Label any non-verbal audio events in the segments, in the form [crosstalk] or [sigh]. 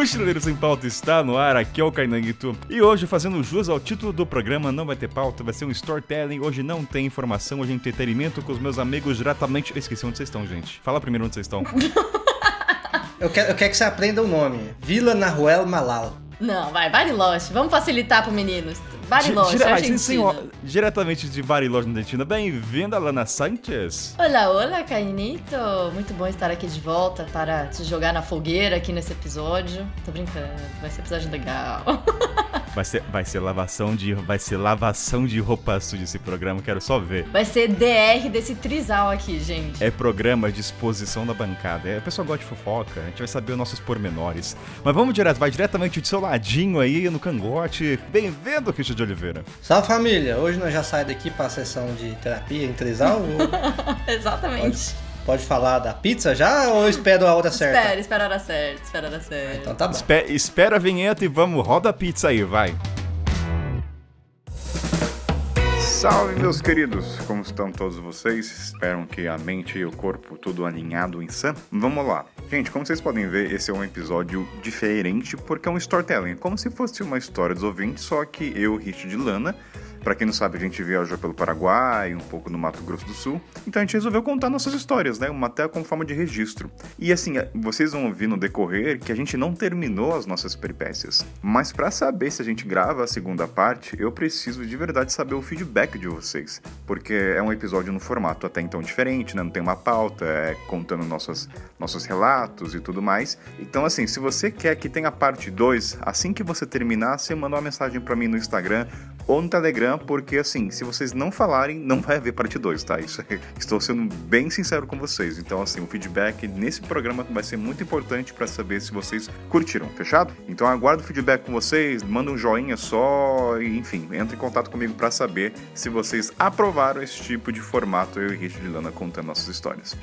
Mochileiros em Pauta está no ar, aqui é o Kainanguito. E hoje, fazendo jus ao título do programa, não vai ter pauta, vai ser um storytelling. Hoje não tem informação, hoje é entretenimento com os meus amigos diretamente. Eu esqueci onde vocês estão, gente. Fala primeiro onde vocês estão. [laughs] Eu quero, eu quero que você aprenda o nome. Vila Naruel Malal. Não, vai, Bariloche. Vamos facilitar pro meninos. Bariloche, Dire- Argentina. senhor- diretamente de Bariloche, na Argentina. Bem-vinda, Lana Sanchez. Olá, olá, Cainito. Muito bom estar aqui de volta para te jogar na fogueira aqui nesse episódio. Tô brincando, vai ser episódio legal. [laughs] Vai ser, vai ser lavação de, vai ser lavação de roupa suja esse programa, quero só ver. Vai ser DR desse trisal aqui, gente. É programa de exposição da bancada. É, o pessoal gosta de fofoca, a gente vai saber os nossos pormenores. Mas vamos direto, vai diretamente do seu ladinho aí, no cangote. Bem-vindo, Christian de Oliveira. Salve família! Hoje nós já saímos daqui para a sessão de terapia em trisal. [laughs] ou Exatamente. pode falar da pizza já ou eu espero a hora certa? Espera, espera a hora certa, espera a hora certa. Então tá bom. Espe- espera a vinheta e vamos, roda a pizza aí, vai. Salve, meus queridos! Como estão todos vocês? Espero que a mente e o corpo tudo alinhado em sã. Vamos lá. Gente, como vocês podem ver, esse é um episódio diferente porque é um storytelling. Como se fosse uma história dos ouvintes, só que eu, Rich de Lana, Pra quem não sabe, a gente viajou pelo Paraguai, um pouco no Mato Grosso do Sul. Então a gente resolveu contar nossas histórias, né? Uma até com forma de registro. E assim, vocês vão ouvir no decorrer que a gente não terminou as nossas peripécias. Mas pra saber se a gente grava a segunda parte, eu preciso de verdade saber o feedback de vocês. Porque é um episódio no formato até então diferente, né? Não tem uma pauta, é contando nossos, nossos relatos e tudo mais. Então, assim, se você quer que tenha parte 2, assim que você terminar, você manda uma mensagem pra mim no Instagram ou no Telegram, porque assim, se vocês não falarem, não vai haver parte 2, tá? Isso é- estou sendo bem sincero com vocês. Então, assim, o feedback nesse programa vai ser muito importante para saber se vocês curtiram, fechado? Então, aguardo o feedback com vocês, manda um joinha só, enfim, entre em contato comigo para saber se vocês aprovaram esse tipo de formato eu e Richard Lana contando nossas histórias.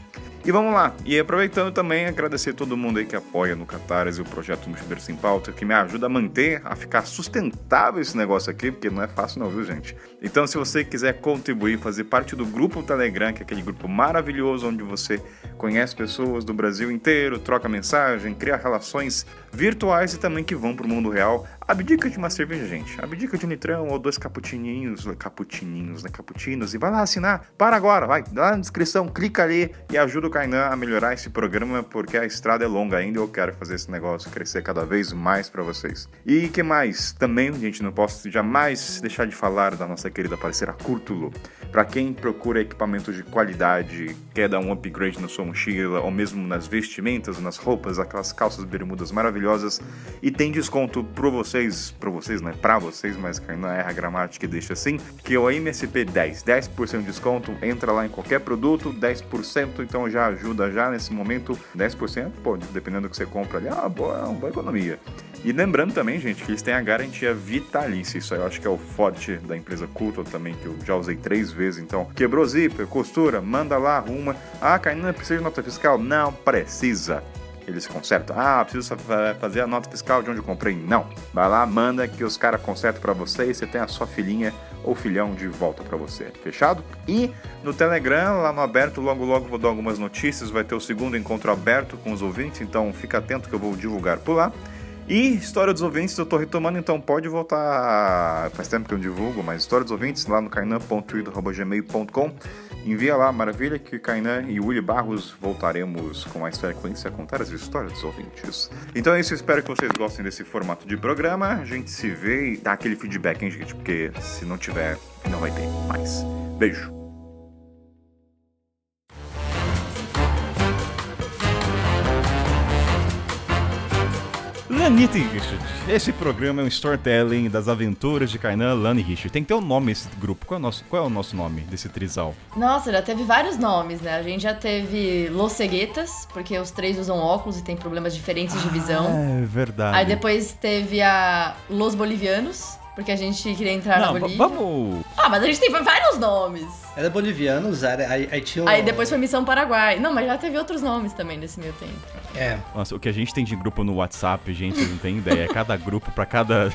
E vamos lá, e aproveitando também, agradecer todo mundo aí que apoia no Catarse o projeto Mochileiro Sem Pauta, que me ajuda a manter, a ficar sustentável esse negócio aqui, porque não é fácil não, viu gente? Então se você quiser contribuir, fazer parte do grupo Telegram, que é aquele grupo maravilhoso onde você conhece pessoas do Brasil inteiro, troca mensagem, cria relações virtuais e também que vão pro mundo real, abdica de uma cerveja, gente. Abdica de um litrão ou dois caputininhos, caputininhos, né? Caputinos, e vai lá assinar. Para agora, vai, dá na descrição, clica ali e ajuda o Kainan a melhorar esse programa, porque a estrada é longa ainda e eu quero fazer esse negócio crescer cada vez mais para vocês. E que mais? Também, gente, não posso jamais deixar de falar da nossa querida parceira Curtulo. Para quem procura equipamentos de qualidade, quer dar um upgrade na sua mochila, ou mesmo nas vestimentas, nas roupas, aquelas calças bermudas maravilhosas, e tem desconto para vocês, para vocês, não é para vocês, mas não erra a gramática e deixa assim, que é o MSP 10, 10% de desconto, entra lá em qualquer produto, 10%, então já ajuda já nesse momento, 10%, pô, dependendo do que você compra ali, uma boa, é uma boa economia. E lembrando também, gente, que eles têm a garantia vitalícia. Isso aí eu acho que é o forte da empresa Culto também, que eu já usei três vezes. Então, quebrou zíper, costura, manda lá, arruma. Ah, Kainan, precisa de nota fiscal? Não precisa. Eles consertam. Ah, preciso fa- fazer a nota fiscal de onde eu comprei. Não. Vai lá, manda que os caras consertam pra você e você tem a sua filhinha ou filhão de volta pra você. Fechado? E no Telegram, lá no aberto, logo logo vou dar algumas notícias. Vai ter o segundo encontro aberto com os ouvintes, então fica atento que eu vou divulgar por lá. E História dos Ouvintes eu tô retomando, então pode voltar. Faz tempo que eu não divulgo, mas História dos Ouvintes lá no kainan.twitter.gmail.com. Envia lá, maravilha, que Kainan e Willy Barros voltaremos com mais frequência a contar as histórias dos ouvintes. Então é isso, espero que vocês gostem desse formato de programa. A gente se vê e dá aquele feedback, hein, gente? Porque se não tiver, não vai ter mais. Beijo. Lanita e Richard. Esse programa é um storytelling das aventuras de Kainan, Lana e Richard. Tem que ter um nome esse grupo. Qual é o nosso, qual é o nosso nome desse trisal? Nossa, já teve vários nomes, né? A gente já teve Los Ceguetas, porque os três usam óculos e tem problemas diferentes de visão. É verdade. Aí depois teve a Los Bolivianos, porque a gente queria entrar Não, na Bolívia. vamos. Ah, mas a gente tem vários nomes. Era boliviano, era, aí, aí tinha o... Aí depois foi Missão Paraguai. Não, mas já teve outros nomes também nesse meio tempo. É. Nossa, o que a gente tem de grupo no WhatsApp, gente, não tem ideia. É cada grupo pra cada.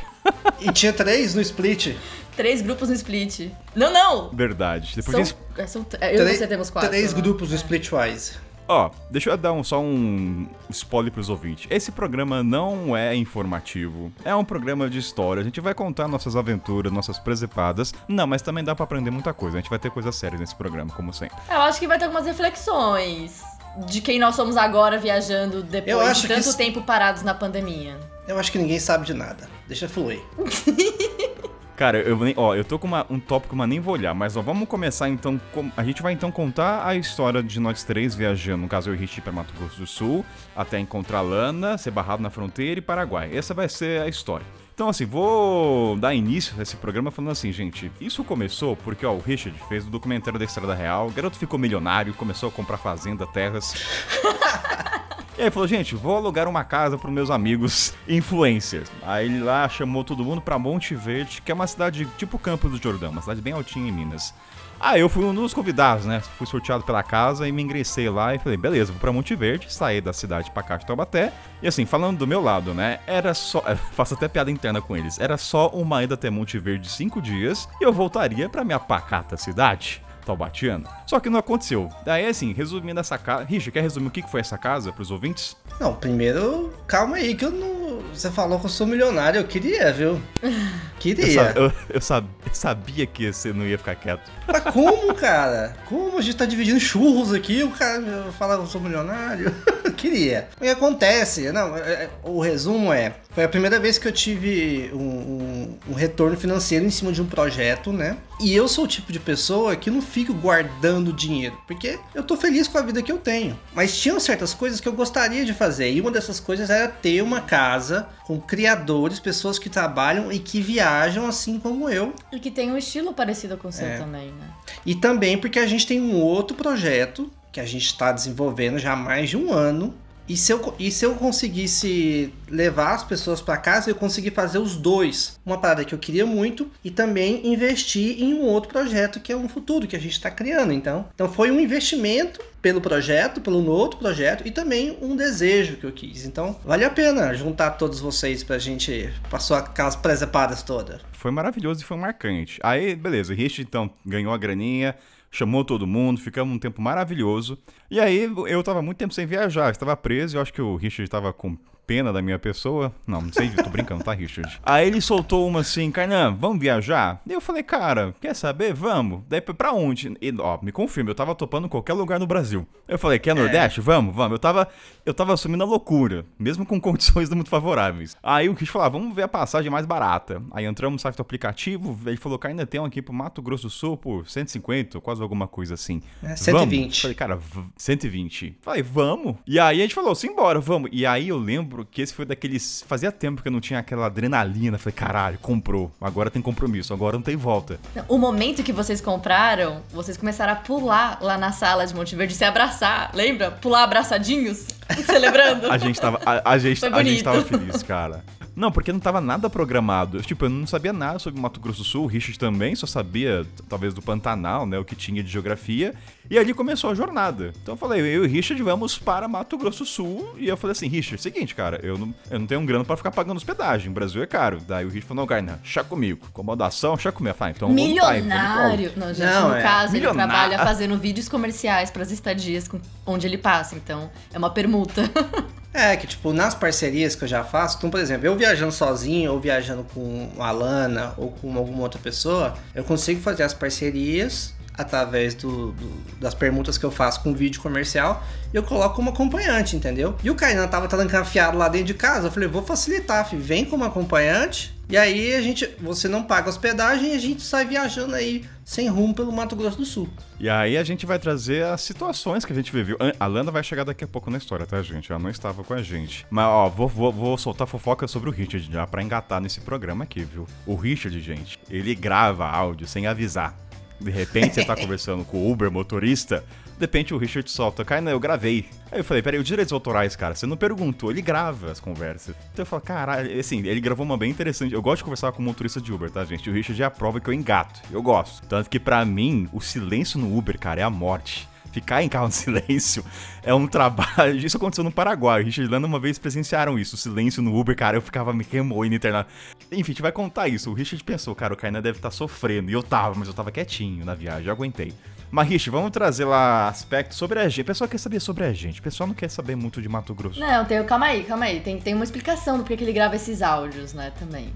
E tinha três no split. Três grupos no split. Não, não! Verdade. Depois São, gente... é, são- é, eu e Três- você temos quatro. Três né? grupos no Splitwise. Ó, deixa eu dar um, só um spoiler pros ouvintes. Esse programa não é informativo, é um programa de história. A gente vai contar nossas aventuras, nossas presepadas. Não, mas também dá para aprender muita coisa. A gente vai ter coisas sérias nesse programa, como sempre. Eu acho que vai ter algumas reflexões de quem nós somos agora viajando depois de tanto tempo parados na pandemia. Eu acho que ninguém sabe de nada. Deixa fluir. [laughs] Cara, eu, ó, eu tô com uma, um tópico, mas nem vou olhar. Mas ó, vamos começar então. Com, a gente vai então contar a história de nós três viajando. No caso, eu e Richie pra Mato Grosso do Sul, até encontrar Lana, ser barrado na fronteira e Paraguai. Essa vai ser a história. Então, assim, vou dar início a esse programa falando assim, gente. Isso começou porque, ó, o Richard fez o documentário da Estrada Real, o garoto ficou milionário, começou a comprar fazenda, terras. [laughs] E aí falou, gente, vou alugar uma casa para meus amigos influencers. Aí ele lá chamou todo mundo para Monte Verde, que é uma cidade tipo Campos do Jordão, uma cidade bem altinha em Minas. Aí eu fui um dos convidados, né? Fui sorteado pela casa e me ingressei lá e falei, beleza, vou pra Monte Verde, saí da cidade pra cá de Taubaté. E assim, falando do meu lado, né? Era só. [laughs] Faço até piada interna com eles. Era só uma ida até Monte Verde cinco dias e eu voltaria pra minha pacata cidade. Taubatiano. Só que não aconteceu. Daí, assim, resumindo essa casa. Richard, quer resumir o que foi essa casa pros ouvintes? Não, primeiro, calma aí, que eu não. Você falou que eu sou milionário, eu queria, viu? [laughs] Queria. Eu, eu, eu, sab, eu sabia que você não ia ficar quieto. Mas como, cara? Como a gente tá dividindo churros aqui, o cara fala que eu sou milionário? [laughs] queria. O que acontece? Não, é, é, o resumo é: foi a primeira vez que eu tive um, um, um retorno financeiro em cima de um projeto, né? E eu sou o tipo de pessoa que não fico guardando dinheiro, porque eu tô feliz com a vida que eu tenho. Mas tinham certas coisas que eu gostaria de fazer, e uma dessas coisas era ter uma casa com criadores, pessoas que trabalham e que viajam assim como eu. E que tem um estilo parecido com o seu é. também, né? E também porque a gente tem um outro projeto que a gente está desenvolvendo já há mais de um ano, e se, eu, e se eu conseguisse levar as pessoas para casa, eu consegui fazer os dois. Uma parada que eu queria muito e também investir em um outro projeto que é um futuro que a gente está criando. Então, então foi um investimento pelo projeto, pelo outro projeto e também um desejo que eu quis. Então, vale a pena juntar todos vocês pra gente passar aquelas presepadas todas. Foi maravilhoso e foi marcante. Aí, beleza, o Rich então ganhou a graninha, chamou todo mundo, ficamos um tempo maravilhoso. E aí eu tava muito tempo sem viajar, estava preso, eu acho que o Richard estava com pena da minha pessoa. Não, não sei, tô brincando, tá, Richard? [laughs] Aí ele soltou uma assim, Carnan, vamos viajar? E eu falei, cara, quer saber? Vamos. Daí pra onde? E, ó, me confirma, eu tava topando qualquer lugar no Brasil. Eu falei, quer Nordeste? É. Vamos, vamos. Eu tava, eu tava assumindo a loucura, mesmo com [laughs] condições muito favoráveis. Aí o Richard falou, ah, vamos ver a passagem mais barata. Aí entramos no site do aplicativo, ele falou, Carnan, tem um aqui pro Mato Grosso do Sul por 150, quase alguma coisa assim. É, 120. Vamos. Falei, cara, 120. Falei, vamos. E aí a gente falou, simbora, vamos. E aí eu lembro lembro que esse foi daqueles. Fazia tempo que eu não tinha aquela adrenalina. Falei, caralho, comprou. Agora tem compromisso, agora não tem volta. O momento que vocês compraram, vocês começaram a pular lá na sala de Monte Verde, se abraçar. Lembra? Pular abraçadinhos? [laughs] Celebrando. a gente tava. A, a gente, a gente tava feliz, cara. Não, porque não tava nada programado. Tipo, eu não sabia nada sobre Mato Grosso do Sul, o Richard também só sabia, talvez, do Pantanal, né? O que tinha de geografia. E ali começou a jornada. Então eu falei, eu e o Richard vamos para Mato Grosso do Sul. E eu falei assim, Richard, seguinte, cara, eu não, eu não tenho um grana para ficar pagando hospedagem. O Brasil é caro. Daí o Richard falou, não, Garna, chá comigo. Acomodação, chá comigo. Eu falei, então Milionário. Não, gente, não, no é. caso, Milionário. ele trabalha fazendo vídeos comerciais para as estadias onde ele passa. Então, é uma permuta. [laughs] É, que tipo, nas parcerias que eu já faço, então, por exemplo, eu viajando sozinho ou viajando com a Lana ou com alguma outra pessoa, eu consigo fazer as parcerias através do, do, das permutas que eu faço com vídeo comercial, eu coloco como acompanhante, entendeu? E o Kainan tava trancafiado lá dentro de casa, eu falei, vou facilitar, filho, vem como acompanhante, e aí a gente, você não paga hospedagem e a gente sai viajando aí sem rumo pelo Mato Grosso do Sul. E aí a gente vai trazer as situações que a gente viveu. A Landa vai chegar daqui a pouco na história, tá, gente? Ela não estava com a gente. Mas, ó, vou, vou, vou soltar fofoca sobre o Richard já pra engatar nesse programa aqui, viu? O Richard, gente, ele grava áudio sem avisar. De repente você tá conversando com o Uber motorista, de repente o Richard solta, Kaina, eu gravei. Aí eu falei, peraí, os direitos autorais, cara, você não perguntou, ele grava as conversas. Então eu falo, caralho, assim, ele gravou uma bem interessante. Eu gosto de conversar com motorista de Uber, tá, gente? O Richard é a prova que eu engato. Eu gosto. Tanto que para mim, o silêncio no Uber, cara, é a morte. Ficar em carro de [laughs] silêncio é um trabalho. Isso aconteceu no Paraguai. O Richard e Lana uma vez presenciaram isso. O silêncio no Uber, cara, eu ficava me remoendo internado. Enfim, a gente vai contar isso. O Richard pensou, cara, o Kainan deve estar tá sofrendo. E eu tava, mas eu tava quietinho na viagem, eu aguentei. Mas, Rich, vamos trazer lá aspectos sobre a gente. O pessoal quer saber sobre a gente. O pessoal não quer saber muito de Mato Grosso. Não, tem, calma aí, calma aí. Tem, tem uma explicação do porquê ele grava esses áudios, né, também.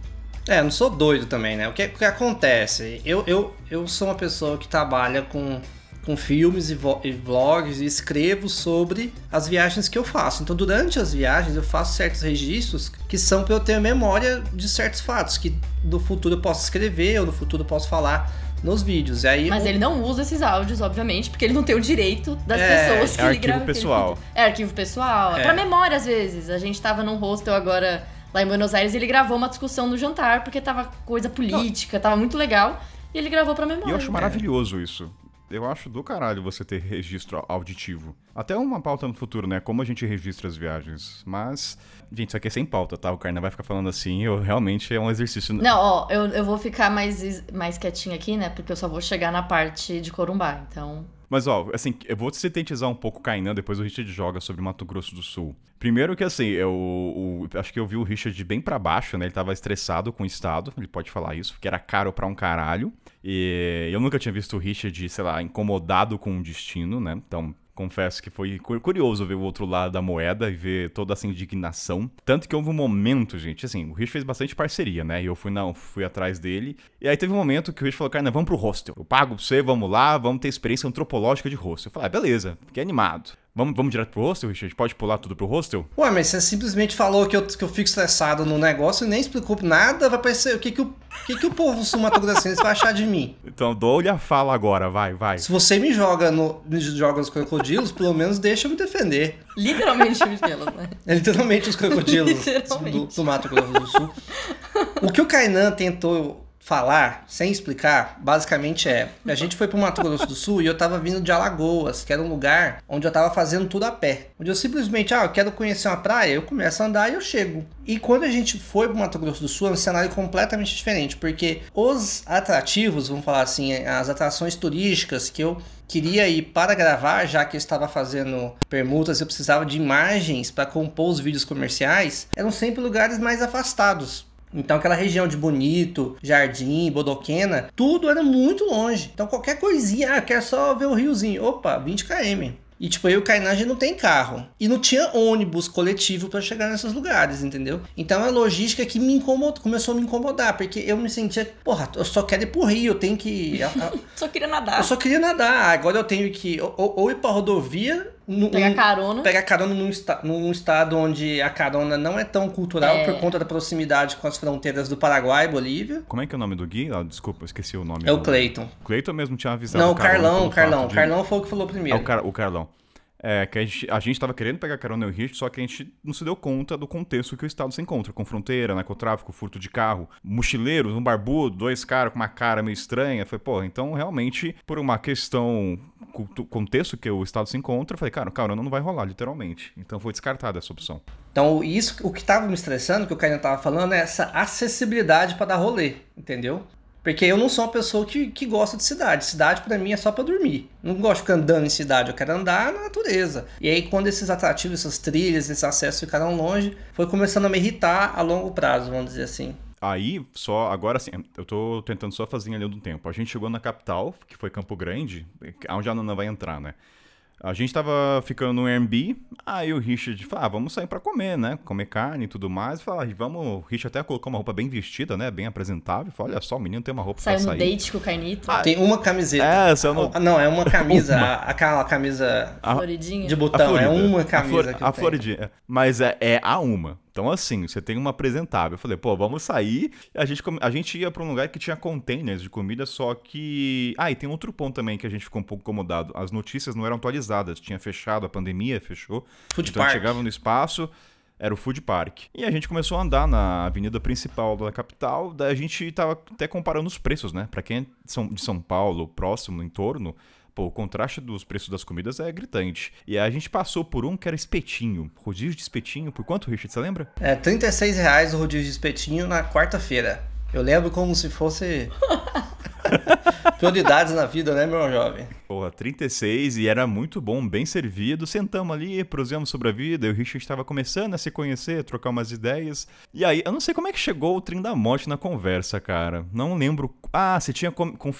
É, não sou doido também, né? O que, o que acontece? Eu, eu, eu sou uma pessoa que trabalha com, com filmes e, e vlogs e escrevo sobre as viagens que eu faço. Então, durante as viagens, eu faço certos registros que são para eu ter memória de certos fatos que no futuro eu posso escrever ou no futuro eu posso falar nos vídeos. E aí, Mas o... ele não usa esses áudios, obviamente, porque ele não tem o direito das é, pessoas que é ele arquivo grava. pessoal. É arquivo pessoal. É. Pra memória, às vezes. A gente tava num hostel agora lá em Buenos Aires e ele gravou uma discussão no jantar, porque tava coisa política, tava muito legal. E ele gravou pra memória. E eu acho maravilhoso isso. Eu acho do caralho você ter registro auditivo. Até uma pauta no futuro, né? Como a gente registra as viagens. Mas, gente, isso aqui é sem pauta, tá? O Carna vai ficar falando assim, eu realmente é um exercício. Não, ó, eu, eu vou ficar mais, mais quietinho aqui, né? Porque eu só vou chegar na parte de Corumbá, então. Mas, ó, assim, eu vou sintetizar um pouco o Kainan, depois o Richard joga sobre Mato Grosso do Sul. Primeiro que, assim, eu, o, acho que eu vi o Richard bem para baixo, né? Ele tava estressado com o Estado, ele pode falar isso, porque era caro para um caralho. E eu nunca tinha visto o Richard, sei lá, incomodado com o destino, né? Então, confesso que foi curioso ver o outro lado da moeda e ver toda essa indignação. Tanto que houve um momento, gente, assim, o Rich fez bastante parceria, né? E eu fui, não, fui atrás dele. E aí teve um momento que o Rich falou, cara, vamos pro hostel. Eu pago pra você, vamos lá, vamos ter experiência antropológica de hostel. Eu falei, ah, beleza, fiquei animado. Vamos, vamos direto pro hostel, Richard? Pode pular tudo pro hostel? Ué, mas você simplesmente falou que eu, que eu fico estressado no negócio e nem explicou nada, vai parecer o que, que, o, que, que o povo sul-mato-grossense vai achar de mim. Então dou-lhe a fala agora, vai, vai. Se você me joga, no, me joga os crocodilos, pelo menos deixa eu me defender. Literalmente os crocodilos, né? É literalmente os [laughs] crocodilos do, do Mato Grosso do Sul. O que o Kainan tentou falar, sem explicar, basicamente é: a gente foi para o Mato Grosso do Sul e eu tava vindo de Alagoas, que era um lugar onde eu tava fazendo tudo a pé. Onde eu simplesmente, ah, eu quero conhecer uma praia, eu começo a andar e eu chego. E quando a gente foi para o Mato Grosso do Sul, é um cenário completamente diferente, porque os atrativos, vamos falar assim, as atrações turísticas que eu queria ir para gravar, já que eu estava fazendo permutas, eu precisava de imagens para compor os vídeos comerciais, eram sempre lugares mais afastados. Então aquela região de Bonito, Jardim, Bodoquena, tudo era muito longe. Então qualquer coisinha, ah, quer só ver o riozinho. Opa, 20 km. E tipo, eu e o gente não tem carro. E não tinha ônibus coletivo para chegar nesses lugares, entendeu? Então a logística que me incomodou, começou a me incomodar, porque eu me sentia, porra, eu só quero ir pro Rio, eu tenho que. [laughs] só queria nadar. Eu só queria nadar. Agora eu tenho que ou, ou ir pra rodovia no, pegar carona. Pegar carona num, esta, num estado onde a carona não é tão cultural é. por conta da proximidade com as fronteiras do Paraguai e Bolívia. Como é que é o nome do Gui? Ah, desculpa, eu esqueci o nome. É o Cleiton. Cleiton mesmo tinha avisado. Não, o Carlão, Carlão. De... Carlão foi o que falou primeiro. É o, Car o Carlão. É, que a gente, a gente tava querendo pegar carona no Rio, só que a gente não se deu conta do contexto que o Estado se encontra, com fronteira, narcotráfico, furto de carro, mochileiros, um barbudo, dois caras com uma cara meio estranha. Foi, pô, então realmente, por uma questão, contexto que o Estado se encontra, falei, cara, carona não vai rolar, literalmente. Então foi descartada essa opção. Então, isso, o que tava me estressando, que o Caio tava falando, é essa acessibilidade para dar rolê, entendeu? Porque eu não sou uma pessoa que, que gosta de cidade. Cidade para mim é só para dormir. Não gosto de ficar andando em cidade, eu quero andar na natureza. E aí, quando esses atrativos, essas trilhas, esses acessos ficaram longe, foi começando a me irritar a longo prazo, vamos dizer assim. Aí, só, agora sim, eu tô tentando só fazer ali do tempo. A gente chegou na capital, que foi Campo Grande, onde a Nana vai entrar, né? A gente tava ficando no Airbnb, aí o Richard falou, ah, vamos sair para comer, né? Comer carne e tudo mais. Falou, ah, vamos... O Richard até colocou uma roupa bem vestida, né? Bem apresentável. Falou, olha só, o menino tem uma roupa Saiu pra sair. Saiu no date com o Carnito. Ah, tem uma camiseta. É, saiu no... Ah, não, é uma camisa, uma. aquela camisa a... floridinha. de botão, é uma camisa A, flor... a floridinha, mas é, é a uma. Então, assim, você tem uma apresentável. Eu falei, pô, vamos sair. A gente, a gente ia para um lugar que tinha containers de comida, só que. Ah, e tem outro ponto também que a gente ficou um pouco incomodado. As notícias não eram atualizadas. Tinha fechado, a pandemia fechou. Food então park. chegava no espaço era o Food Park. E a gente começou a andar na avenida principal da capital, daí a gente tava até comparando os preços, né? Para quem é de São Paulo, próximo, no entorno, Pô, o contraste dos preços das comidas é gritante. E a gente passou por um que era espetinho. Rodízio de espetinho. Por quanto, Richard? Você lembra? É, 36 reais o rodízio de espetinho na quarta-feira. Eu lembro como se fosse. [laughs] Prioridades na vida, né, meu jovem? Porra, 36 e era muito bom, bem servido. Sentamos ali, prosemos sobre a vida. E o Richard estava começando a se conhecer, a trocar umas ideias. E aí, eu não sei como é que chegou o Trem da Morte na conversa, cara. Não lembro. Ah, você tinha.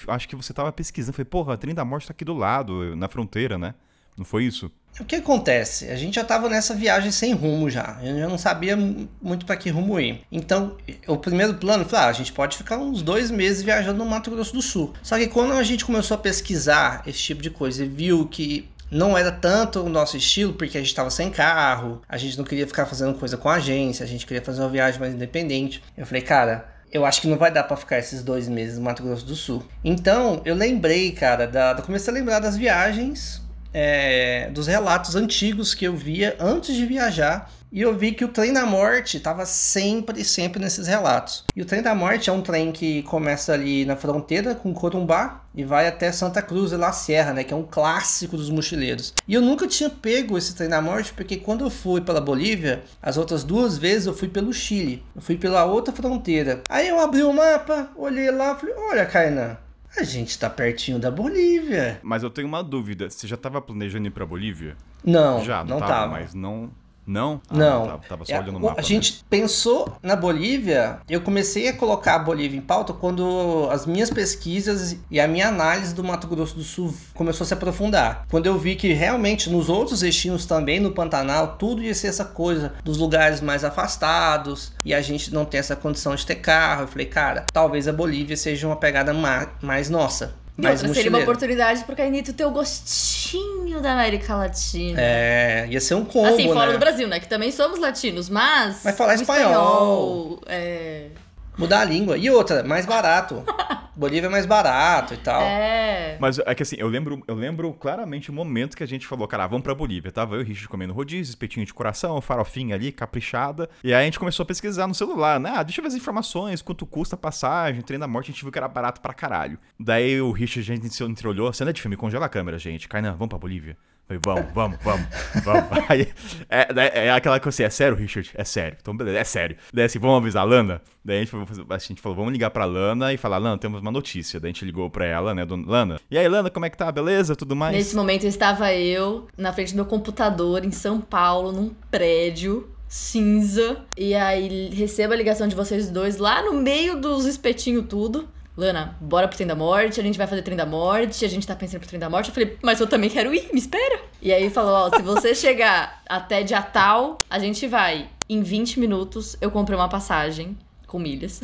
Acho que você estava pesquisando. Falei, porra, o Trem da Morte tá aqui do lado, na fronteira, né? Não foi isso? O que acontece? A gente já estava nessa viagem sem rumo já. Eu já não sabia muito para que rumo ir. Então, o primeiro plano, foi, ah, a gente pode ficar uns dois meses viajando no Mato Grosso do Sul. Só que quando a gente começou a pesquisar esse tipo de coisa e viu que não era tanto o nosso estilo, porque a gente estava sem carro, a gente não queria ficar fazendo coisa com a agência, a gente queria fazer uma viagem mais independente. Eu falei, cara, eu acho que não vai dar para ficar esses dois meses no Mato Grosso do Sul. Então, eu lembrei, cara, da, comecei a lembrar das viagens é, dos relatos antigos que eu via antes de viajar. E eu vi que o trem da morte estava sempre, sempre nesses relatos. E o trem da morte é um trem que começa ali na fronteira com Corumbá e vai até Santa Cruz de La Sierra, né, que é um clássico dos mochileiros. E eu nunca tinha pego esse trem da morte porque quando eu fui pela Bolívia, as outras duas vezes eu fui pelo Chile. Eu fui pela outra fronteira. Aí eu abri o mapa, olhei lá, falei: "Olha, Kainan, a gente tá pertinho da Bolívia. Mas eu tenho uma dúvida. Você já tava planejando ir pra Bolívia? Não, já, não, não tava, tava. Mas não não? Ah, não. Tava, tava só é, olhando o mapa. A gente né? pensou na Bolívia. Eu comecei a colocar a Bolívia em pauta quando as minhas pesquisas e a minha análise do Mato Grosso do Sul começou a se aprofundar. Quando eu vi que realmente nos outros destinos também, no Pantanal, tudo ia ser essa coisa dos lugares mais afastados e a gente não tem essa condição de ter carro. Eu falei, cara, talvez a Bolívia seja uma pegada mais nossa. E outra, seria uma oportunidade pro Cainito ter o gostinho da América Latina. É, ia ser um combo, Assim, fora né? do Brasil, né? Que também somos latinos, mas... Mas falar espanhol. espanhol é... Mudar a língua. E outra, mais barato. [laughs] Bolívia é mais barato e tal. É. Mas é que assim, eu lembro, eu lembro claramente o momento que a gente falou, cara, vamos pra Bolívia. Tava eu e o Richard comendo rodízio, espetinho de coração, farofinha ali, caprichada. E aí a gente começou a pesquisar no celular, né? Ah, deixa eu ver as informações, quanto custa a passagem, trem da morte, a gente viu que era barato pra caralho. Daí o Richard, a gente entreolhou, cena de filme, congela a câmera, gente. Kainan, vamos pra Bolívia. Falei, vamos, vamos, vamos, vamos. [laughs] Aí, é, é, é aquela coisa assim, é sério, Richard? É sério. Então, beleza, é sério. Daí assim, vamos avisar a Lana? Daí a gente, a gente falou, vamos ligar pra Lana e falar, Lana, temos uma notícia. Daí a gente ligou pra ela, né, dona Lana. E aí, Lana, como é que tá? Beleza? Tudo mais? Nesse momento estava eu na frente do meu computador em São Paulo, num prédio cinza. E aí recebo a ligação de vocês dois lá no meio dos espetinhos tudo. Lana, bora pro trem da morte, a gente vai fazer trem da morte, a gente tá pensando pro trem da morte. Eu falei, mas eu também quero ir, me espera. E aí falou, ó, se você [laughs] chegar até dia tal, a gente vai. Em 20 minutos, eu comprei uma passagem com milhas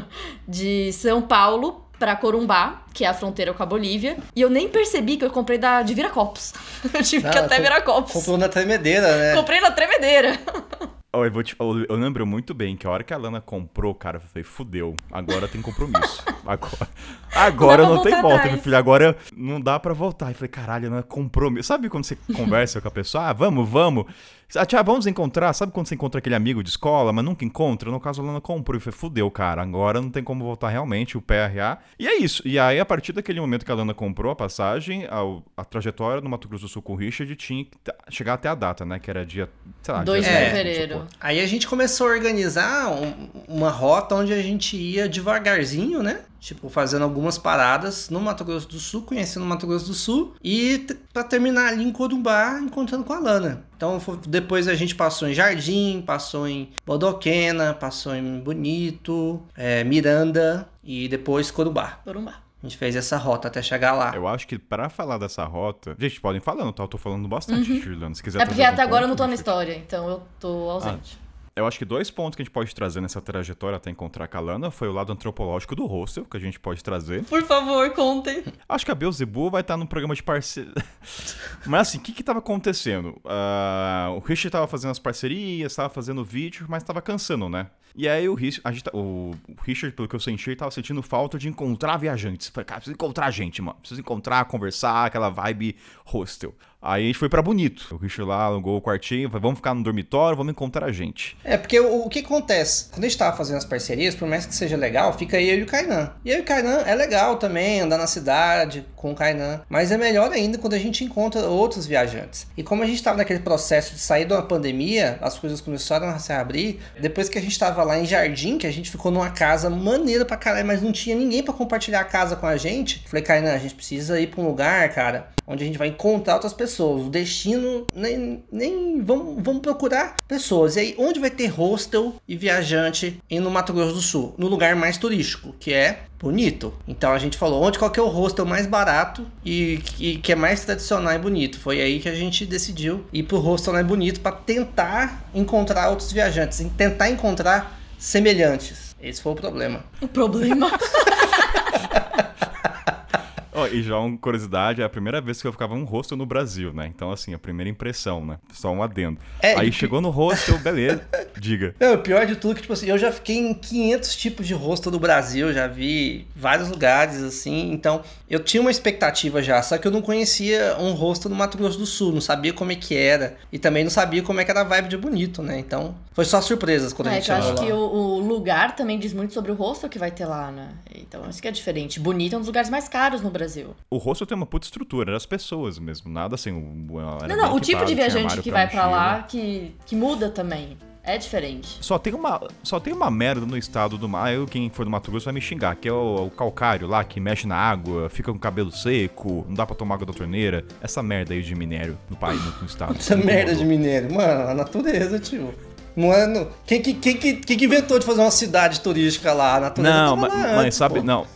[laughs] de São Paulo para Corumbá, que é a fronteira com a Bolívia. E eu nem percebi que eu comprei da, de Viracopos. [laughs] eu tive ah, que até Viracopos. Comprou na tremedeira, né? Comprei na tremedeira. Oh, eu, te, eu, eu, lembro muito bem que a hora que a Lana comprou, cara, eu falei, fudeu, agora tem compromisso. [laughs] Agora, agora não, não tem volta, atrás. meu filho. Agora não dá para voltar. Eu falei, caralho, a Lana comprou. Sabe quando você [laughs] conversa com a pessoa? Ah, vamos, vamos. Ah, tia, vamos encontrar. Sabe quando você encontra aquele amigo de escola, mas nunca encontra? No caso, a Lana comprou. E foi, fudeu, cara. Agora não tem como voltar realmente o PRA. E é isso. E aí, a partir daquele momento que a Lana comprou a passagem, a, a trajetória no Mato Grosso do Sul com o Richard tinha que chegar até a data, né? Que era dia, sei lá, 2 de fevereiro. Aí a gente começou a organizar um, uma rota onde a gente ia devagarzinho, né? Tipo, fazendo algumas paradas no Mato Grosso do Sul, conhecendo o Mato Grosso do Sul, e para terminar ali em Corumbá, encontrando com a Lana. Então, depois a gente passou em Jardim, passou em Bodoquena, passou em Bonito, é, Miranda e depois Corumbá. Corumbá. A gente fez essa rota até chegar lá. Eu acho que para falar dessa rota. Gente, podem falando, tá? Eu tô falando bastante, uhum. Se quiser É porque até agora eu não tô na história, então eu tô ausente. Ah. Eu acho que dois pontos que a gente pode trazer nessa trajetória até encontrar a Kalana foi o lado antropológico do hostel, que a gente pode trazer. Por favor, contem. Acho que a Beelzebub vai estar no programa de parceria. [laughs] mas assim, o que que tava acontecendo? Uh, o Richard tava fazendo as parcerias, tava fazendo vídeo, mas tava cansando, né? E aí o Richard, a gente, tá, o Richard, pelo que eu senti, tava sentindo falta de encontrar viajantes. Falei, cara, preciso encontrar gente, mano. Preciso encontrar, conversar, aquela vibe hostel. Aí a gente foi pra Bonito. O Richard lá alugou o quartinho, falou, vamos ficar no dormitório, vamos encontrar a gente. É, porque o, o que acontece? Quando a gente tava fazendo as parcerias, por mais que seja legal, fica eu e o Kainan. E eu e o Kainan é legal também, andar na cidade com o Kainan. Mas é melhor ainda quando a gente encontra outros viajantes. E como a gente tava naquele processo de sair uma pandemia, as coisas começaram a se abrir. Depois que a gente tava lá em Jardim, que a gente ficou numa casa maneira pra caralho, mas não tinha ninguém para compartilhar a casa com a gente. Falei, Kainan, a gente precisa ir pra um lugar, cara, onde a gente vai encontrar outras pessoas pessoas. O destino nem, nem vamos, vamos procurar pessoas. E aí, onde vai ter hostel e viajante em no Mato Grosso do Sul? No lugar mais turístico, que é bonito. Então a gente falou onde qual que é o hostel mais barato e, e, que é mais tradicional e bonito. Foi aí que a gente decidiu ir pro hostel mais bonito para tentar encontrar outros viajantes, tentar encontrar semelhantes. Esse foi o problema. O problema? [laughs] Oh, e já uma curiosidade, é a primeira vez que eu ficava um hostel no Brasil, né? Então, assim, a primeira impressão, né? Só um adendo. É, Aí e... chegou no hostel, beleza, [laughs] diga. Não, o pior de tudo é que, tipo assim, eu já fiquei em 500 tipos de hostel no Brasil, já vi vários lugares, assim. Então, eu tinha uma expectativa já, só que eu não conhecia um hostel no Mato Grosso do Sul, não sabia como é que era. E também não sabia como é que era a vibe de bonito, né? Então, foi só surpresas quando é, a gente chegou lá. Eu acho que o, o, lugar também diz muito sobre o hostel que vai ter lá, né? Então, isso que é diferente. Bonito é um dos lugares mais caros no Brasil. Brasil. O rosto tem uma puta estrutura, as pessoas mesmo, nada assim. não, não, o tipo de viajante que vai para lá que, que muda também. É diferente. Só tem uma, só tem uma merda no estado do mar. Eu, quem for do Mato Grosso vai me xingar, que é o, o, calcário lá que mexe na água, fica com o cabelo seco, não dá pra tomar água da torneira. Essa merda aí de minério no país, no, no estado. Essa merda de minério, mano, a natureza, tio. Mano, quem que, quem, que, quem que inventou de fazer uma cidade turística lá? A natureza não, mas, mas sabe, pô. não,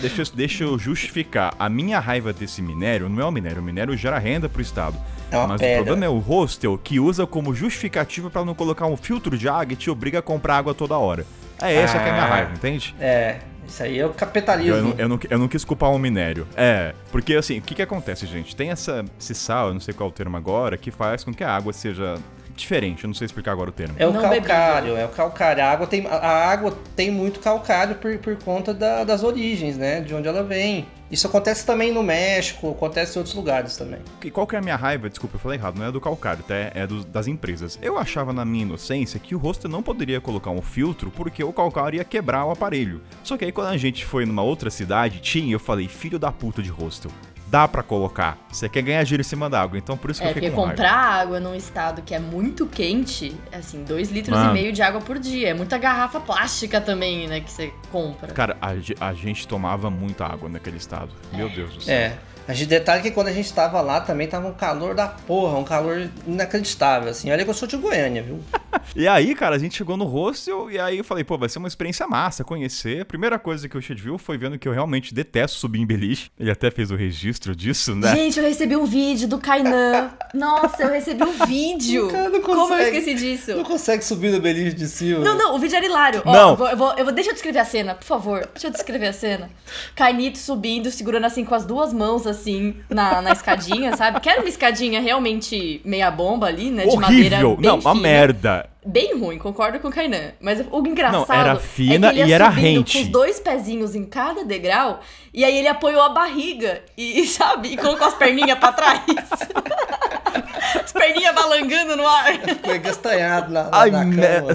Deixa, deixa eu justificar. A minha raiva desse minério não é o minério. O minério gera renda pro Estado. É Mas pedra. o problema é o hostel que usa como justificativa para não colocar um filtro de água e te obriga a comprar água toda hora. É essa ah, que é a minha ah, raiva, entende? É. Isso aí é o capitalismo. Eu, eu, eu, não, eu não quis culpar o minério. É, porque assim, o que que acontece, gente? Tem essa, esse sal, eu não sei qual é o termo agora, que faz com que a água seja diferente, eu não sei explicar agora o termo. É o não calcário, bebível. é o calcário. A água tem, a água tem muito calcário por, por conta da, das origens, né? De onde ela vem. Isso acontece também no México, acontece em outros lugares também. E qual que é a minha raiva? Desculpa, eu falei errado, não é do calcário, tá? É do, das empresas. Eu achava na minha inocência que o rosto não poderia colocar um filtro porque o calcário ia quebrar o aparelho. Só que aí quando a gente foi numa outra cidade, tinha, eu falei, filho da puta de rosto dá para colocar. Você quer ganhar giro em cima da água, então por isso que é, eu fiquei porque comprar água num estado que é muito quente, assim, 2 litros Mano. e meio de água por dia. É muita garrafa plástica também, né, que você compra. Cara, a, a gente tomava muita água naquele estado. Meu Deus do céu. É. A gente detalhe que quando a gente tava lá também tava um calor da porra, um calor inacreditável, assim. Olha que eu sou de Goiânia, viu? [laughs] e aí, cara, a gente chegou no hostel e aí eu falei, pô, vai ser uma experiência massa conhecer. A primeira coisa que o Chad viu foi vendo que eu realmente detesto subir em beliche. Ele até fez o registro disso, né? Gente, eu recebi um vídeo do Kainan. [laughs] Nossa, eu recebi um vídeo. Cara, não consegue, Como eu esqueci disso? Não consegue subir no beliche de cima. Não, não, o vídeo era hilário. Não. Ó, eu vou, eu vou, eu vou, deixa eu descrever a cena, por favor. Deixa eu descrever a cena. Kainito subindo, segurando assim com as duas mãos, assim assim, na, na escadinha, sabe? Que era uma escadinha realmente meia bomba ali, né? De madeira bem Não, fina. uma merda. Bem ruim, concordo com o Kainan. Mas o engraçado. Não, era fina é que ele e era rente. Com os dois pezinhos em cada degrau. E aí ele apoiou a barriga e, [laughs] sabe? E colocou as perninhas pra trás. [laughs] as perninhas balangando no ar. Ficou gastanhado na, na, Ai, na cama.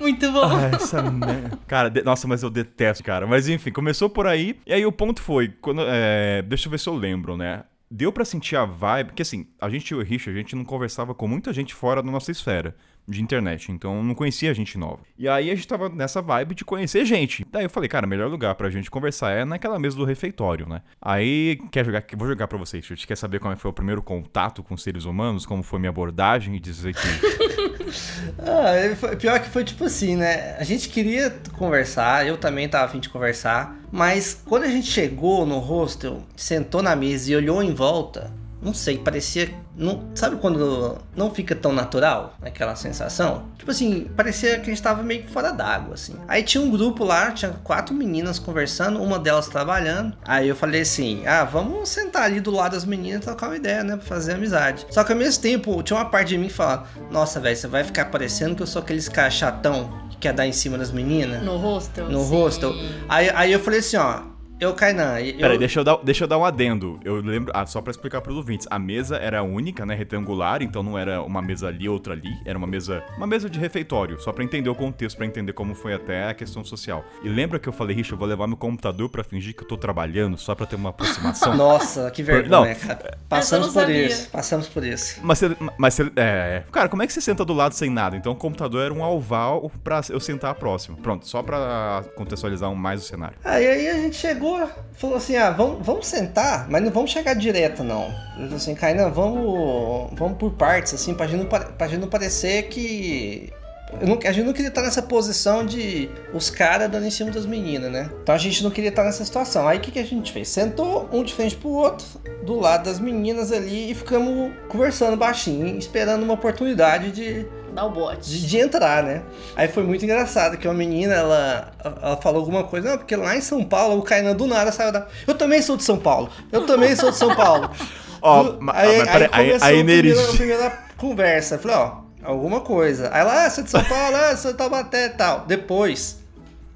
Muito bom. Ai, essa merda. Cara, de... nossa, mas eu detesto, cara. Mas enfim, começou por aí. E aí o ponto foi. Quando, é... Deixa eu ver se eu lembro, né? Deu para sentir a vibe, porque assim, a gente e o Richard, a gente não conversava com muita gente fora da nossa esfera de internet, então não conhecia gente nova. E aí a gente tava nessa vibe de conhecer gente. Daí eu falei, cara, melhor lugar pra gente conversar é naquela mesa do refeitório, né? Aí, quer jogar? Vou jogar pra vocês, Chute. Quer saber como foi o primeiro contato com seres humanos? Como foi minha abordagem e dizer que. [laughs] ah, pior que foi tipo assim, né? A gente queria conversar, eu também tava afim de conversar, mas quando a gente chegou no hostel, sentou na mesa e olhou em volta, não sei, parecia. Não, sabe quando não fica tão natural aquela sensação? Tipo assim, parecia que a gente tava meio que fora d'água, assim. Aí tinha um grupo lá, tinha quatro meninas conversando, uma delas trabalhando. Aí eu falei assim: ah, vamos sentar ali do lado das meninas e trocar uma ideia, né? Pra fazer amizade. Só que ao mesmo tempo, tinha uma parte de mim que falava: nossa, velho, você vai ficar parecendo que eu sou aqueles cara chatão que quer dar em cima das meninas? No hostel? No hostel. Aí, aí eu falei assim: ó eu, Kainan. Eu... Peraí, deixa eu, dar, deixa eu dar um adendo. Eu lembro. Ah, só pra explicar pros ouvintes. A mesa era única, né? Retangular, então não era uma mesa ali, outra ali. Era uma mesa. Uma mesa de refeitório. Só pra entender o contexto, pra entender como foi até a questão social. E lembra que eu falei, Richard, eu vou levar meu computador pra fingir que eu tô trabalhando, só pra ter uma aproximação? [laughs] Nossa, que vergonha, não, cara. Passamos por isso. Passamos por isso. Mas você. Mas você. É. Cara, como é que você senta do lado sem nada? Então o computador era um oval pra eu sentar próximo. Pronto, só pra contextualizar mais o cenário. Aí, aí a gente chegou, falou assim: ah, vamos, vamos sentar, mas não vamos chegar direto, não. Eu falei assim, Kainan, vamos, vamos por partes, assim, pra gente não, pra gente não parecer que não, a gente não queria estar nessa posição de os caras dando em cima das meninas, né? Então a gente não queria estar nessa situação. Aí o que, que a gente fez? Sentou um de frente pro outro, do lado das meninas ali, e ficamos conversando baixinho, esperando uma oportunidade de, Dá o bote. De, de, entrar, né? Aí foi muito engraçado que uma menina, ela, ela falou alguma coisa, não, porque lá em São Paulo o Kainan do nada saiu da. Eu também sou de São Paulo. Eu também sou de São Paulo. [laughs] Ó, oh, aí, aí, aí, começou a, primeira, a primeira conversa. Eu falei, ó, alguma coisa. Aí lá, ah, sou de São Paulo, ah, sou de Taubaté e tal. Depois,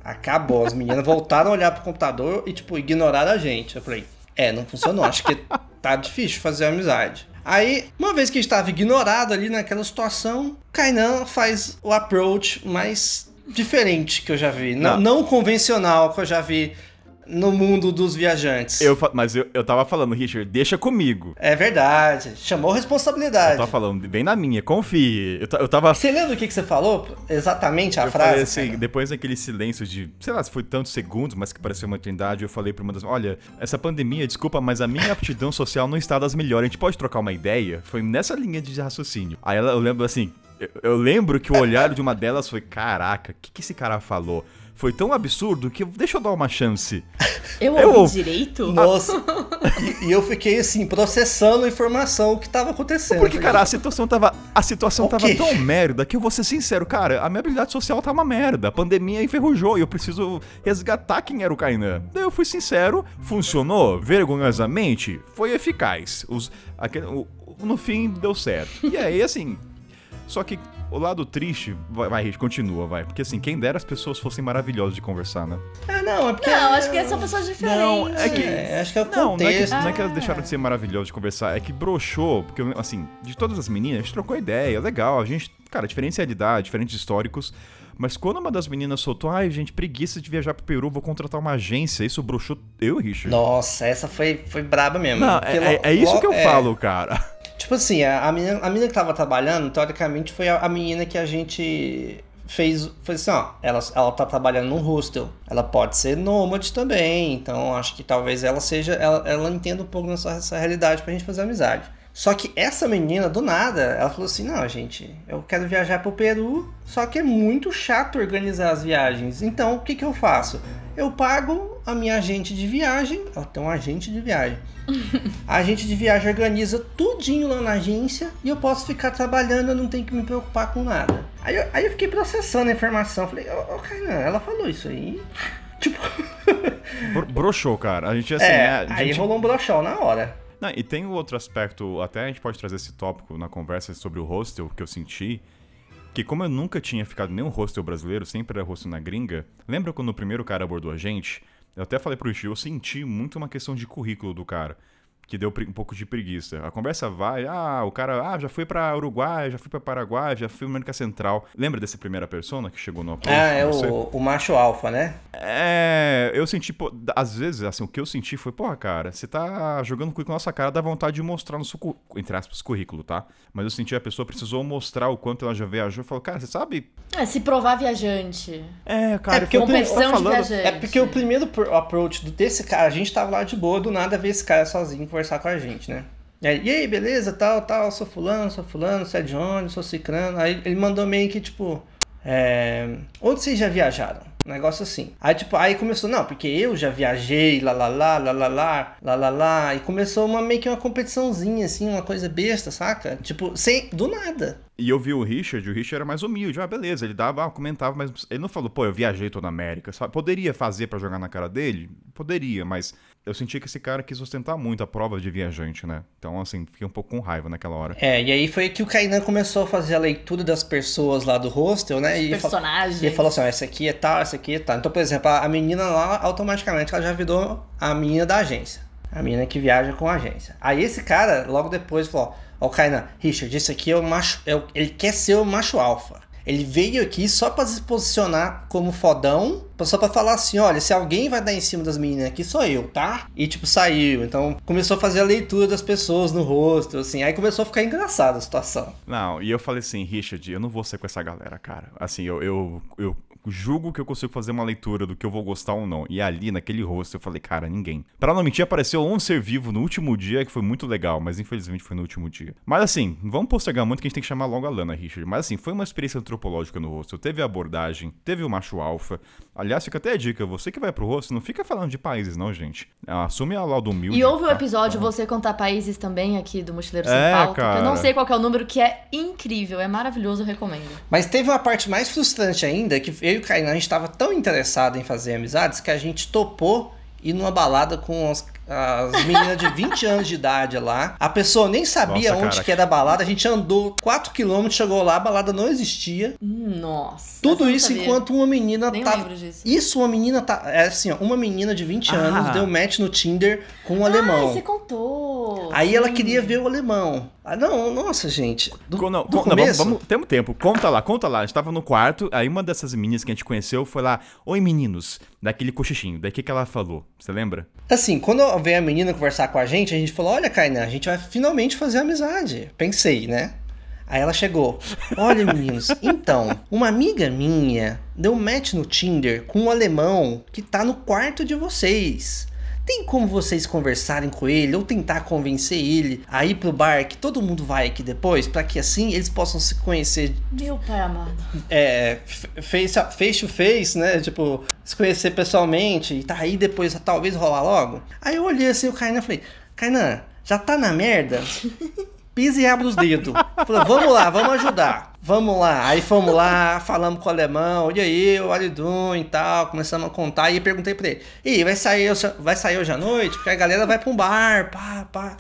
acabou. As meninas voltaram a olhar pro computador e, tipo, ignoraram a gente. Eu falei, é, não funcionou. Acho que tá difícil fazer amizade. Aí, uma vez que estava ignorado ali naquela situação, Kainan faz o approach mais diferente que eu já vi. Não, não convencional que eu já vi no mundo dos viajantes. Eu, mas eu, eu tava falando, Richard, deixa comigo. É verdade. Chamou responsabilidade. Eu tava falando, bem na minha, confie. Eu, eu tava. Você lembra o que, que você falou? Exatamente a eu frase? Falei assim, cara. depois daquele silêncio de, sei lá, se foi tantos segundos, mas que pareceu uma eternidade, eu falei pra uma das. Olha, essa pandemia, desculpa, mas a minha aptidão social não está das melhores. A gente pode trocar uma ideia? Foi nessa linha de raciocínio. Aí ela, eu lembro assim, eu, eu lembro que o olhar de uma delas foi: caraca, o que, que esse cara falou? Foi tão absurdo que deixa eu dar uma chance. [laughs] Eu, eu ouvi direito? Nossa. [laughs] e, e, eu fiquei assim, processando a informação que tava acontecendo. Porque, cara, a situação tava. A situação tava tão merda que eu vou ser sincero, cara, a minha habilidade social tá uma merda. A pandemia enferrujou e eu preciso resgatar quem era o Kainan. Daí eu fui sincero, funcionou vergonhosamente, foi eficaz. Os, aquele, o, no fim deu certo. E aí, assim. Só que o lado triste, vai, vai, continua, vai. Porque assim, quem dera as pessoas fossem maravilhosas de conversar, né? É, não, é porque. Não, acho que são pessoas diferentes. Não, é que. É, acho que é o não, contexto. Não, é que, não é que elas deixaram de ser maravilhosas de conversar, é que broxou, porque, assim, de todas as meninas, a gente trocou ideia, legal, a gente. Cara, diferente de idade, diferentes históricos. Mas quando uma das meninas soltou, ai, gente, preguiça de viajar pro Peru, vou contratar uma agência, isso broxou eu, Richard. Nossa, essa foi, foi braba mesmo. Não, é, é, é, isso que eu é... falo, cara. Tipo assim, a, a, menina, a menina que tava trabalhando, teoricamente, foi a, a menina que a gente fez. Foi assim, ó, ela, ela tá trabalhando num hostel. Ela pode ser nômade também. Então acho que talvez ela seja. Ela, ela entenda um pouco nessa realidade pra gente fazer amizade. Só que essa menina, do nada, ela falou assim: não, gente, eu quero viajar pro Peru, só que é muito chato organizar as viagens. Então, o que, que eu faço? Eu pago a minha agente de viagem, ela tem um agente de viagem. [laughs] A agente de viagem organiza tudinho lá na agência e eu posso ficar trabalhando, eu não tenho que me preocupar com nada. Aí eu, aí eu fiquei processando a informação, falei, ô, oh, Kainan, ela falou isso aí. [laughs] Tipo. broxou, cara. A gente assim. É, a gente... Aí rolou um broxão na hora. Não, e tem outro aspecto, até a gente pode trazer esse tópico na conversa sobre o hostel que eu senti. Que como eu nunca tinha ficado em nenhum hostel brasileiro, sempre era hostel na gringa, lembra quando o primeiro cara abordou a gente? Eu até falei pro Gil, eu senti muito uma questão de currículo do cara que deu um pouco de preguiça. A conversa vai, ah, o cara, ah, já foi para Uruguai, já fui para Paraguai, já fui para América Central. Lembra dessa primeira persona que chegou no approach? Ah, é o, o, macho alfa, né? É, eu senti, pô, às vezes, assim, o que eu senti foi, porra, cara, você tá jogando currículo na nossa cara, dá vontade de mostrar no seu, entre aspas, currículo, tá? Mas eu senti a pessoa precisou mostrar o quanto ela já viajou e falou, cara, você sabe... É, se provar viajante. É, cara, é porque, eu, falando, de viajante. é porque o primeiro approach desse cara, a gente tava lá de boa, do nada ver esse cara sozinho conversar com a gente, né? E aí, e aí, beleza, tal, tal, sou fulano, sou fulano, você é de onde, sou cicrano. Aí ele mandou meio que, tipo, é... onde vocês já viajaram? Um negócio assim. Aí, tipo, aí começou, não, porque eu já viajei, lá, lá, lá, lá, lá, lá, lá, lá, lá. E começou uma, meio que uma competiçãozinha, assim, uma coisa besta, saca? Tipo, sem, do nada. E eu vi o Richard, o Richard era mais humilde. Ah, beleza, ele dava, ah, comentava, mas ele não falou, pô, eu viajei toda a América. Sabe? Poderia fazer para jogar na cara dele? Poderia, mas eu senti que esse cara quis sustentar muito a prova de viajante, né? Então, assim, fiquei um pouco com raiva naquela hora. É, e aí foi que o Kainan começou a fazer a leitura das pessoas lá do hostel, né? E Personagens. E ele falou assim, ó, essa aqui é tal, essa aqui é tal. Então, por exemplo, a menina lá, automaticamente, ela já virou a menina da agência. A menina que viaja com a agência. Aí esse cara, logo depois, falou, ó, o Kainan, Richard, esse aqui é o macho, é o, ele quer ser o macho alfa. Ele veio aqui só para se posicionar como fodão, só para falar assim, olha, se alguém vai dar em cima das meninas aqui, sou eu, tá? E tipo, saiu. Então começou a fazer a leitura das pessoas no rosto, assim. Aí começou a ficar engraçada a situação. Não, e eu falei assim, Richard, eu não vou ser com essa galera, cara. Assim, eu, eu, eu julgo que eu consigo fazer uma leitura do que eu vou gostar ou não. E ali, naquele rosto, eu falei, cara, ninguém. Pra não mentir, apareceu um ser vivo no último dia, que foi muito legal, mas infelizmente foi no último dia. Mas assim, vamos postergar muito que a gente tem que chamar logo a Lana, Richard. Mas assim, foi uma experiência antropológica no rosto. Teve a abordagem, teve o macho alfa. Aliás, fica até a dica, você que vai pro rosto, não fica falando de países, não, gente. Assume a laudo humilde. E houve um tá? episódio, Então- você contar países também aqui do Mochileiro Sem É, Pauta, que eu cara. não sei qual que é o número, que é incrível, é maravilhoso, eu recomendo. Mas teve uma parte mais frustrante ainda, que eu e o Kainan, a gente tava tão interessado em fazer amizades, que a gente topou ir numa balada com as, as meninas de 20 anos de idade lá. A pessoa nem sabia Nossa, onde cara. que era a balada, a gente andou 4km, chegou lá, a balada não existia. Nossa. Tudo isso sabia. enquanto uma menina Nem tava... lembro disso. Isso, uma menina tá. É assim, ó, uma menina de 20 Ah. anos deu match no Tinder com um Ah, alemão. você contou. Aí ela sim. queria ver o alemão. Ah, não, nossa, gente. Do, Não, do não, vamos, começo, vamos, temos tempo. Conta lá, conta lá. A gente tava no quarto, aí uma dessas meninas que a gente conheceu foi lá, oi meninos, daquele cochichinho. Daí o que, que ela falou? Você lembra? Assim, quando veio a menina conversar com a gente, a gente falou: Olha, Kainan, a gente vai finalmente fazer amizade. Pensei, né? Aí ela chegou: Olha, [laughs] meninos, então, uma amiga minha deu match no Tinder com um alemão que tá no quarto de vocês. Tem como vocês conversarem com ele ou tentar convencer ele a ir pro bar que todo mundo vai aqui depois, pra que assim eles possam se conhecer Meu pai amado. é, face, a- face to face, né? Tipo, se conhecer pessoalmente e tá aí depois talvez rolar logo. Aí eu olhei assim o Kainan e falei, Kainan, já tá na merda? [laughs] Pisa e abre os dedos. Falei, vamos lá, vamos ajudar. Vamos lá. Aí fomos lá, falamos com o alemão, e aí, o Alidun e tal, começamos a contar. E perguntei pra ele, e vai sair, vai sair hoje à noite? Porque a galera vai pra um bar, pá, pá.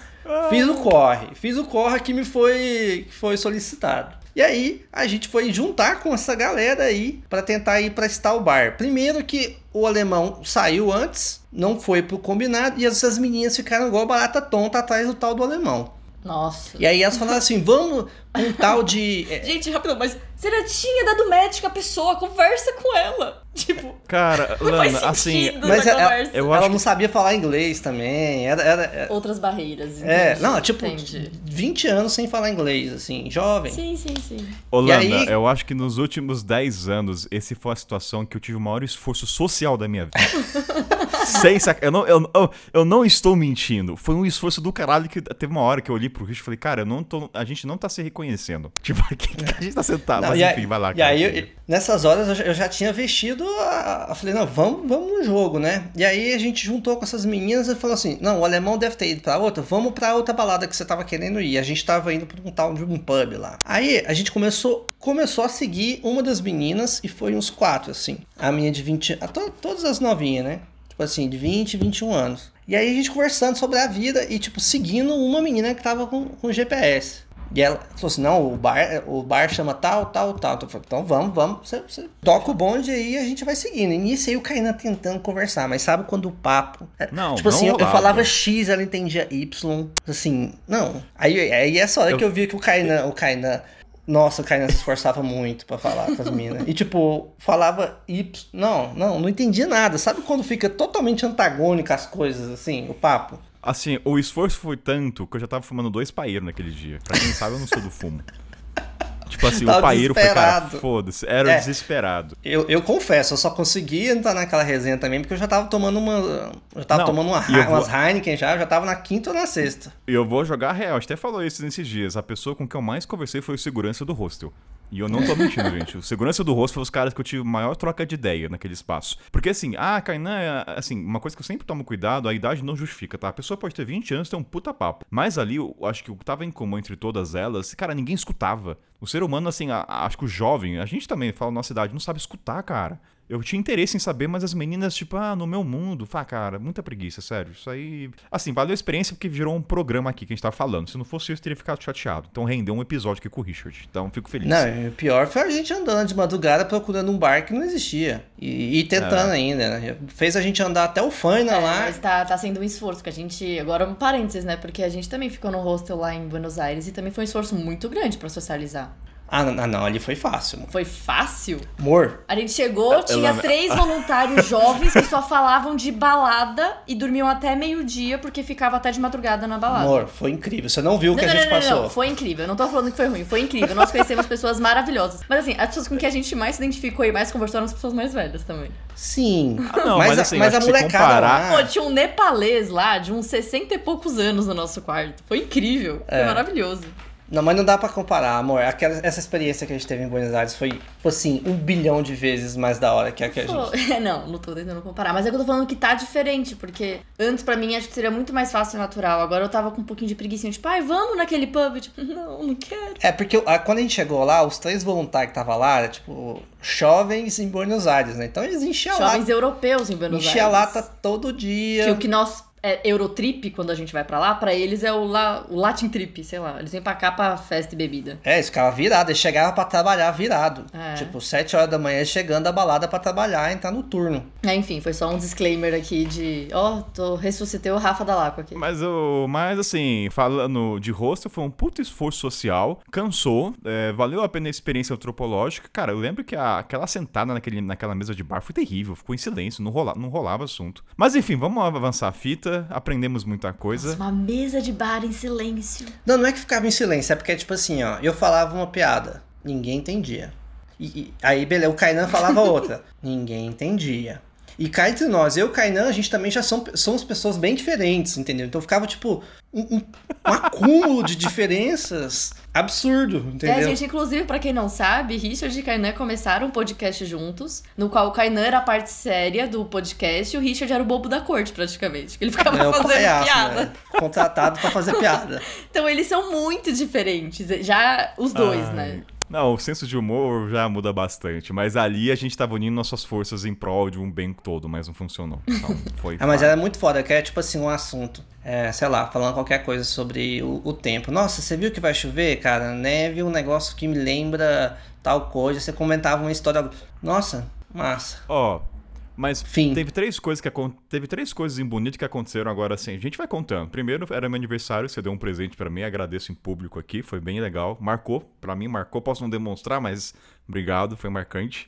Fiz o corre. Fiz o corre que me foi, que foi solicitado. E aí, a gente foi juntar com essa galera aí pra tentar ir tal bar. Primeiro que o alemão saiu antes, não foi pro combinado, e essas meninas ficaram igual barata tonta atrás do tal do alemão. Nossa. E aí elas falaram assim: vamos um tal de. é, [laughs] Gente, rápido, mas você já tinha dado match com a pessoa, conversa com ela. [laughs] Tipo, Cara, não faz Lana, assim. Mas essa ela- conversa. eu ela acho não sabia falar inglês também. Era, era- era- Outras barreiras. é, entendi, não, tipo, Entendi. 20 anos sem falar inglês, assim, jovem. Sim, sim, sim. Holanda, E aí- eu acho que nos últimos 10 anos, esse foi a situação que eu tive o maior esforço social da minha vida. [laughs] Sem sac... eu, não, eu, eu, eu não estou mentindo. Foi um esforço do caralho que teve uma hora que eu olhei pro Rich e falei, cara, eu não tô, a gente não tá se reconhecendo. [laughs] Tipo, aqui que a gente tá sentado. Não, mas aí- enfim, vai lá. E cara. aí, eu- nessas horas, eu já, tinha vestido. A, eu falei, não, vamos, vamos no jogo, né? E aí a gente juntou com essas meninas e falou assim: não, o alemão deve ter ido pra outra, vamos pra outra balada que você tava querendo ir. A gente tava indo pra um tal de um pub lá. Aí a gente começou, começou a seguir uma das meninas e foi uns quatro, assim. A minha de 20. A to- todas as novinhas, né? Tipo assim, de 20, 21 anos. E aí a gente conversando sobre a vida e, tipo, seguindo uma menina que tava com, com GPS. E ela falou assim: não, o bar, o bar chama tal, tal, tal. Então, eu falei, então vamos, vamos. Você, você toca o bonde aí e a gente vai seguindo. E nisso aí o Kainan tentando conversar. Mas sabe quando o papo. é- Não, tipo assim, não eu, eu rolava. falava X, ela entendia Y. Assim, não. Aí, aí essa hora Eu- que eu vi que o Kainan, o Kainan. Nossa, o Kainan se esforçava muito pra falar com as minas. E tipo, falava Y. Não, não, não entendia nada. Sabe quando fica totalmente antagônico as coisas, assim, o papo? Assim, o esforço foi tanto que eu já tava fumando dois paeiros naquele dia. Pra quem sabe, eu não sou do fumo. [laughs] Tipo assim, o paeiro foi, cara, foda-se. Era É. desesperado. Eu, eu confesso, eu só consegui entrar naquela resenha também porque eu já tava tomando uma. Eu já tava Não, tomando uma, vou- umas Heineken já, eu já tava na quinta ou na sexta. E eu vou jogar real, a gente até falou isso nesses dias. A pessoa com quem eu mais conversei foi o segurança do hostel. E eu não tô mentindo, [laughs] gente. O segurança do hostel foi os caras que eu tive maior troca de ideia naquele espaço. Porque assim, ah, Kainan, é, assim, uma coisa que eu sempre tomo cuidado, a idade não justifica, tá? A pessoa pode ter 20 anos e ter um puta papo. Mas ali, eu acho que o que tava em comum entre todas elas, cara, ninguém escutava. O ser humano, assim, a, a, acho que o jovem, a gente também fala na nossa idade, não sabe escutar, cara. Eu tinha interesse em saber, mas as meninas, tipo, ah, no meu mundo. Fá, cara, muita preguiça, sério. Isso aí. Assim, valeu a experiência porque virou um programa aqui que a gente tava falando. Se não fosse isso, teria ficado chateado. Então rendeu um episódio aqui com o Richard. Então fico feliz. Não, o pior foi a gente andando de madrugada procurando um bar que não existia. E, e tentando é. ainda, né? Fez a gente andar até o Faina é, lá. Mas tá, tá sendo um esforço, que a gente. Agora um parênteses, né? Porque a gente também ficou no hostel lá em Buenos Aires e também foi um esforço muito grande para socializar. Ah, não, não, ali foi fácil. Foi fácil? Amor. A gente chegou, tinha três [laughs] voluntários jovens que só falavam de balada e dormiam até meio-dia porque ficava até de madrugada na balada. Amor, foi incrível. Você não viu o que não, a gente não, passou. Não, foi incrível. Eu não tô falando que foi ruim, foi incrível. Nós conhecemos pessoas maravilhosas. Mas assim, as pessoas com que a gente mais se identificou e mais conversou eram as pessoas mais velhas também. Sim. Ah, não, mas, mas, assim, mas a molecada comparar... lá... Pô, tinha um nepalês lá de uns 60 e poucos anos no nosso quarto. Foi incrível. Foi é. maravilhoso. Não, mas não dá para comparar, amor. Aquela, essa experiência que a gente teve em Buenos Aires foi, tipo assim, um bilhão de vezes mais da hora que a que a gente. [laughs] não, não tô tentando comparar. Mas é que eu tô falando que tá diferente, porque antes para mim acho que seria muito mais fácil e natural. Agora eu tava com um pouquinho de preguiça, tipo, ai, vamos naquele pub. [laughs] Tipo, não, não quero. É, porque quando a gente chegou lá, os três voluntários que tava lá, era, tipo, jovens em Buenos Aires, né? Então eles enchiam. Jovens europeus em Buenos Aires. Enchia a lata todo dia. Que o que nós é, Eurotrip, quando a gente vai para lá, para eles é o, la, o Latin Trip, sei lá. Eles vêm pra cá pra festa e bebida. É, eles ficavam virados, eles chegavam pra trabalhar virado. É. Tipo, 7 horas da manhã chegando da balada para trabalhar e entrar no turno. É, enfim, foi só um disclaimer aqui de, ó, oh, tô ressuscitei o Rafa Dalaco aqui. Mas, o, mas assim, falando de rosto, foi um puto esforço social, cansou, é, valeu a pena a experiência antropológica. Cara, eu lembro que a, aquela sentada naquele, naquela mesa de bar foi terrível, ficou em silêncio, não, rola, não rolava assunto. Mas enfim, vamos avançar a fita, aprendemos muita coisa. Nossa, uma mesa de bar em silêncio. Não, não é que ficava em silêncio, é porque, tipo assim, ó, eu falava uma piada, ninguém entendia. E, e aí, beleza, o Kainan falava outra, [laughs] ninguém entendia. E cá entre nós, eu e o Kainan, a gente também já são, somos pessoas bem diferentes, entendeu? Então ficava, tipo, um, um, um acúmulo de diferenças absurdo, entendeu? É, gente, inclusive, para quem não sabe, Richard e Kainan começaram um podcast juntos, no qual o Kainan era a parte séria do podcast e o Richard era o bobo da corte, praticamente. Ele ficava é, fazendo palhaço, piada. Né? Contratado para fazer piada. [laughs] então eles são muito diferentes, já os dois, Ai. né? Não, o senso de humor já muda bastante, mas ali a gente tava unindo nossas forças em prol de um bem todo, mas não funcionou. Então [laughs] foi. ah, mas era muito foda, que é tipo assim, um assunto. É, sei lá, falando qualquer coisa sobre o, o, tempo. Nossa, você viu que vai chover, cara? Neve é um negócio que me lembra tal coisa. Você comentava uma história. Nossa, massa. Ó, oh, mas Fim. teve três coisas que teve três coisas em bonito que aconteceram agora assim. A gente vai contando. Primeiro era meu aniversário, você deu um presente para mim, agradeço em público aqui, foi bem legal. Marcou, para mim marcou, posso não demonstrar, mas obrigado, foi marcante.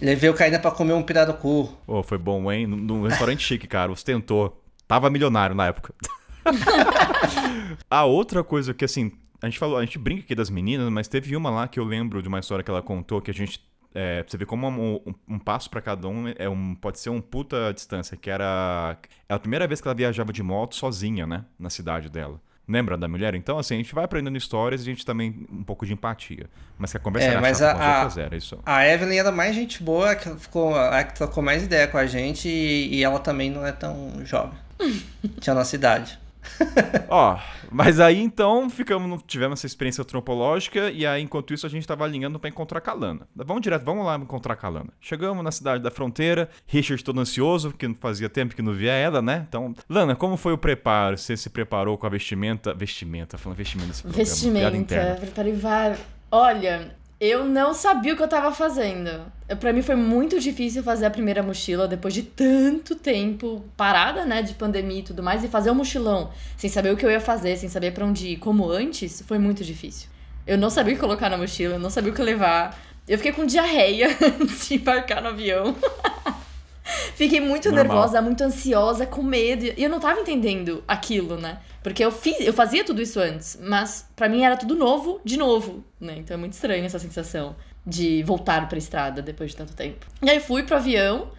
Levei o Caína pra comer um pirarucu. Oh, foi bom, hein? Num restaurante chique, cara, ostentou. Tava milionário na época. [laughs] a outra coisa que assim, a gente falou, a gente brinca aqui das meninas, mas teve uma lá que eu lembro de uma história que ela contou que a gente é, você vê como um, um, um passo para cada um é um, pode ser um puta distância, que era é a primeira vez que ela viajava de moto sozinha, né, na cidade dela. Lembra da mulher? Então, assim, a gente vai aprendendo histórias e a gente também um pouco de empatia. Mas que a conversa é, era mas chata, a, a, era isso. A Evelyn era mais gente boa, que ficou, a que trocou mais ideia com a gente e, e ela também não é tão jovem. [laughs] Tinha nossa idade. [laughs] Ó, mas aí então ficamos, tivemos essa experiência antropológica e aí enquanto isso a gente estava alinhando para encontrar Calana. Vamos direto, vamos lá encontrar Calana. Chegamos na cidade da fronteira, Richard todo ansioso, porque fazia tempo que não via ela, né? Então, Lana, como foi o preparo? Você se preparou com a vestimenta, vestimenta, falando vestimenta nesse programa, Vestimenta, preparei várias. Olha, eu não sabia o que eu tava fazendo. Para mim foi muito difícil fazer a primeira mochila depois de tanto tempo parada, né, de pandemia e tudo mais, e fazer um mochilão sem saber o que eu ia fazer, sem saber para onde ir, como antes, foi muito difícil. Eu não sabia o que colocar na mochila, eu não sabia o que levar. Eu fiquei com diarreia [laughs] antes de embarcar no avião. [laughs] [laughs] Fiquei muito Normal. nervosa, muito ansiosa, com medo. E eu não tava entendendo aquilo, né? Porque eu fiz, eu fazia tudo isso antes, mas para mim era tudo novo, de novo, né? Então é muito estranho essa sensação de voltar pra estrada depois de tanto tempo. E aí fui pro avião,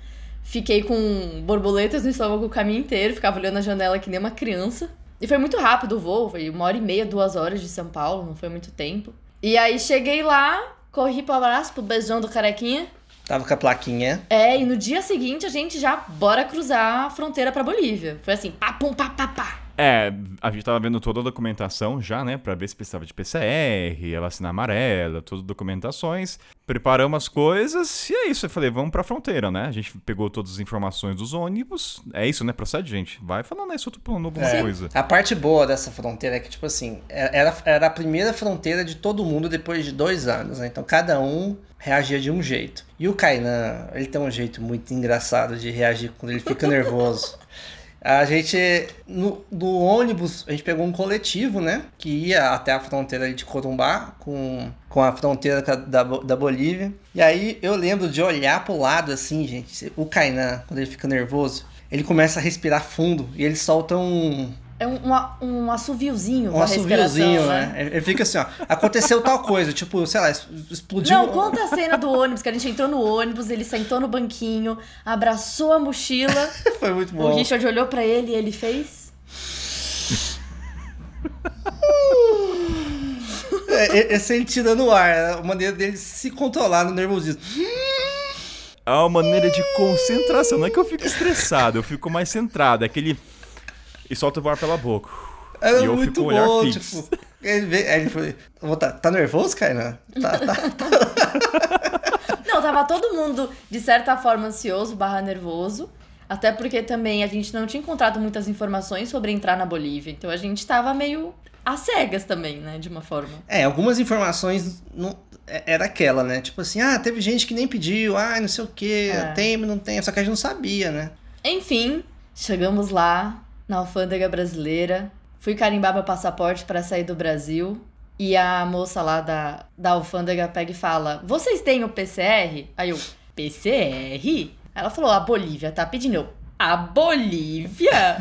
fiquei com borboletas no estômago o caminho inteiro, ficava olhando a janela que nem uma criança. E foi muito rápido o voo, foi uma hora e meia, duas horas de São Paulo, não foi muito tempo. E aí cheguei lá, corri pro abraço, pro beijão do carequinha. Tava com a plaquinha. É, e no dia seguinte a gente já bora cruzar a fronteira pra Bolívia. Foi assim, pá, pum, pá, pá, pá. É, a gente tava vendo toda a documentação já, né, pra ver se precisava de PCR, vacina amarela, todas as documentações. Preparamos as coisas e é isso. Eu falei, vamos pra fronteira, né? A gente pegou todas as informações dos ônibus. É isso, né? Procede, gente. Vai falando aí tô falando alguma É. coisa. A parte boa dessa fronteira é que, tipo assim, era, era a primeira fronteira de todo mundo depois de dois anos, né? Então cada um reagia de um jeito. E o Kainan, ele tem um jeito muito engraçado de reagir quando ele fica nervoso. [laughs] A gente, no, ônibus, a gente pegou um coletivo, né? Que ia até a fronteira de Corumbá, com, com a fronteira da, da Bolívia. E aí eu lembro de olhar pro lado, assim, gente. O Kainan, quando ele fica nervoso, ele começa a respirar fundo e ele solta um, É um, um, um assoviozinho um assoviozinho, né? né? Ele ele fica assim, ó. Aconteceu tal coisa, tipo, sei lá, explodiu. Não, conta a cena do ônibus, que a gente entrou no ônibus, ele sentou no banquinho, abraçou a mochila, [laughs] Foi muito o bom. Richard olhou pra ele e ele fez. É, é, é sem tirando o ar, é a maneira dele se controlar no nervosismo. É uma maneira de concentração. Não é que eu fico estressado, eu fico mais centrado. É aquele. E solta o ar pela boca. Era e eu É muito fico com o olhar bom, fixo. tipo. Ele, vê, aí ele foi. "Ô, Tá, tá nervoso, Kainan? Tá, tá. [laughs] Não, tava todo mundo, de certa forma, ansioso barra nervoso. Até porque também a gente não tinha encontrado muitas informações sobre entrar na Bolívia. Então a gente tava meio às cegas também, né? De uma forma. É, algumas informações não, é- era aquela, né? Tipo assim, ah, teve gente que nem pediu, ah, não sei o que, É. tem, não tem, só que a gente não sabia, né? Enfim, chegamos lá na alfândega brasileira. Fui carimbar meu passaporte para sair do Brasil. E a moça lá da, da alfândega pega e fala: Vocês têm o PCR? Aí eu, PCR? Ela falou: A Bolívia tá pedindo. Eu, a Bolívia?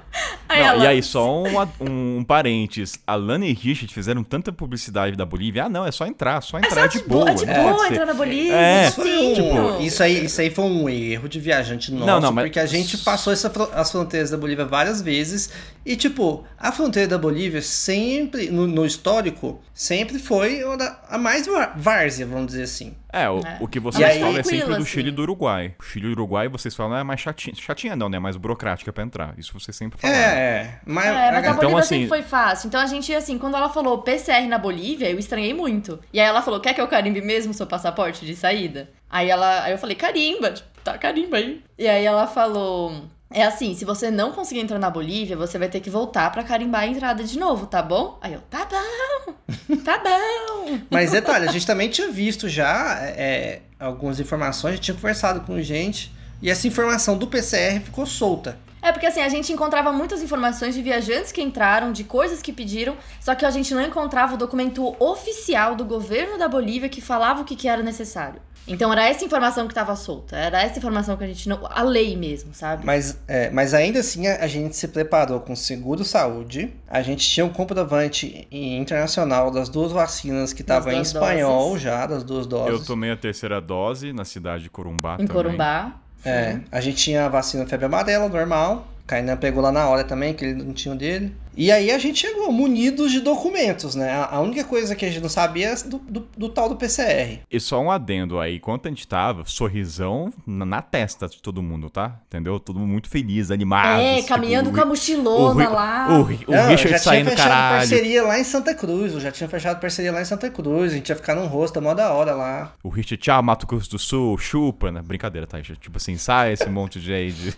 [laughs] aí Não, ela, E aí, só um, um parênteses. A Lana e Richard fizeram tanta publicidade da Bolívia. Ah, não, é só entrar, só entrar só de boa. de não boa pode ser. entrar na Bolívia. É, tipo, isso, aí, isso aí foi um erro de viajante nosso, Não, não, mas- porque a gente passou essa as fronteiras da Bolívia várias vezes e, tipo, a fronteira da Bolívia sempre, no, no histórico, sempre foi a mais várzea, vamos dizer assim. É, o, É. o que vocês aí- falam é sempre do assim. Chile e do Uruguai. O Chile e o Uruguai, vocês falam, é mais chatinha. Chatinha não, né? Mais burocrática pra entrar. Isso vocês sempre É, falaram. É. Mas, É, mas a Então, Bolívia assim- sempre foi fácil. Então a gente, assim, quando ela falou PCR na Bolívia, eu estranhei muito. E aí ela falou: quer que eu carimbe mesmo seu passaporte de saída? Aí ela. Aí eu falei, carimba, tipo, tá, carimba aí. E aí ela falou. É assim, se você não conseguir entrar na Bolívia, você vai ter que voltar pra carimbar a entrada de novo, tá bom? Aí eu, tá bom, tá [laughs] bom. mas detalhe, a gente também tinha visto já é, algumas informações, a gente tinha conversado com gente, e essa informação do PCR ficou solta. É porque assim, a gente encontrava muitas informações de viajantes que entraram, de coisas que pediram, só que a gente não encontrava o documento oficial do governo da Bolívia que falava o que, que era necessário. Então era essa informação que estava solta, era essa informação que a gente não. A lei mesmo, sabe? Mas, é, mas ainda assim a, a gente se preparou com seguro saúde. A gente tinha um comprovante internacional das duas vacinas que estavam em espanhol doses. já, das duas Eu doses. tomei a terceira dose na cidade de Corumbá em também. Corumbá. É, a gente tinha a vacina febre amarela normal. Kainan pegou lá na hora também, que ele não tinha o dele. E aí a gente chegou munidos de documentos, né? A, única coisa que a gente não sabia é do, do, do tal do PCR. E só um adendo aí, enquanto a gente tava, sorrisão na, na testa de todo mundo, tá? Entendeu? Todo mundo muito feliz, animado. É, tipo, caminhando o- com a mochilona o, lá. O, Ri- o Não, Richard já saindo tinha fechado caralho. parceria lá em Santa Cruz. Eu já tinha fechado parceria lá em Santa Cruz. A gente ia ficar num rosto, mó da hora lá. O Richard, tchau, Mato Grosso do Sul, chupa, né? Brincadeira, tá? Tipo assim, sai esse monte de aí de...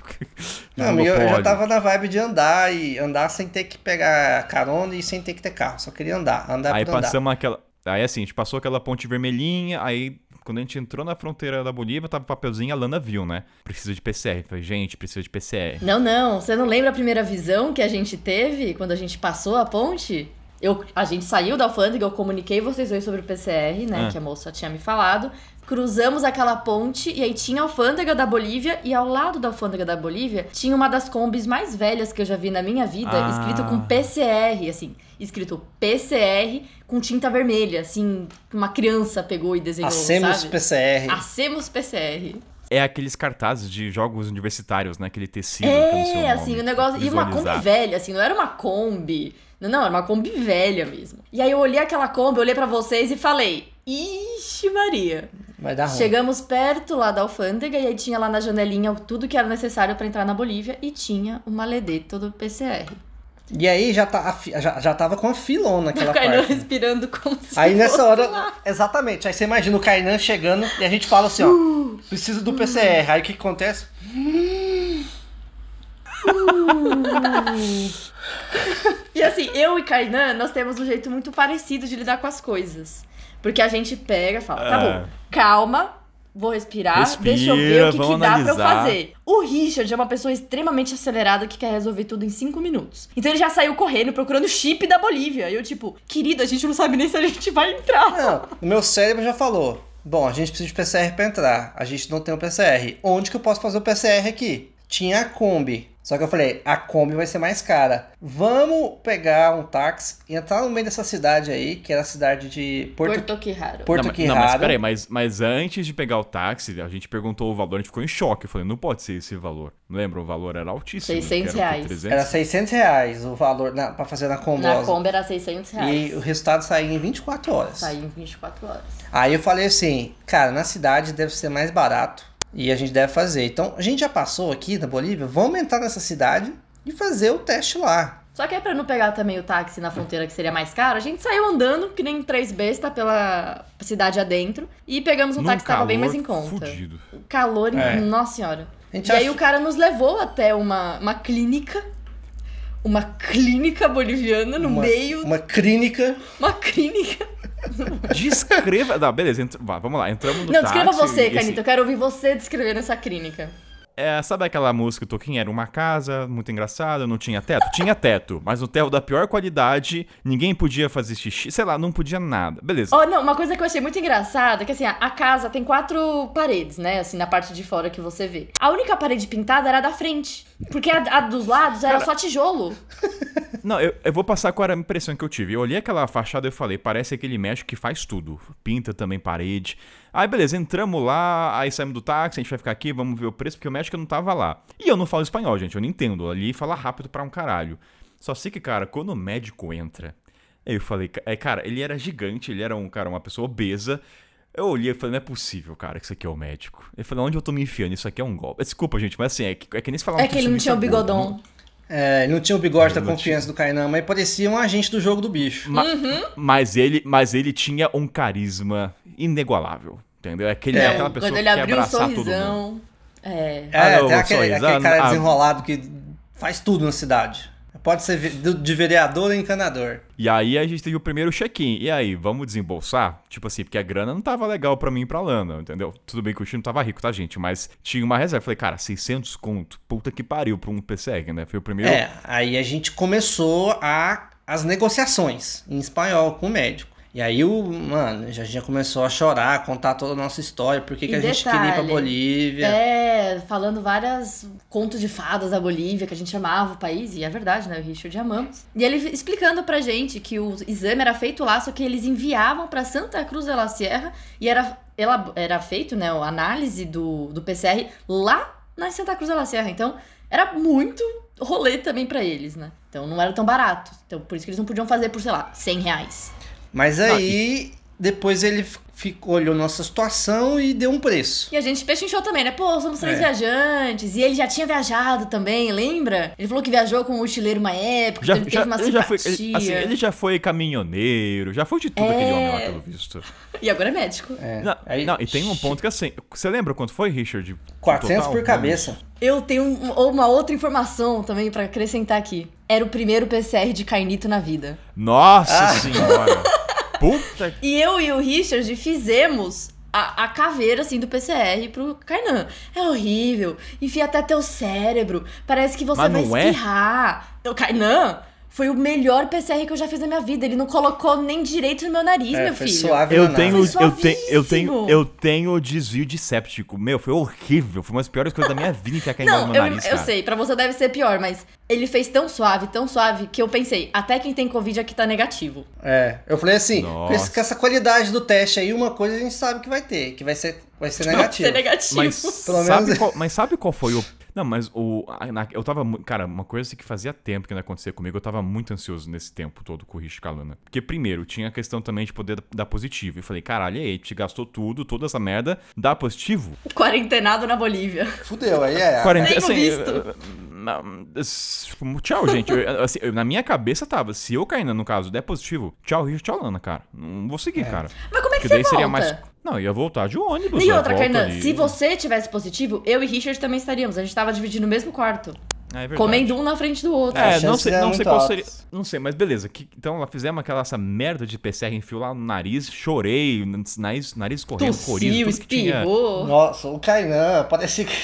Não, eu, eu já tava na vibe de andar e andar sem ter que pegar carona e sem ter que ter carro. Só queria andar, andar Aí por andar. passamos aquela. Aí assim, a gente passou aquela ponte vermelhinha, aí quando a gente entrou na fronteira da Bolívia, tava o papelzinho, a Lana viu, né? Precisa de PCR. Eu Falei, gente, precisa de PCR. Não, não. Você não lembra a primeira visão que a gente teve quando a gente passou a ponte? Eu, a gente saiu da alfândega, eu comuniquei vocês dois sobre o PCR, né? Ah. Que a moça tinha me falado. Cruzamos aquela ponte e aí tinha a alfândega da Bolívia e ao lado da alfândega da Bolívia tinha uma das combis mais velhas que eu já vi na minha vida, Ah. escrito com PCR, assim, escrito PCR com tinta vermelha, assim, uma criança pegou e desenhou, Hacemos sabe? PCR. Hacemos PCR. É aqueles cartazes de jogos universitários, né? Aquele tecido. É, nome, assim, o negócio. E uma. Kombi velha, assim, não era uma Kombi. Não, não, era uma Kombi velha mesmo. E aí eu olhei aquela Kombi, olhei pra vocês e falei: Ixi, Maria. Vai dar ruim. Chegamos perto lá da alfândega e aí tinha lá na janelinha tudo que era necessário pra entrar na Bolívia e tinha o maledetto do PCR. E aí já, tá, já, já tava com a filona [laughs] naquela O Kainan parte. respirando como se Aí nessa hora, lá. exatamente, aí você imagina o Kainan chegando e a gente fala assim, ó, preciso do PCR. Aí o que, que acontece? [laughs] [laughs] [laughs] E assim, eu e Kainan, nós temos um jeito muito parecido de lidar com as coisas. Porque a gente pega e fala, tá Ah. bom, calma, vou respirar, Respira, deixa eu ver o que, que dá pra eu analisar. fazer. O Richard é uma pessoa extremamente acelerada que quer resolver tudo em cinco minutos. Então ele já saiu correndo procurando o chip da Bolívia. E eu, tipo, querido, a gente não sabe nem se a gente vai entrar. Não, o meu cérebro já falou. Bom, a gente precisa de PCR pra entrar. A gente não tem o PCR. Onde que eu posso fazer o PCR aqui? Tinha a Kombi. Só que eu falei, a Kombi vai ser mais cara. Vamos pegar um táxi e entrar no meio dessa cidade aí, que era a cidade de Porto, Porto Quirraro. Porto não, mas- Quirraro. não, mas peraí, mas, mas antes de pegar o táxi, a gente perguntou o valor, a gente ficou em choque. Eu falei, não pode ser esse valor. Lembra? O valor era altíssimo. 600 que era o quê? reais. 300? Era 600 reais o valor na, pra fazer na Na Combosa. Kombi era 600 reais. E o resultado saía em 24 horas. Saiu em 24 horas. Aí eu falei assim, cara, na cidade deve ser mais barato e a gente deve fazer. Então, a gente já passou aqui na Bolívia, vamos entrar nessa cidade e fazer o teste lá. Só que aí pra não pegar também o táxi na fronteira que seria mais caro, a gente saiu andando, que nem três besta pela cidade adentro, e pegamos um Num táxi que tava bem mais em calor conta. Fudido. O calor, É. nossa senhora. A gente E aí ach- o cara nos levou até uma, uma clínica, uma clínica boliviana no uma, meio, uma clínica. uma clínica. Descreva. Não, beleza, vá, vamos lá, entramos no Não, táxi. descreva você, esse- Canita, eu quero ouvir você descrevendo essa clínica. É, sabe aquela música Toquinho? Era uma casa muito engraçada, não tinha teto? Tinha teto, mas o teto da pior qualidade, ninguém podia fazer xixi, sei lá, não podia nada. Beleza. Oh, não, uma coisa que eu achei muito engraçada é que assim, a a casa tem quatro paredes, né? Assim, na parte de fora que você vê. A única parede pintada era a da frente. Porque a, a dos lados era Cara- só tijolo. [laughs] Não, eu, eu vou passar qual era a impressão que eu tive. Eu olhei aquela fachada e falei, parece aquele médico que faz tudo. Pinta também parede. Aí, beleza, entramos lá, aí saímos do táxi, a gente vai ficar aqui, vamos ver o preço, porque o médico não tava lá. E eu não falo espanhol, gente, eu não entendo. Ali fala rápido pra um caralho. Só sei que, cara, quando o médico entra, eu falei, é, cara, ele era gigante, ele era um, cara, uma pessoa obesa. Eu olhei e falei, não é possível, cara, que isso aqui é o médico. Eu falei, onde eu tô me enfiando? Isso aqui é um golpe. Desculpa, gente, mas assim, é que, é que nem se falar É que ele não tinha o bigodão. É, ele não tinha o bigode da Não confiança do Kainan, mas parecia um agente do jogo do bicho. Ma- Uhum. Mas ele, mas ele tinha um carisma inigualável. Entendeu? É aquele, É, aquela pessoa Quando que ele quer abriu um abraçar todo mundo. sorrisão. É. É, Ah, não, tem aquele, sorriso, aquele ah, cara ah. desenrolado que faz tudo na cidade. Pode ser de vereador a encanador. E aí a gente teve o primeiro check-in. E aí, vamos desembolsar? Tipo assim, porque a grana não tava legal pra mim e pra Lana, entendeu? Tudo bem que o time não tava rico, tá, gente? Mas tinha uma reserva. Falei, cara, 600 conto. Puta que pariu pra um PSEG, né? Foi o primeiro. É, aí a gente começou a, as negociações em espanhol com o médico. E aí o, mano, já, já começou a chorar, a contar toda a nossa história, por que, que a gente queria ir pra detalhe, Bolívia. É, falando várias contos de fadas da Bolívia, que a gente amava o país, e é verdade, né? O Richard amamos. E ele explicando pra gente que o exame era feito lá, só que eles enviavam pra Santa Cruz de la Sierra e era, ela, era feito, né, a análise do, do PCR lá na Santa Cruz de la Sierra. Então, era muito rolê também pra eles, né? Então, não era tão barato. Então, por isso que eles não podiam fazer por, sei lá, 100 reais. Mas aí, depois ele ficou, olhou nossa situação e deu um preço. E a gente pechinchou também, né? Pô, somos três É. viajantes. E ele já tinha viajado também, lembra? Ele falou que viajou com um mochileiro uma época, Já, teve, já, uma ele, já foi, simpatia. ele, assim, ele já foi caminhoneiro, já foi de tudo É. aquele homem lá, pelo visto. [laughs] E agora é médico. É, Não, aí- não, e tem um ponto que assim, você lembra quanto foi, Richard? 400 Total? por cabeça. Eu tenho um- uma outra informação também pra acrescentar aqui. Era o primeiro PCR de Cainito na vida. Nossa Ah. senhora! [laughs] Puta E eu e o Richard fizemos a, a caveira, assim, do PCR pro Kainan. É horrível. Enfia até teu cérebro. Parece que você vai é? espirrar. O Kainan foi o melhor PCR que eu já fiz na minha vida. Ele não colocou nem direito no meu nariz, É, meu foi filho. suave Eu tenho, eu, tenho, eu, tenho, eu tenho desvio de séptico. Meu, foi horrível. Foi uma das piores coisas da minha vida enfiar aquele no eu, meu nariz, eu cara. sei, pra você deve ser pior, mas ele fez tão suave, tão suave, que eu pensei, até quem tem Covid aqui tá negativo. É, eu falei assim, Nossa. com essa qualidade do teste aí, uma coisa a gente sabe que vai ter, que vai ser, [laughs] vai ser negativo. Ser negativo. Mas [laughs] Pelo sabe, menos- qual, mas sabe qual foi o. Não, mas o. na- eu tava. Cara, uma coisa assim que fazia tempo que não acontecia comigo, eu tava muito ansioso nesse tempo todo com o Rich Calana. Porque, primeiro, tinha a questão também de poder dar positivo. E falei, caralho, e aí, gente gastou tudo, toda essa merda, dá positivo? Quarentenado na Bolívia. Fudeu, aí é. O assim, visto. tipo, Tchau, gente. Eu, assim, eu- na minha cabeça tava, se eu cair no caso der positivo, tchau, Richard, tchau, Lana, cara. Não vou seguir, cara. Mas como é que Porque você daí seria volta? mais. Não, ia voltar de ônibus. E outra, Kainan, ali. se você tivesse positivo, eu e Richard também estaríamos. A gente tava dividindo o mesmo quarto. É verdade. comendo um na frente do outro. É, não sei, não sei qual seria. Não sei, mas beleza. Que- então lá fizemos aquela essa merda de PCR, enfiou lá no nariz, chorei, nariz, nariz correndo, coriza, tudo que tinha. espirrou. Nossa, o Kainan, parecia que.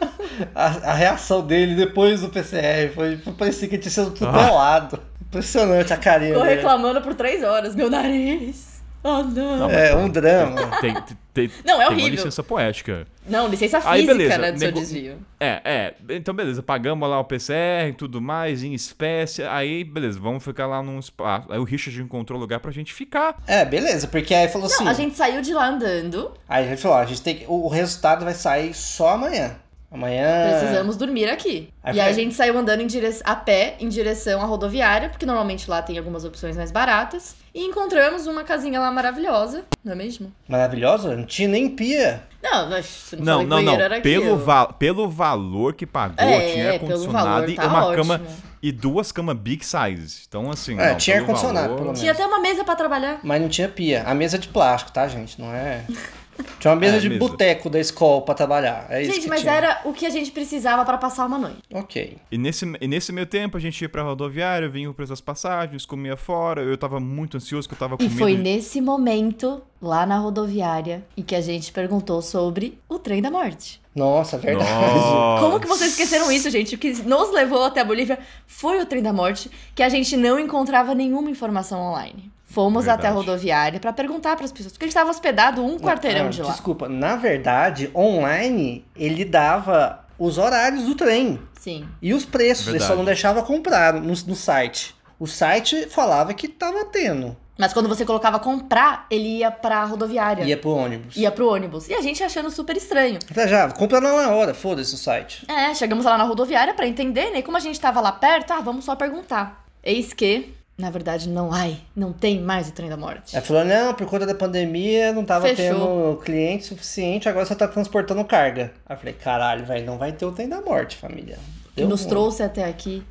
[laughs] a, a reação dele depois do PCR foi, parecia que ele tinha sido atropelado. Impressionante a carinha Ficou reclamando por três horas. Meu nariz. Oh, não. Não, É, um drama. Tem, tem, tem, Não, é tem uma horrível. licença poética. Não, licença Aí, física, beleza, né, do seu desvio. É, é. Então, beleza. Pagamos lá o PCR e tudo mais, em espécie. Aí, beleza, vamos ficar lá num espaço. Aí o Richard encontrou lugar pra gente ficar. É, beleza, porque aí falou assim. Não, a gente saiu de lá andando. Aí a gente falou, ó, a gente tem que, o resultado vai sair só amanhã. Amanhã. Precisamos dormir aqui. Aí e aí a gente saiu andando em dire... a pé em direção à rodoviária, porque normalmente lá tem algumas opções mais baratas. E encontramos uma casinha lá maravilhosa, não é mesmo? Maravilhosa, não tinha nem pia. Não, não, Não, não, era Pelo, va pelo valor que pagou, É, tinha é, ar-condicionado valor, e tá uma ótimo. cama. E duas camas big size. Então, assim. É, não, tinha ar-condicionado, valor- pelo menos. Tinha até uma mesa pra trabalhar. Mas não tinha pia. A mesa é de plástico, tá, gente? Não é. [laughs] Tinha uma mesa É, de mesa. boteco da escola pra trabalhar. É isso Gente, que mas tinha. era o que a gente precisava pra passar uma noite. Ok. E nesse, e nesse meio tempo a gente ia pra rodoviária, vinha o preço das passagens, comia fora. Eu tava muito ansioso que eu tava com E medo. foi de- nesse momento, lá na rodoviária, em que a gente perguntou sobre o trem da morte. Nossa, verdade. Nossa. Como que vocês esqueceram isso, gente? O que nos levou até a Bolívia foi o trem da morte, que a gente não encontrava nenhuma informação online. Fomos Verdade. até a rodoviária pra perguntar pras pessoas, porque a gente tava hospedado um quarteirão Ah, de lá. Desculpa, na verdade, online ele dava os horários do trem Sim. e os preços. Ele só Verdade. não deixava comprar no, no site. O site falava que tava tendo. Mas quando você colocava comprar, ele ia pra rodoviária. Ia pro ônibus. Ia pro ônibus. E a gente achando super estranho. Falei, já, compra lá na hora, foda-se o site. É, chegamos lá na rodoviária pra entender, né? E como a gente tava lá perto, ah, vamos só perguntar. Eis que, na verdade, não, ai, não tem mais o trem da morte. Aí falou, não, por conta da pandemia não tava Fechou. tendo cliente suficiente, agora você tá transportando carga. Aí eu falei, caralho, velho, não vai ter o trem da morte, família. que Deu nos ruim. trouxe até aqui,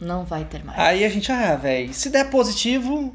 não vai ter mais. Aí a gente, ah, velho, se der positivo,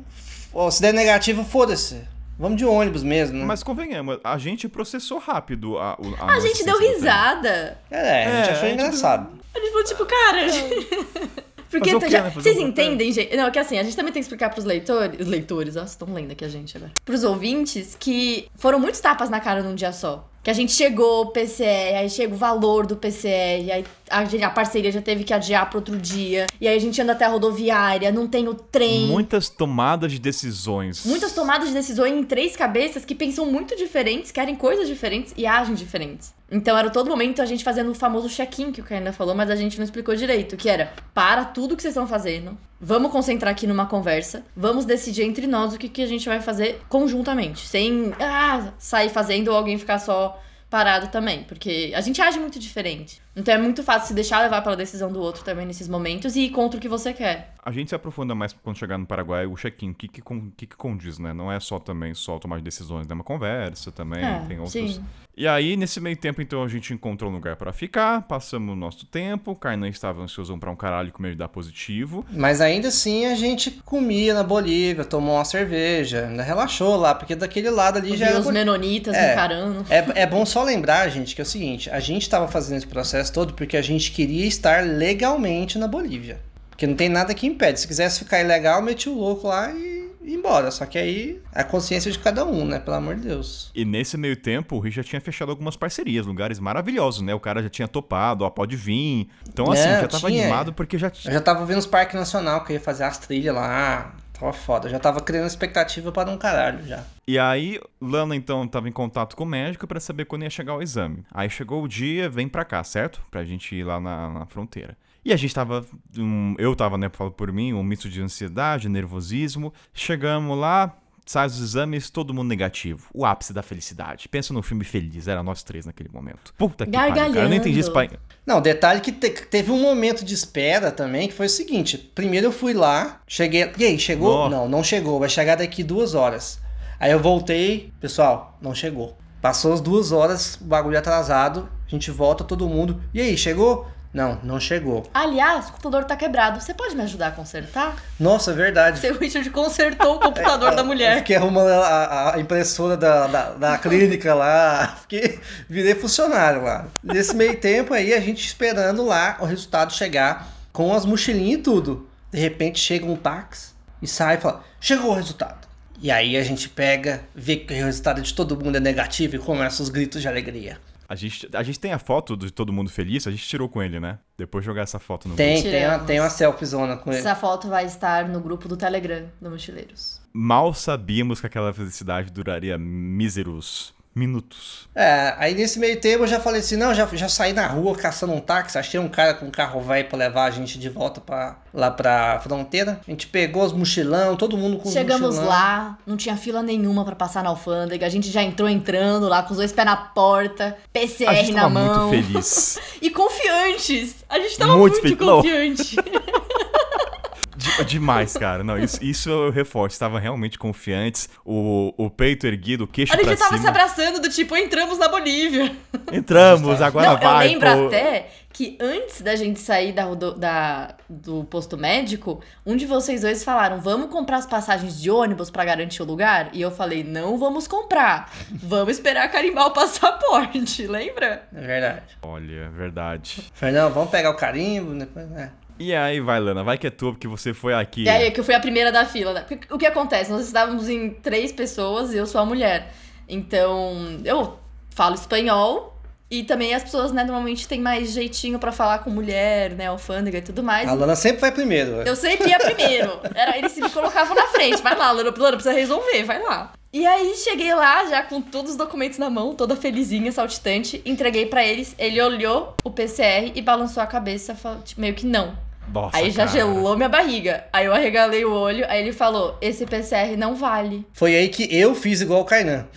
ou se der negativo, foda-se. Vamos de ônibus mesmo, né? Mas convenhamos, a gente processou rápido a. o- a gente deu risada. É, a gente É, achou a gente engraçado. A gente falou, tipo, cara. [laughs] Porque tá- já- né? Vocês entendem, gente? Não, é que assim, a gente também tem que explicar pros leitores. Os leitores, ó, estão lendo aqui a gente agora. Pros ouvintes, que foram muitos tapas na cara num dia só. Que a gente chegou, PCR, aí chega o valor do PCR, aí a, gente- a parceria já teve que adiar pro outro dia. E aí a gente anda até a rodoviária, não tem o trem. Muitas tomadas de decisões. Muitas tomadas de decisões em três cabeças que pensam muito diferentes, querem coisas diferentes e agem diferentes. Então era todo momento a gente fazendo o famoso check-in que o Kaina falou, mas a gente não explicou direito, que era para tudo que vocês estão fazendo, vamos concentrar aqui numa conversa, vamos decidir entre nós o que, que a gente vai fazer conjuntamente, sem ah, sair fazendo ou alguém ficar só parado também, porque a gente age muito diferente. Então é muito fácil se deixar levar pela decisão do outro também nesses momentos e ir contra o que você quer. A gente se aprofunda mais quando chegar no Paraguai, o check-in, o que que, que que condiz, né? Não é só também só tomar decisões, é uma conversa também, É, tem outros... sim. E aí, nesse meio tempo, então, a gente encontrou um lugar pra ficar, passamos o nosso tempo, o Kainan estava ansioso pra um caralho com medo de dar positivo. Mas ainda assim a gente comia na Bolívia, tomou uma cerveja, ainda relaxou lá, porque daquele lado ali já os menonitas É. encarando. É, é bom só lembrar, gente, que é o seguinte: a gente tava fazendo esse processo todo porque a gente queria estar legalmente na Bolívia. Porque não tem nada que impede. Se quisesse ficar ilegal, metia o louco lá e ia embora. Só que aí é a consciência de cada um, né? Pelo amor de Deus. E nesse meio tempo, o Rich já tinha fechado algumas parcerias, lugares maravilhosos, né? O cara já tinha topado, ó, pode vir. Então, assim, É, já tava tinha. animado porque já Eu tinha. já tava vendo os parques nacional, que eu ia fazer as trilhas lá. Foda. Já tava criando expectativa para um caralho já. E aí, Lana então tava em contato com o médico pra saber quando ia chegar o exame. Aí chegou o dia, vem pra cá, certo? Pra gente ir lá na, na fronteira. E a gente tava. um, eu tava, né, falo por mim, um misto de ansiedade, nervosismo. Chegamos lá, sai os exames, todo mundo negativo. O ápice da felicidade. Pensa no filme feliz, era nós três naquele momento. Puta que pariu, cara. Eu não entendi isso. Gargalhando. pa- Não, detalhe que te- teve um momento de espera também, que foi o seguinte: primeiro eu fui lá, cheguei. E aí, chegou? Nó. Não, não chegou, vai chegar daqui duas horas. Aí eu voltei, pessoal, não chegou. Passou as duas horas, o bagulho atrasado, a gente volta todo mundo. E aí, chegou? Não, não chegou. Aliás, o computador tá quebrado. Você pode me ajudar a consertar? Nossa, é verdade. Seu Richard consertou o computador [laughs] da Eu mulher. fiquei arrumando a, a impressora da, da, da [laughs] clínica lá. Fiquei, virei funcionário lá. Nesse meio tempo aí, a gente esperando lá o resultado chegar com as mochilinhas e tudo. De repente chega um táxi e sai e fala: Chegou o resultado. E aí a gente pega, vê que o resultado de todo mundo é negativo e começa os gritos de alegria. A gente, a gente tem a foto de todo mundo feliz, a gente tirou com ele, né? Depois jogar essa foto no Tem, grupo. tem uma, tem uma selfiezona com ele. Essa foto vai estar no grupo do Telegram do Mochileiros. Mal sabíamos que aquela felicidade duraria míseros minutos. É, aí nesse meio tempo eu já falei assim, não, já, já saí na rua caçando um táxi, achei um cara com um carro velho pra levar a gente de volta pra, lá pra fronteira. A gente pegou os mochilão, todo mundo com os Chegamos mochilão. lá, não tinha fila nenhuma pra passar na alfândega. A gente já entrou entrando lá com os dois pés na porta, A PCR gente na tava mão. muito feliz. [laughs] E confiantes. A gente tava Muito muito, confiante. [laughs] De- demais, cara. Não, isso, isso eu reforço. Estavam realmente confiantes. O, o peito erguido, o queixo A gente pra já tava se cima. abraçando do tipo, entramos na Bolívia. Entramos, agora não, vai, eu lembro pô. até que antes da gente sair da, da- do posto médico, um de vocês dois falaram: vamos comprar as passagens de ônibus pra garantir o lugar? E eu falei: não vamos comprar. Vamos esperar carimbar o passaporte, [laughs] lembra? É verdade. Olha, verdade. Falei, não, vamos pegar o carimbo, depois, é. E aí, vai, Lana, vai que é tua, porque você foi aqui. E aí, que eu fui a primeira da fila. né? O que acontece? Nós estávamos em três pessoas e eu sou a mulher. Então, eu falo espanhol e também as pessoas, né, normalmente têm mais jeitinho pra falar com mulher, né, alfândega e tudo mais. A Lana sempre vai primeiro. Eu sempre ia primeiro. Era, eles se me colocavam na frente. Vai lá, Lana, Lana, precisa resolver, vai lá. E aí cheguei lá, já com todos os documentos na mão, toda felizinha, saltitante, entreguei pra eles. Ele olhou o PCR e balançou a cabeça, falou, tipo, meio que não. Nossa, aí já cara. gelou minha barriga. Aí eu arregalei o olho, aí ele falou: esse PCR não vale. Foi aí que eu fiz igual o Kainan.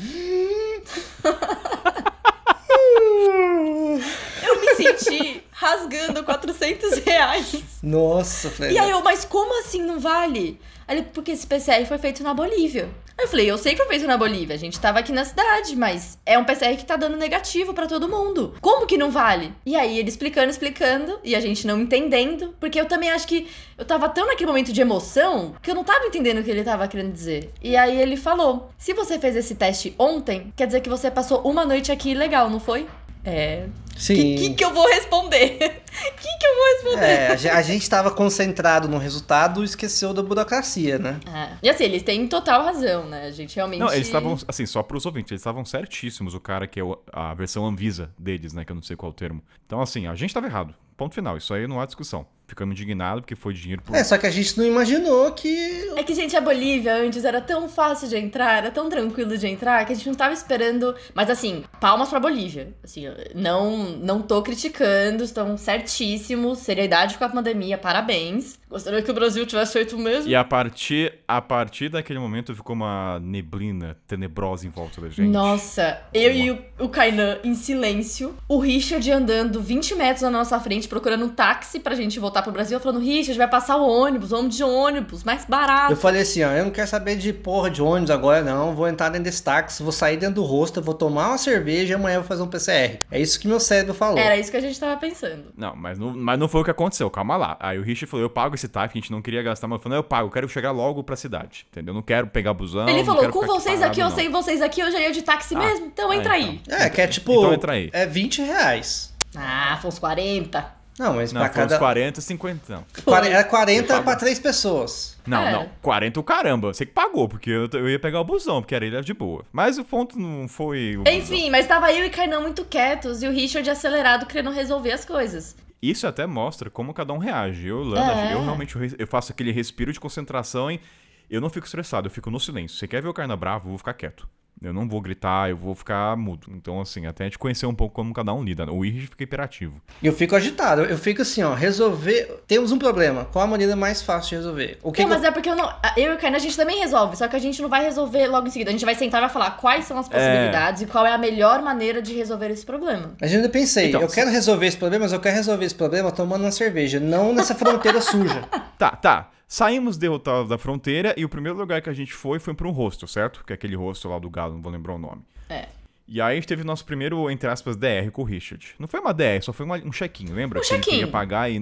Eu me senti rasgando 400 reais. Nossa, falei. E aí eu, mas como assim não vale? Ele, porque esse PCR foi feito na Bolívia. Eu falei, eu sei que foi feito na Bolívia, a gente tava aqui na cidade, mas é um PCR que tá dando negativo pra todo mundo. Como que não vale? E aí ele explicando, explicando, e a gente não entendendo, porque eu também acho que eu tava tão naquele momento de emoção que eu não tava entendendo o que ele tava querendo dizer. E aí ele falou: se você fez esse teste ontem, quer dizer que você passou uma noite aqui legal, não foi? É. O Sim. que, que, que eu vou responder? O [laughs] que, que eu vou responder? É, a ge- a gente tava concentrado no resultado e esqueceu da burocracia, né? É. E assim, eles têm total razão, né? A gente realmente. Não, eles estavam, assim, só pros ouvintes, eles estavam certíssimos, o cara que é o- a versão Anvisa deles, né, que eu não sei qual é o termo. Então, assim, a gente tava errado. Ponto final, isso aí não há discussão. Ficamos indignados porque foi dinheiro pro... É, só que a gente não imaginou que. É que, gente, a Bolívia antes era tão fácil de entrar, era tão tranquilo de entrar, que a gente não tava esperando. Mas assim, palmas pra Bolívia. Assim, não, não tô criticando, estão certíssimos. Seriedade com a pandemia, parabéns. Gostaria que o Brasil tivesse feito o mesmo. E a partir, a partir daquele momento ficou uma neblina tenebrosa em volta da gente. Nossa, eu e o, o Kainan em silêncio, o Richard andando 20 metros na nossa frente procurando um táxi pra gente voltar pro Brasil, falando: Richard, vai passar o ônibus, vamos de ônibus, mais barato. Eu falei assim, ó, eu não quero saber de porra de ônibus agora, não. Vou entrar dentro desse táxi, vou sair dentro do rosto, vou tomar uma cerveja e amanhã eu vou fazer um PCR. É isso que meu cérebro falou. Era isso que a gente tava pensando. Não, mas não, mas não foi o que aconteceu, calma lá. Aí o Richard falou, eu pago esse táxi, a gente não queria gastar, mas eu falei, não, eu pago, eu quero chegar logo pra cidade, entendeu? Eu não quero pegar busão, Ele não falou: quero com ficar vocês parado, aqui, eu não." sei vocês aqui, eu já ia de táxi Ah, mesmo. Então ah, entra então. aí. É, que é tipo. Então entra aí. É 20 reais. Ah, foi uns 40. Não, mas Não, pra foi uns cada. 40, 50, não. Era 40 Você pra três pessoas. Não, É. não, 40 o caramba, você que pagou, porque eu, eu ia pegar o busão, porque era ele era de boa. Mas o ponto não foi o busão. Enfim, mas tava eu e Kainan muito quietos e o Richard acelerado querendo resolver as coisas. Isso até mostra como cada um reage. Eu, Lana, É. eu realmente eu faço aquele respiro de concentração e eu não fico estressado, eu fico no silêncio. Você quer ver o Carna bravo, eu vou ficar quieto. Eu não vou gritar, eu vou ficar mudo. Então, assim, até a gente conhecer um pouco como cada um lida. O Iri fica hiperativo. E eu fico agitado. Eu fico assim, ó, resolver. Temos um problema. Qual a maneira mais fácil de resolver? O que, não, que mas é porque eu não. Eu e o Kainan a gente também resolve, só que a gente não vai resolver logo em seguida. A gente vai sentar e vai falar quais são as possibilidades e qual é a melhor maneira de resolver esse problema. Mas eu ainda pensei, Então, eu se- quero resolver esse problema, mas eu quero resolver esse problema tomando uma cerveja, não nessa fronteira [laughs] suja. Tá, tá. Saímos derrotados da fronteira e o primeiro lugar que a gente foi foi pra um hostel, certo? Que é aquele hostel lá do Galo, não vou lembrar o nome. É. E aí a gente teve nosso primeiro, entre aspas, DR com o Richard. Não foi uma DR, só foi uma- um check-in, lembra? Um Que check-in. pagar e...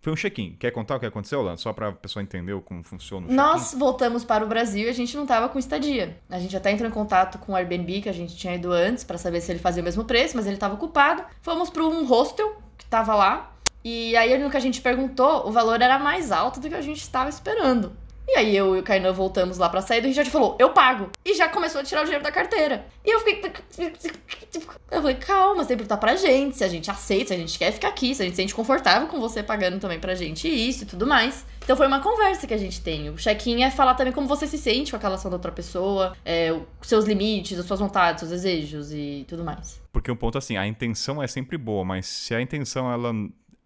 Foi um check-in. Quer contar o que aconteceu, Lana? Só pra pessoa entender como funciona o? Nós voltamos para o Brasil e a gente não tava com estadia. A gente até entrou em contato com o Airbnb que a gente tinha ido antes pra saber se ele fazia o mesmo preço, mas ele tava ocupado. Fomos para um hostel que tava lá. E aí no que a gente perguntou, o valor era mais alto do que a gente estava esperando. E aí eu e o Kainan voltamos lá pra sair e o Richard falou, eu pago. E já começou a tirar o dinheiro da carteira. E eu fiquei. [laughs] Eu falei, calma, você tem que perguntar pra gente se a gente aceita, se a gente quer ficar aqui, se a gente se sente confortável com você pagando também pra gente isso e tudo mais. Então foi uma conversa que a gente tem. O check-in é falar também como você se sente com aquela ação da outra pessoa, é, seus limites, as suas vontades, seus desejos e tudo mais. Porque um ponto assim, a intenção é sempre boa, mas se a intenção ela,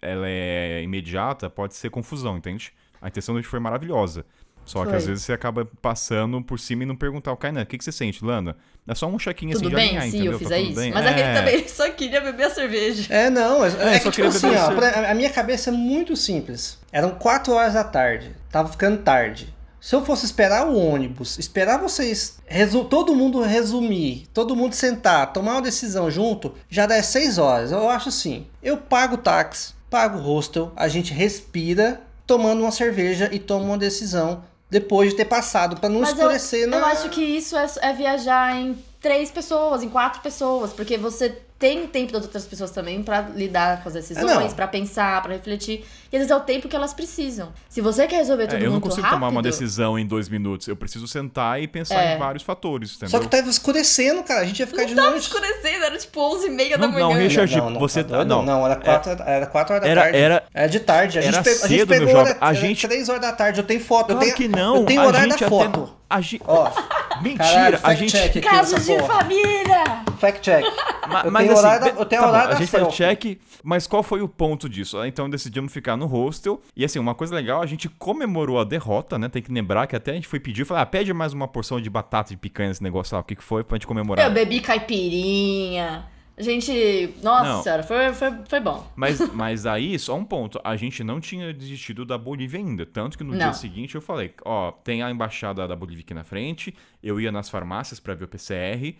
ela é imediata, pode ser confusão, entende? A intenção da gente foi maravilhosa. Só que Foi. às vezes você acaba passando por cima e não perguntar o Kainan, o que, que você sente, Lana? É só um check-in assim tudo de bem? alinhar, Sim, entendeu? eu fiz Tá tudo isso. bem? Mas é. aquele também ele só queria beber a cerveja. É, não, é, é só que tipo queria assim, beber ó, cerveja. pra- a minha cabeça é muito simples. Eram 4 horas da tarde, tava ficando tarde. Se eu fosse esperar o ônibus, esperar vocês, resu- todo mundo resumir, todo mundo sentar, tomar uma decisão junto, já dá 6 horas. Eu acho assim, eu pago o táxi, pago o hostel, a gente respira, tomando uma cerveja e toma uma decisão depois de ter passado, pra não Mas eu, escurecer na... eu acho que isso é, é viajar em três pessoas, em quatro pessoas, porque você tem tempo das outras pessoas também pra lidar com as decisões, não. pra pensar, pra refletir. E às vezes é o tempo que elas precisam. Se você quer resolver tudo É, eu não muito consigo rápido, tomar uma decisão em dois minutos. Eu preciso sentar e pensar É. em vários fatores, entendeu? Só que tava escurecendo, cara, a gente ia ficar de tava noite. escurecendo, era tipo 11 e meia da Não, manhã. não, Richard, não, não, você- tá doido? não. não, era 4 era quatro horas da Era, tarde. era, Era de tarde. A gente, Era pegou, a gente cedo, pegou meu hora, jovem. A gente- 3 horas da tarde. Eu tenho foto. eu claro tenho, que não. Eu tenho a horário gente da até- foto. a gente... Ó, [laughs] Mentira, caralho, a fact gente... check aqui Casos de porra. família! Fact check. Ma- Eu mas tenho assim, horário da- eu tenho tá bom, horário a da gente faz selfie. check, mas qual foi o ponto disso? Ah, Então decidimos ficar no hostel. E assim, uma coisa legal, a gente comemorou a derrota, né? Tem que lembrar que até a gente foi pedir, falou, ah, pede mais uma porção de batata de picanha, esse negócio lá, o que que foi, pra gente comemorar. Eu bebi caipirinha. A gente. Nossa Não. senhora, foi, foi, foi bom. Mas, [laughs] mas aí, só um ponto, a gente não tinha desistido da Bolívia ainda. Tanto que no Não. dia seguinte eu falei, ó, tem a embaixada da Bolívia aqui na frente, eu ia nas farmácias pra ver o PCR.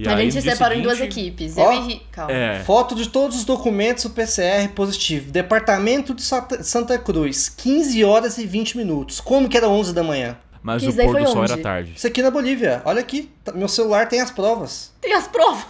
E a aí, gente se separou em duas seguinte- equipes. Ó, eu e Calma. É, Foto de todos os documentos do PCR positivo. Departamento de Santa- Cruz. 15 horas e 20 minutos. Como que era 11 da manhã? mas Que o pôr do sol onde? era tarde. Isso aqui na Bolívia. Olha aqui. Tá- Meu celular tem as provas. Tem as provas.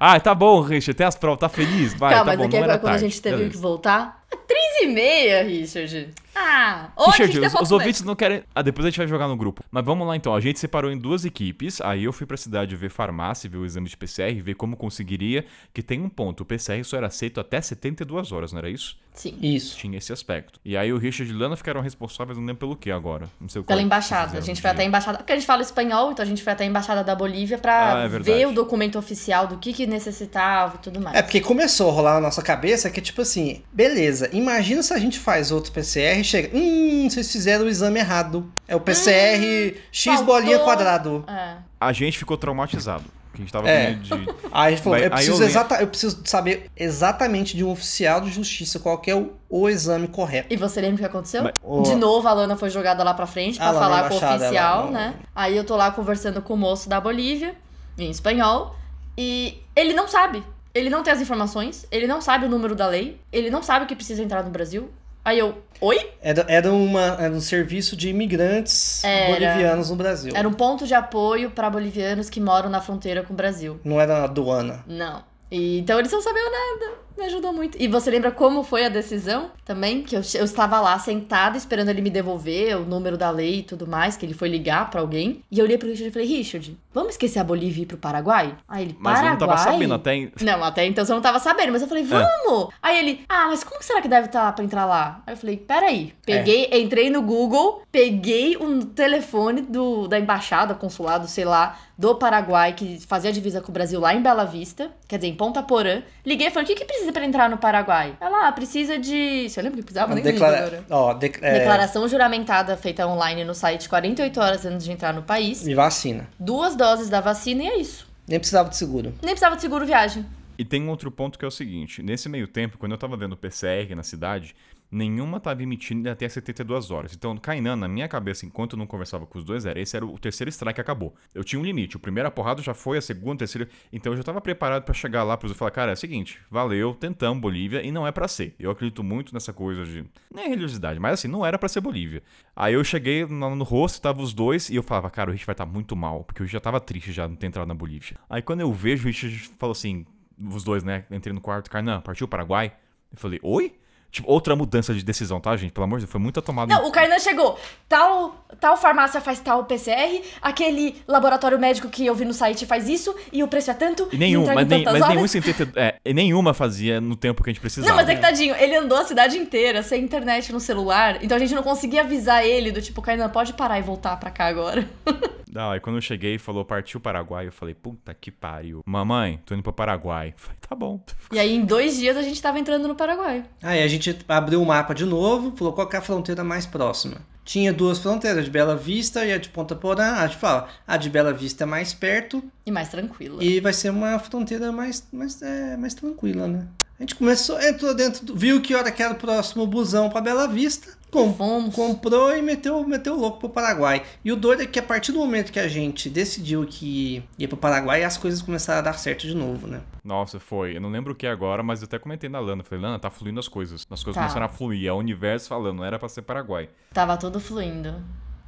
Ah, tá bom, Richard, tem as provas, tá feliz? Vai, Calma, tá mas bom, aqui não era agora quando a gente teve Beleza. que voltar. É três e meia, Richard. Ah, onde Richard, tem os, os ouvintes não querem. Ah, depois a gente vai jogar no grupo. Mas vamos lá então. A gente separou em duas equipes. Aí eu fui pra cidade ver farmácia, ver o exame de PCR, ver como conseguiria. Que tem um ponto: o PCR só era aceito até 72 horas, não era isso? Sim. Isso. Tinha esse aspecto. E aí o Richard e Lana ficaram responsáveis, não lembro pelo que agora. Não sei o Pela qual que embaixada. fizeram A gente foi até a embaixada. Porque a gente fala espanhol, então a gente foi até a embaixada da Bolívia pra Ah, é ver o documento oficial do que, que necessitava e tudo mais. É porque começou a rolar na nossa cabeça que, tipo assim, beleza, imagina se a gente faz outro PCR e chega. Hum, vocês fizeram o exame errado. É o PCR X faltou- bolinha quadrado. É. A gente ficou traumatizado. Que a gente tava É. com medo de. [laughs] Aí a gente falou, Mas eu preciso, eu exata, eu preciso saber exatamente de um oficial de justiça qual que é o, o exame correto. E você lembra o que aconteceu? Mas- De novo, a Lana foi jogada lá pra frente pra Ah, falar com o oficial, ela- né? Aí eu tô lá conversando com o moço da Bolívia, em espanhol, e ele não sabe. Ele não tem as informações, ele não sabe o número da lei, ele não sabe o que precisa entrar no Brasil. Aí eu, oi? Era, era, uma, era um serviço de imigrantes Era. bolivianos no Brasil. Era um ponto de apoio pra bolivianos que moram na fronteira com o Brasil. Não era aduana. Não. E, então eles não sabiam nada. Me ajudou muito. E você lembra como foi a decisão também? Que eu, eu estava lá sentada esperando ele me devolver o número da lei e tudo mais, que ele foi ligar pra alguém. E eu olhei pro Richard e falei, Richard, vamos esquecer a Bolívia e ir pro Paraguai? Aí ele, Mas eu Paraguai? não tava sabendo até. Não, até então você não tava sabendo, mas eu falei, vamos! Aí ele, ah, mas como será que deve estar pra entrar lá? Aí eu falei, peraí. Peguei, entrei no Google, peguei o telefone do, da embaixada, consulado, sei lá, do Paraguai, que fazia divisa com o Brasil lá em Bela Vista, quer dizer, em Ponta Porã. Liguei e falei, o que, que precisa pra entrar no Paraguai? Ela, ah, precisa de. Você lembra que precisava? Nem lembro Declara- agora. ó, de- é, Declaração juramentada feita online no site 48 horas antes de entrar no país. E vacina. Duas doses da vacina e é isso. Nem precisava de seguro. Nem precisava de seguro viagem. E tem um outro ponto que é o seguinte: nesse meio tempo, quando eu tava vendo o PCR na cidade, nenhuma tava emitindo até 72 horas. Então, Kainan, na minha cabeça, enquanto eu não conversava com os dois, era esse era o terceiro strike acabou. Eu tinha um limite. O primeiro porrada já foi, a segunda, terceira. Então eu já tava preparado para chegar lá para falar, cara, é o seguinte, valeu, tentamos Bolívia e não é para ser. Eu acredito muito nessa coisa de. Nem é religiosidade, mas assim, não era para ser Bolívia. Aí eu cheguei no, no rosto, tava os dois, e eu falava, cara, o Rich vai estar tá muito mal, porque eu já tava triste já não ter entrado na Bolívia. Aí quando eu vejo, o Rich falou assim, os dois, né? Entrei no quarto, Kainan, partiu o Paraguai? Eu falei, oi? Tipo, outra mudança de decisão, tá, gente? Pelo amor de Deus, foi muita tomada. Não, o Kainan chegou. Tal, tal farmácia faz tal PCR, aquele laboratório médico que eu vi no site faz isso, e o preço é tanto. E nenhum, mas, nem, mas horas. nenhum sem ter, é, nenhuma fazia no tempo que a gente precisava. Não, mas é que tadinho, ele andou a cidade inteira sem internet no celular, então a gente não conseguia avisar ele do tipo, Kainan, pode parar e voltar pra cá agora. [laughs] Não, aí quando eu cheguei e falou, partiu Paraguai, eu falei, puta que pariu. Mamãe, tô indo pro Paraguai. Eu falei, tá bom. E aí, em dois dias, a gente tava entrando no Paraguai. Aí a gente abriu o mapa de novo, falou qual é a fronteira mais próxima. Tinha duas fronteiras, de Bela Vista e a de Ponta Porã. A gente fala, a de Bela Vista é mais perto. E mais tranquila. E vai ser uma fronteira mais, mais, é, mais tranquila, né? A gente começou, entrou dentro, do, viu que hora que era o próximo busão para Bela Vista. Com, comprou e meteu, meteu louco pro Paraguai. E o doido é que a partir do momento que a gente decidiu que ia pro Paraguai, as coisas começaram a dar certo de novo, né? Nossa, foi. Eu não lembro o que é agora, mas eu até comentei na Lana. Falei, Lana, tá fluindo as coisas. As coisas tá. começaram a fluir. É o universo falando, não era pra ser Paraguai. Tava tudo fluindo.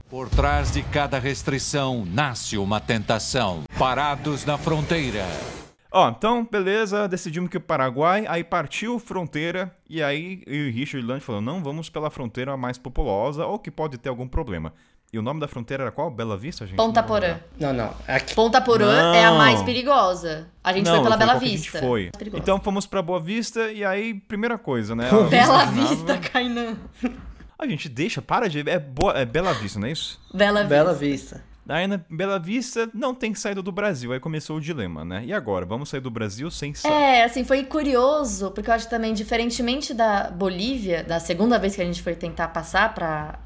Por trás de cada restrição nasce uma tentação. Parados na fronteira. Ó, então, beleza, decidimos que o Paraguai, aí partiu fronteira, e aí e Richard Land falou, não vamos pela fronteira mais populosa, ou que pode ter algum problema. E o nome da fronteira era qual? Bela Vista, gente? Ponta Porã. Não, não. Aqui... Ponta Porã é a mais perigosa. A gente não, foi pela Bela Vista. A gente foi. Então fomos pra Boa Vista e aí, primeira coisa, né? [laughs] Bela Vista, Kainan. A gente deixa, para de. É, boa, é Bela Vista, não é isso? Bela Vista. Bela Vista. Aí na Bela Vista não tem saída do Brasil. Aí começou o dilema, né? E agora? Vamos sair do Brasil sem sair? É, assim, foi curioso, porque eu acho também, diferentemente da Bolívia, da segunda vez que a gente foi tentar passar pra,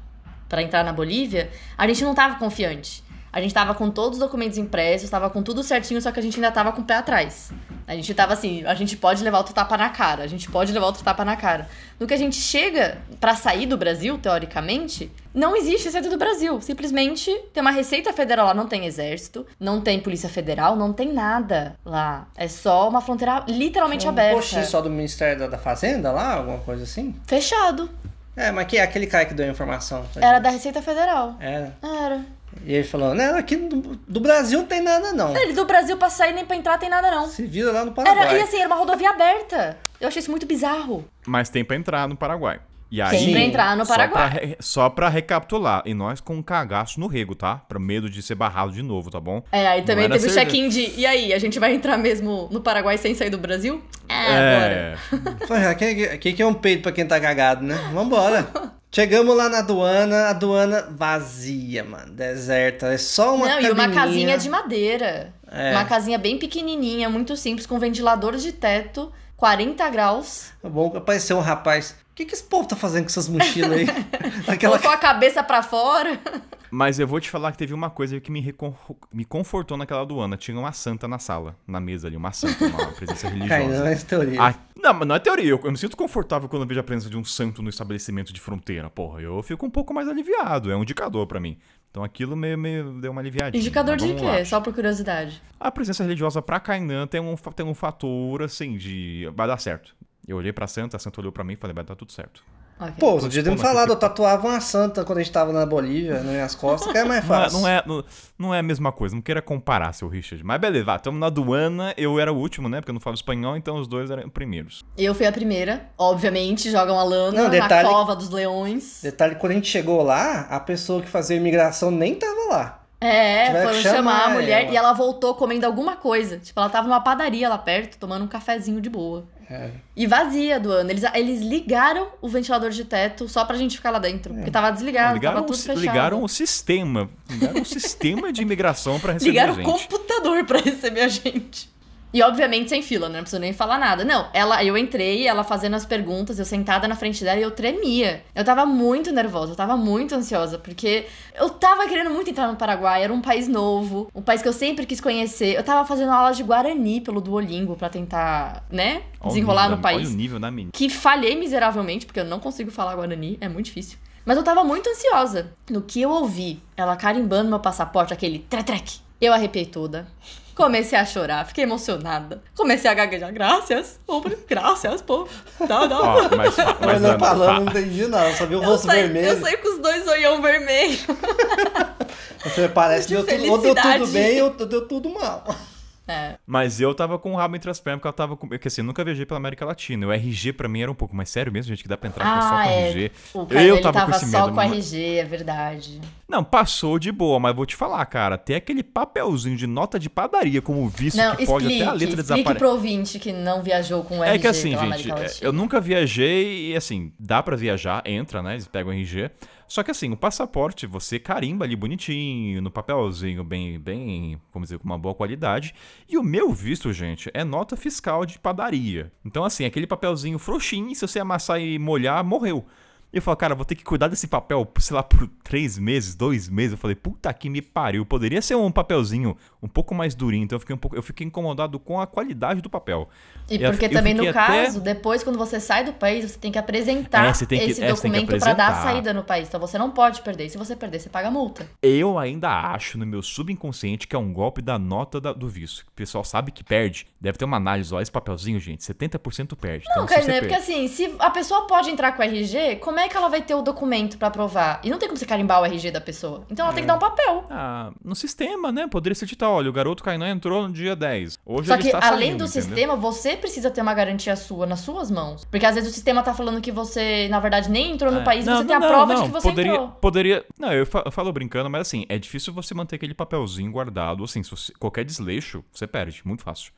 pra entrar na Bolívia, a gente não tava confiante. A gente tava com todos os documentos impressos, tava com tudo certinho, só que a gente ainda tava com o pé atrás. A gente tava assim, a gente pode levar outro tapa na cara, a gente pode levar outro tapa na cara. No que a gente chega para sair do Brasil, teoricamente, não existe saída do Brasil. Simplesmente tem uma Receita Federal lá, não tem exército, não tem Polícia Federal, não tem nada lá. É só uma fronteira literalmente um aberta. Um só do Ministério da Fazenda lá, alguma coisa assim? Fechado. É, mas que é aquele cara que deu a informação? Era da Receita Federal. Era. Era. E ele falou, não, aqui do, do, Brasil não tem nada, não. Ele, do Brasil pra sair nem pra entrar tem nada, não. Se vira lá no Paraguai. Era, e assim, era uma rodovia aberta. Eu achei isso muito bizarro. Mas tem pra entrar no Paraguai. E aí, tem pra entrar no Paraguai. Só pra, só pra, recapitular. E nós com um cagaço no rego, tá? Pra medo de ser barrado de novo, tá bom? É, aí também teve o check-in de. E aí, a gente vai entrar mesmo no Paraguai sem sair do Brasil? É, é. Aqui, aqui que é um peito pra quem tá cagado, né? Vambora. [laughs] Chegamos lá na aduana, a aduana vazia, mano, deserta. É só uma Não, e uma casinha de madeira. É. Uma casinha bem pequenininha, muito simples, com ventiladores de teto, 40 graus. Tá bom, apareceu um rapaz. O que, que esse povo tá fazendo com essas mochilas aí? [laughs] Aquela... Colocou a cabeça para fora. Mas eu vou te falar que teve uma coisa que me, recon... me confortou naquela aduana. Tinha uma santa na sala, na mesa ali, uma santa, uma [laughs] presença religiosa. Cai, não é teoria. Ah, não, mas não é teoria. Eu, eu me sinto confortável quando eu vejo a presença de um santo no estabelecimento de fronteira. Porra, eu fico um pouco mais aliviado. É um indicador para mim. Então aquilo meio, meio deu uma aliviadinha. Indicador de quê? Lá. Só por curiosidade. A presença religiosa pra Kainan tem um, tem um fator, assim, de. Vai dar certo. Eu olhei pra Santa, a Santa olhou pra mim e falei, vai dar tudo certo. Okay. Pô, você podia me falar, eu tatuava uma santa quando a gente tava na Bolívia, nas minhas costas, que é mais [laughs] fácil. Não é, não, é, não, é a mesma coisa, não queira comparar, seu Richard. Mas beleza, vá, tamo na aduana, eu era o último, né? Porque eu não falo espanhol, então os dois eram primeiros. Eu fui a primeira, obviamente, jogam a lana não, detalhe, na cova dos leões. Detalhe, quando a gente chegou lá, a pessoa que fazia a imigração nem tava lá. É, foram chamar, chamar a mulher ela. e ela voltou comendo alguma coisa. Tipo, ela tava numa padaria lá perto, tomando um cafezinho de boa. É. E vazia do ano. Eles, eles ligaram o ventilador de teto só pra gente ficar lá dentro. É. Porque tava desligado, ligaram tava tudo fechado. Ligaram o sistema. Ligaram o sistema de imigração pra receber ligaram a gente. Ligaram o computador pra receber a gente. E obviamente sem fila, né? não preciso nem falar nada. Não, ela, eu entrei, ela fazendo as perguntas, eu sentada na frente dela e eu tremia. Eu tava muito nervosa, eu tava muito ansiosa, porque eu tava querendo muito entrar no Paraguai, era um país novo, um país que eu sempre quis conhecer. Eu tava fazendo aula de Guarani pelo Duolingo pra tentar, né, desenrolar no da- país Olha o nível da menina. que falhei miseravelmente, porque eu não consigo falar Guarani, é muito difícil. Mas eu tava muito ansiosa. No que eu ouvi ela carimbando meu passaporte, aquele tretrec, eu arrepiei toda. Comecei a chorar, fiquei emocionada. Comecei a gaguejar. Graças, obra, graças, pô. Dá. Ó, mas, mas Olhando Ana, pra Lana, fa- não entendi nada, só vi o eu, rosto saí, vermelho. eu saí com os dois olhão vermelhos. Você parece [laughs] que de deu tudo, ou deu tudo bem ou deu tudo mal. É. Mas eu tava com o rabo entre as pernas, porque ela tava com. Porque assim, eu nunca viajei pela América Latina. O RG pra mim era um pouco mais sério mesmo, gente, que dá pra entrar com só com Ah, é. RG. O cara Eu tava tava, com esse só medo, com mas- RG, é verdade. Não, passou de boa, mas vou te falar, cara. Tem aquele papelzinho de nota de padaria como visto Não, que pode explique, até a letra explique desaparecer. pro ouvinte que não viajou com o RG É que assim, gente, é, eu nunca viajei e assim, dá pra viajar, entra, né? Eles pegam o RG. Só que assim, o passaporte você carimba ali bonitinho, no papelzinho, bem, bem, vamos dizer, com uma boa qualidade. E o meu visto, gente, é nota fiscal de padaria. Então, assim, aquele papelzinho frouxinho, se você amassar e molhar, morreu. E eu falo, cara, vou ter que cuidar desse papel, sei lá, por três meses, dois meses. Eu falei, puta que me pariu. Poderia ser um papelzinho um pouco mais durinho. Então eu fiquei um pouco, eu fiquei incomodado com a qualidade do papel. E eu- porque eu também, no fiquei até- caso, depois, quando você sai do país, você tem que apresentar É, tem que- esse é, documento pra dar a saída no país. Então você não pode perder. E se você perder, você paga multa. Eu ainda acho no meu subconsciente que é um golpe da nota da- do visto. O pessoal sabe que perde. Deve ter uma análise, ó, esse papelzinho, gente, 70% perde. Não, então, você Kainan, porque assim, se a pessoa pode entrar com o RG, como é que ela vai ter o documento pra provar? E não tem como você carimbar o RG da pessoa. Então ela tem que dar um papel. Ah, no sistema, né? Poderia ser dito, olha, o garoto Kainan entrou no dia 10. Hoje Só ele que além saindo, do entendeu? sistema, você precisa ter uma garantia sua nas suas mãos. Porque às vezes o sistema tá falando que você, na verdade, nem entrou no É. país e Não, você tem não, a prova não, de que você poderia, entrou. Poderia. Não, eu fa- eu falo brincando, mas assim, é difícil você manter aquele papelzinho guardado. Assim, se você- qualquer desleixo, você perde. Muito fácil.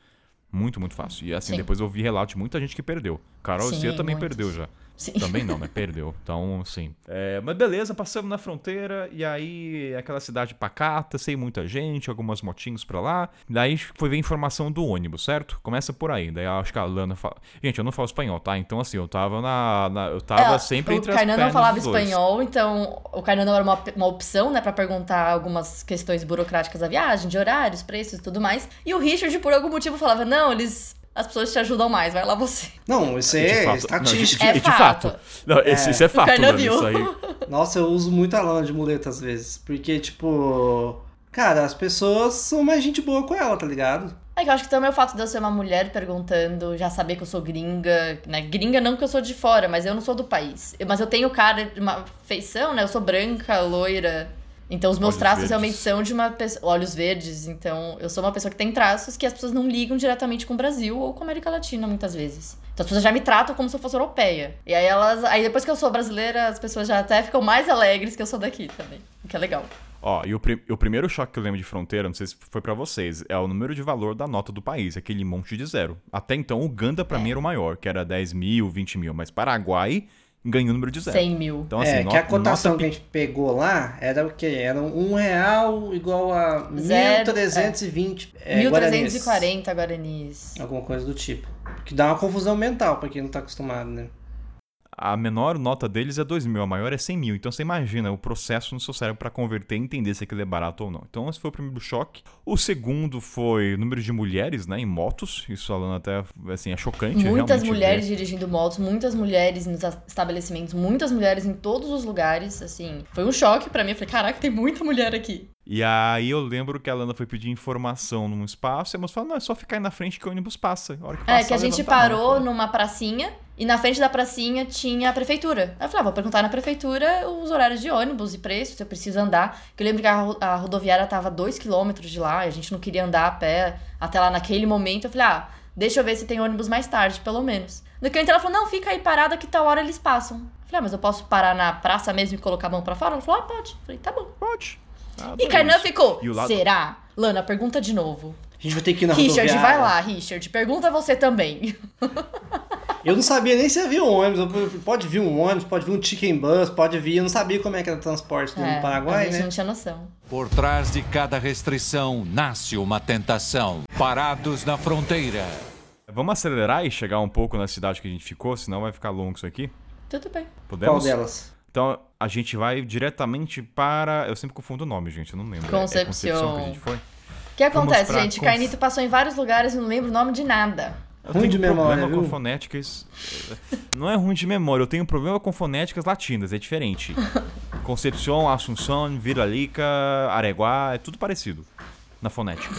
Muito, muito fácil. E assim, Sim. depois eu vi relato de muita gente que perdeu. Carol Sim, Cia também muitos. perdeu já. Sim. Também não, né? [laughs] Perdeu. Então, sim. É, mas beleza, passamos na fronteira e aí aquela cidade pacata, sem muita gente, algumas motinhos pra lá. Daí foi ver a informação do ônibus, certo? Começa por aí. Daí eu acho que a Lana fala. Gente, eu não falo espanhol, tá? Então, assim, eu tava na. na- eu tava É, sempre o entre as Kainan não pernas falava espanhol, então o Kainan não era uma, uma opção, né, pra perguntar algumas questões burocráticas da viagem, de horários, preços e tudo mais. E o Richard, por algum motivo, falava: não, eles. As pessoas te ajudam mais, vai lá você. Não, isso é fato- estatística. não, É de, de fato. fato. Não, esse- Isso é fato, mano. viu. Isso aí. Nossa, eu uso muito a lana de muleta às vezes. Porque, tipo. Cara, as pessoas são mais gente boa com ela, tá ligado? É que eu acho que também o fato de eu ser uma mulher perguntando, já saber que eu sou gringa, né? Gringa não que eu sou de fora, mas eu não sou do país. Mas eu tenho cara de uma feição, né? Eu sou branca, loira. Então os meus Olhos traços verdes. realmente são de uma pessoa. Olhos verdes. Então eu sou uma pessoa que tem traços que as pessoas não ligam diretamente com o Brasil ou com a América Latina, muitas vezes. Então as pessoas já me tratam como se eu fosse europeia. E aí elas. Aí depois que eu sou brasileira, as pessoas já até ficam mais alegres que eu sou daqui também. O que é legal. Ó, e o, o primeiro choque que eu lembro de fronteira, não sei se foi pra vocês, é o número de valor da nota do país, aquele monte de zero. Até então, Uganda pra É. mim era o maior, que era 10 mil, 20 mil, mas Paraguai ganhou o número de zero. 100 mil. Então, assim, é, no- que a cotação nota que a gente pegou lá era o quê? Era um real igual a Zero, 1.320 é, guaranis. 1340 guaranis. Alguma coisa do tipo. Que dá uma confusão mental pra quem não tá acostumado, né? A menor nota deles é 2 mil, a maior é 100 mil. Então você imagina o processo no seu cérebro para converter e entender se aquilo é barato ou não. Então esse foi o primeiro choque. O segundo foi o número de mulheres né, em motos. Isso falando até assim, é chocante. Muitas mulheres ver. dirigindo motos, muitas mulheres nos estabelecimentos, muitas mulheres em todos os lugares, assim. Foi um choque pra mim, eu falei, caraca, tem muita mulher aqui. E aí eu lembro que a Lana foi pedir informação num espaço e a moça falou, não, é só ficar aí na frente que o ônibus passa. A hora que É, que a gente levanta a mão. parou numa pracinha e na frente da pracinha tinha a prefeitura. Aí eu falei, ah, vou perguntar na prefeitura os horários de ônibus e preços, se eu preciso andar. Que eu lembro que a, ro- a rodoviária tava a 2 km de lá e a gente não queria andar a pé até lá naquele momento. Eu falei, ah, deixa eu ver se tem ônibus mais tarde, pelo menos. No que eu entrei, ela falou, não, fica aí parada que tal hora eles passam. Eu falei, ah, mas eu posso parar na praça mesmo e colocar a mão pra fora? Ela falou, ah, pode. Eu falei, tá bom. Pode. Ah, E Kainan ficou, E lado- será? Lana, pergunta de novo. A gente vai ter que ir na Richard, rodoviária. vai lá, Richard. Pergunta você também. [laughs] Eu não sabia nem se havia um ônibus. Pode vir um ônibus, pode vir um chicken bus, pode vir. Eu não sabia como é que era o transporte dentro É, do Paraguai, a gente né? não tinha noção. Por trás de cada restrição nasce uma tentação. Parados na fronteira. Vamos acelerar e chegar um pouco na cidade que a gente ficou, senão vai ficar longo isso aqui. Tudo bem. Qual Podemos? delas? Então a gente vai diretamente para. Eu sempre confundo o nome, gente, eu não lembro. É- É Concepción. Concepção que a gente foi? O que acontece, gente? cons- Carnito passou em vários lugares e não lembro o nome de nada. Eu Ruim tenho de memória, problema viu? com fonéticas. Não é ruim de memória, eu tenho problema com fonéticas latinas, é diferente. Concepción, Assunção, Viralica, Areguá, é tudo parecido na fonética.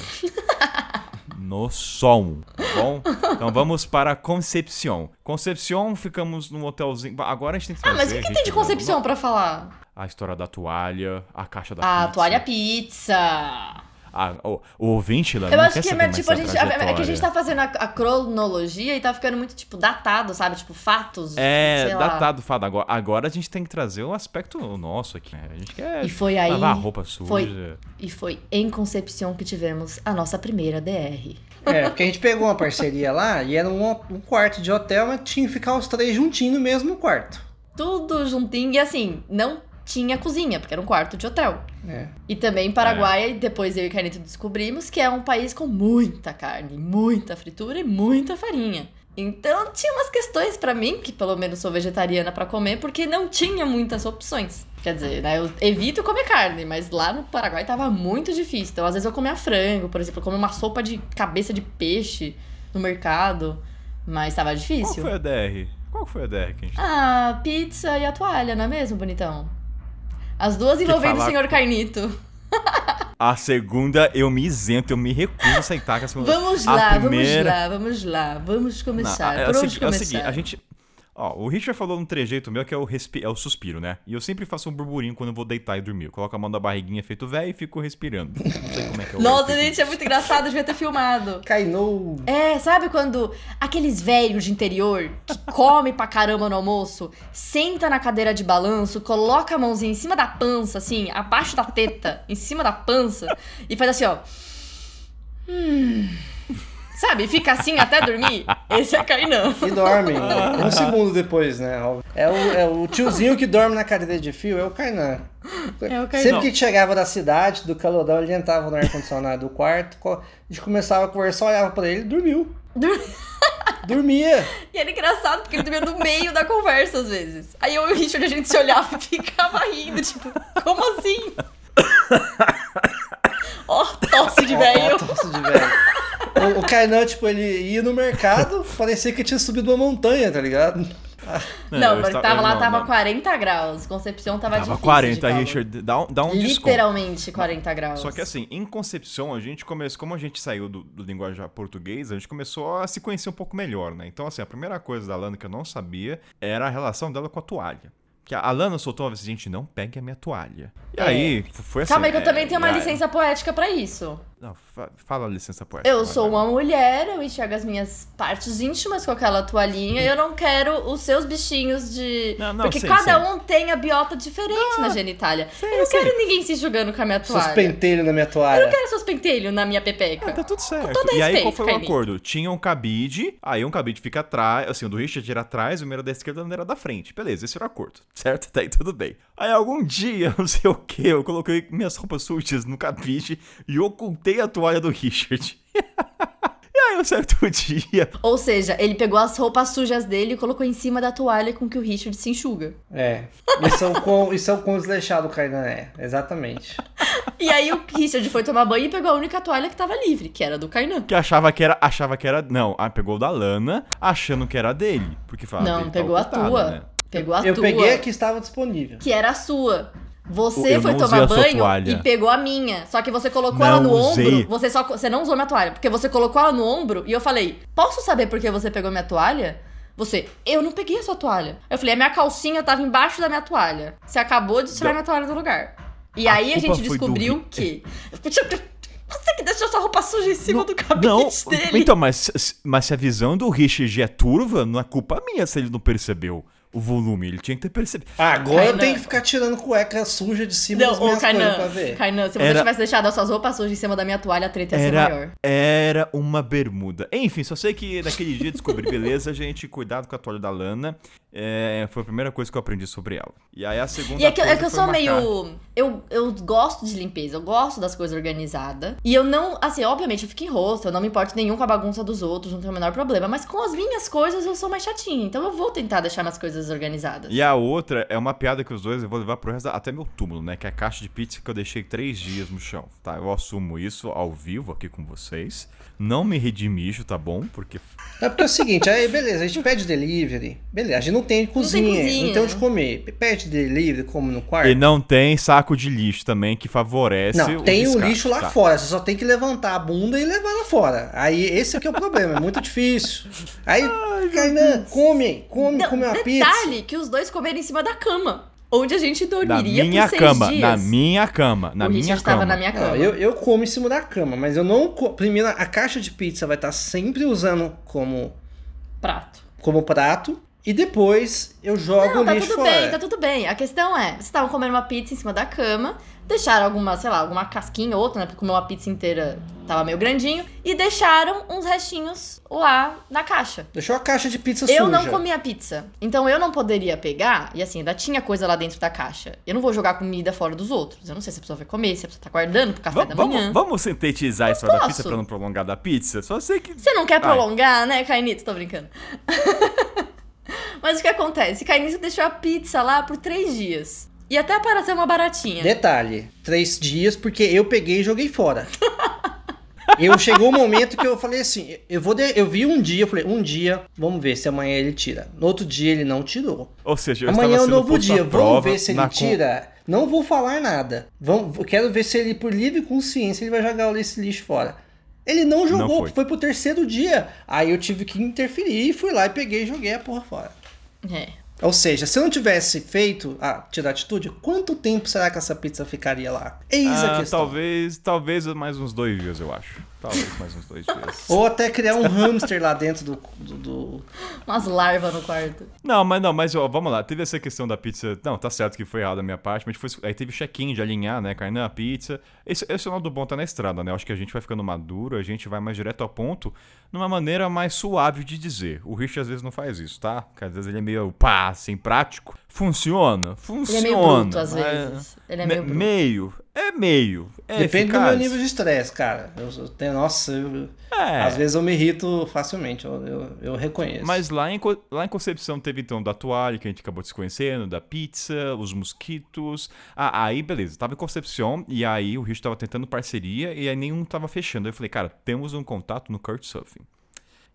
No som, tá bom? Então vamos para Concepción. Concepción, ficamos num hotelzinho. Agora a gente tem que Ah, trazer. mas o que, que tem de concepção pra falar? A história da toalha, a caixa da A pizza. toalha pizza. Ah, o, o ouvinte lá Eu não acho quer que, mais tipo, a gente, é que a gente tá fazendo a, a cronologia e tá ficando muito, tipo, datado, sabe? Tipo, fatos. É, sei lá. datado, fado. Agora, agora a gente tem que trazer o aspecto nosso aqui. né? A gente quer E foi aí. lavar a roupa suja. Foi, e foi em Concepción que tivemos a nossa primeira DR. É, porque a gente pegou uma parceria lá e era um, um quarto de hotel, mas tinha que ficar os três juntinhos no mesmo quarto. Tudo juntinho. E assim, não tinha cozinha, porque era um quarto de hotel. É. E também Paraguai, depois eu e Carnito descobrimos que é um país com muita carne, muita fritura e muita farinha. Então tinha umas questões pra mim, que pelo menos sou vegetariana pra comer, porque não tinha muitas opções. Quer dizer, né, eu evito comer carne, mas lá no Paraguai tava muito difícil. Então às vezes eu comia frango, por exemplo, eu comia uma sopa de cabeça de peixe no mercado, mas tava Qual difícil. foi a DR? Qual foi a DR que a gente Ah, pizza e a toalha, não é mesmo, bonitão? As duas envolvendo o senhor Carnito. [laughs] A segunda eu me isento, eu me recuso a aceitar que a segunda. Vamos a lá, primeira... vamos lá, vamos lá. Vamos começar. Não, é, Por o onde segui- é o começar? seguinte, a gente. Ó, o Richard falou um trejeito meu que é o, respi... é o suspiro, né? E eu sempre faço um burburinho quando eu vou deitar e dormir. Eu coloco a mão na barriguinha feito velho e fico respirando. Não sei como é que é o Nossa, gente, é muito engraçado, devia ter filmado. Kainou. É, sabe quando aqueles velhos de interior que come pra caramba no almoço, senta na cadeira de balanço, coloca a mãozinha em cima da pança, assim, abaixo da teta, em cima da pança, e faz assim, ó. Hum. Sabe, fica assim até dormir? Esse é Kainan. E dorme. [laughs] um segundo depois, né? É o, é o tiozinho que dorme na cadeira de fio, é o Kainan. É o Kainan. Sempre que chegava da cidade, do calodão, ele entrava no ar-condicionado do quarto, a gente começava a conversar, olhava pra ele, dormiu. Dur- Dormia. E era engraçado porque ele dormia no meio da conversa às vezes. Aí eu e o Richard a gente se olhava e ficava rindo, tipo, como assim? [laughs] Ó, tosse de velho. Ó, tosse de velho. O, o Kainan, tipo, ele ia no mercado, [laughs] parecia que tinha subido uma montanha, tá ligado? Não, eu mas tava eu lá, não, tava não. 40 graus. Concepção tava, Tava difícil. 40, de calor. Richard. Dá um, dá um desconto. Literalmente 40 graus. Só que assim, em Concepção, a gente começou, como a gente saiu do, do linguajar português, a gente começou a se conhecer um pouco melhor, né? Então, assim, a primeira coisa da Lana que eu não sabia era a relação dela com a toalha. Que a Lana soltou uma vez, gente, não pegue a minha toalha. E É. aí, foi assim... Calma aí que eu é, também tenho uma aí- licença poética pra isso. Não, fa- fala a licença poética. Eu sou uma mulher, eu enxergo as minhas partes íntimas com aquela toalhinha e eu não quero os seus bichinhos de. Não, não, Porque sei, cada sei. um tem a biota diferente na genitália. sei, eu não quero ninguém se julgando com a minha Seus toalha. pentelhos na minha Eu toalha. não quero seus pentelhos na minha pepeca. Ah, tá tudo certo. todo e aí, qual respeito, foi o acordo? Tinha um cabide, aí um cabide fica atrás, assim, o do Richard era atrás, o meu era da esquerda, o meu era da frente. Beleza, esse era o acordo, certo? Tá aí tudo bem. Aí algum dia, [laughs] não sei o que, eu coloquei minhas roupas sujas no cabide e ocultei a toalha do Richard. [laughs] e aí, um certo [laughs] dia, Ou seja, ele pegou as roupas sujas dele e colocou em cima da toalha com que o Richard se enxuga. É. Isso é o quão, isso é o quão desleixado o Kainan é. Exatamente. E aí o Richard foi tomar banho e pegou a única toalha que tava livre, que era do Kainan. que achava que era, achava que era, não, ah, pegou o da Lana, achando que era dele, porque falava, Não, dele tá pegou a tua. né? Pegou a Eu tua. peguei a que estava disponível. que era a sua. Você Eu foi não tomar banho e pegou a minha. Só que você colocou Não ela no usei. ombro. Você só você não usou minha toalha, porque você colocou ela no ombro e eu falei: "Posso saber por que você pegou minha toalha?" Você: "Eu não peguei a sua toalha." Eu falei: "A minha calcinha tava embaixo da minha toalha. Você acabou de tirar Não. minha toalha do lugar." E A aí a gente do descobriu Ri- que [laughs] você que deixou sua roupa suja em cima do cabide Não, dele. então, mas, mas se a visão do Richard é turva, não é culpa minha se ele não percebeu. O volume. Ele tinha que ter percebido. Ah, agora eu Kainan. tenho que ficar tirando cueca suja de cima das Não, ô minhas coisas pra Kainan, ver. Kainan, se você Era- tivesse deixado as suas roupas sujas em cima da minha toalha, a treta ia ser maior. Era, era uma bermuda. Enfim, só sei que naquele dia descobri, [laughs] beleza, gente, cuidado com a toalha da Lana. É, foi a primeira coisa que eu aprendi sobre ela. E aí a segunda E é que, é coisa que eu foi sou marcar- meio. Eu, eu gosto de limpeza, eu gosto das coisas organizadas. E eu não. Assim, obviamente, eu fico em rosto, eu não me importo nenhum com a bagunça dos outros, não tenho o menor problema. Mas com as minhas coisas eu sou mais chatinha. Então eu vou tentar deixar minhas coisas organizadas. E a outra é uma piada que os dois eu vou levar pro resto da- até meu túmulo, né? Que é a caixa de pizza que eu deixei três dias no chão, tá? Eu assumo isso ao vivo aqui com vocês. Não me redimijo, tá bom? Porque É porque é o seguinte, aí beleza, a gente pede delivery. Beleza, a gente não tem cozinha, não tem, cozinha. onde comer. Pede delivery, come no quarto. E não tem saco de lixo também que favorece Não, o tem o descarte, lixo lá tá? fora, você só tem que levantar a bunda e levar lá fora. Aí esse aqui é o problema, é muito difícil. Aí, Kainan, come, come, Não, come uma pizza. Detalhe que os dois comeram em cima da cama. Onde a gente Na dormiria minha por seis cama, dias. na minha cama, na o minha Richard cama. estava na minha cama. Não, eu, eu como em cima da cama, mas eu não. co- Primeiro, a caixa de pizza vai estar sempre usando como, Prato. como prato. E depois eu jogo Não, o tá lixo tudo fora. bem, tá tudo bem. A questão é, vocês estavam comendo uma pizza em cima da cama, deixaram alguma, sei lá, alguma casquinha ou outra, né? Porque comer uma pizza inteira tava meio grandinho, e deixaram uns restinhos lá na caixa. Deixou a caixa de pizza Eu suja. não comi a pizza. Então eu não poderia pegar, e assim, ainda tinha coisa lá dentro da caixa. Eu não vou jogar comida fora dos outros. Eu não sei se a pessoa vai comer, se a pessoa tá guardando pro café Va- da vamos, manhã. vamos sintetizar a história da pizza pra não prolongar da pizza? Só sei que. Você não quer Vai. prolongar, né, Cainito? Tô brincando. [laughs] Mas o que acontece? Cainito deixou a pizza lá por três dias. E até apareceu uma baratinha. Detalhe, três dias, porque eu peguei e joguei fora. [laughs] eu chegou um momento que eu falei assim, eu vou de- eu vi um dia, eu falei, um dia, vamos ver se amanhã ele tira. No outro dia ele não tirou. Ou seja, eu amanhã é um novo dia, vamos ver se ele con- tira. Não vou falar nada. Vamos, eu quero ver se ele, por livre consciência, ele vai jogar esse lixo fora. Ele não jogou, foi. foi. pro terceiro dia. Aí eu tive que interferir, fui lá e peguei e joguei a porra fora. É. Ou seja, se eu não tivesse feito a tirar atitude, quanto tempo será que essa pizza ficaria lá? Eis a Ah, questão. talvez, talvez mais uns dois dias, eu acho. Talvez mais uns dois dias. Ou até criar um hamster lá dentro do. do, do- Umas larvas no quarto. Não, mas não, mas ó, vamos lá. Teve essa questão da pizza. Não, tá certo que foi errado da minha parte, mas foi, aí teve check-in de alinhar, né? Carne a pizza. Esse, esse é o lado bom tá na estrada, né? Acho que a gente vai ficando maduro, a gente vai mais direto ao ponto, numa maneira mais suave de dizer. O Rich às vezes não faz isso, tá? Porque às vezes ele é meio pá, assim, prático. Funciona, Ele funciona. é meio bruto às vezes. Ele é Me- meio bruto. meio. É meio. É Depende do eficaz. meu nível de estresse, cara. Eu, eu tenho. Nossa, eu- É. às vezes eu me irrito facilmente, eu, eu, eu reconheço. Mas lá em, lá em Concepção teve então da toalha, que a gente acabou se conhecendo, da pizza, os mosquitos. Ah, aí beleza, tava em Concepção e aí o Rich tava tentando parceria e aí nenhum tava fechando. Aí eu falei, cara, temos um contato no Couchsurfing,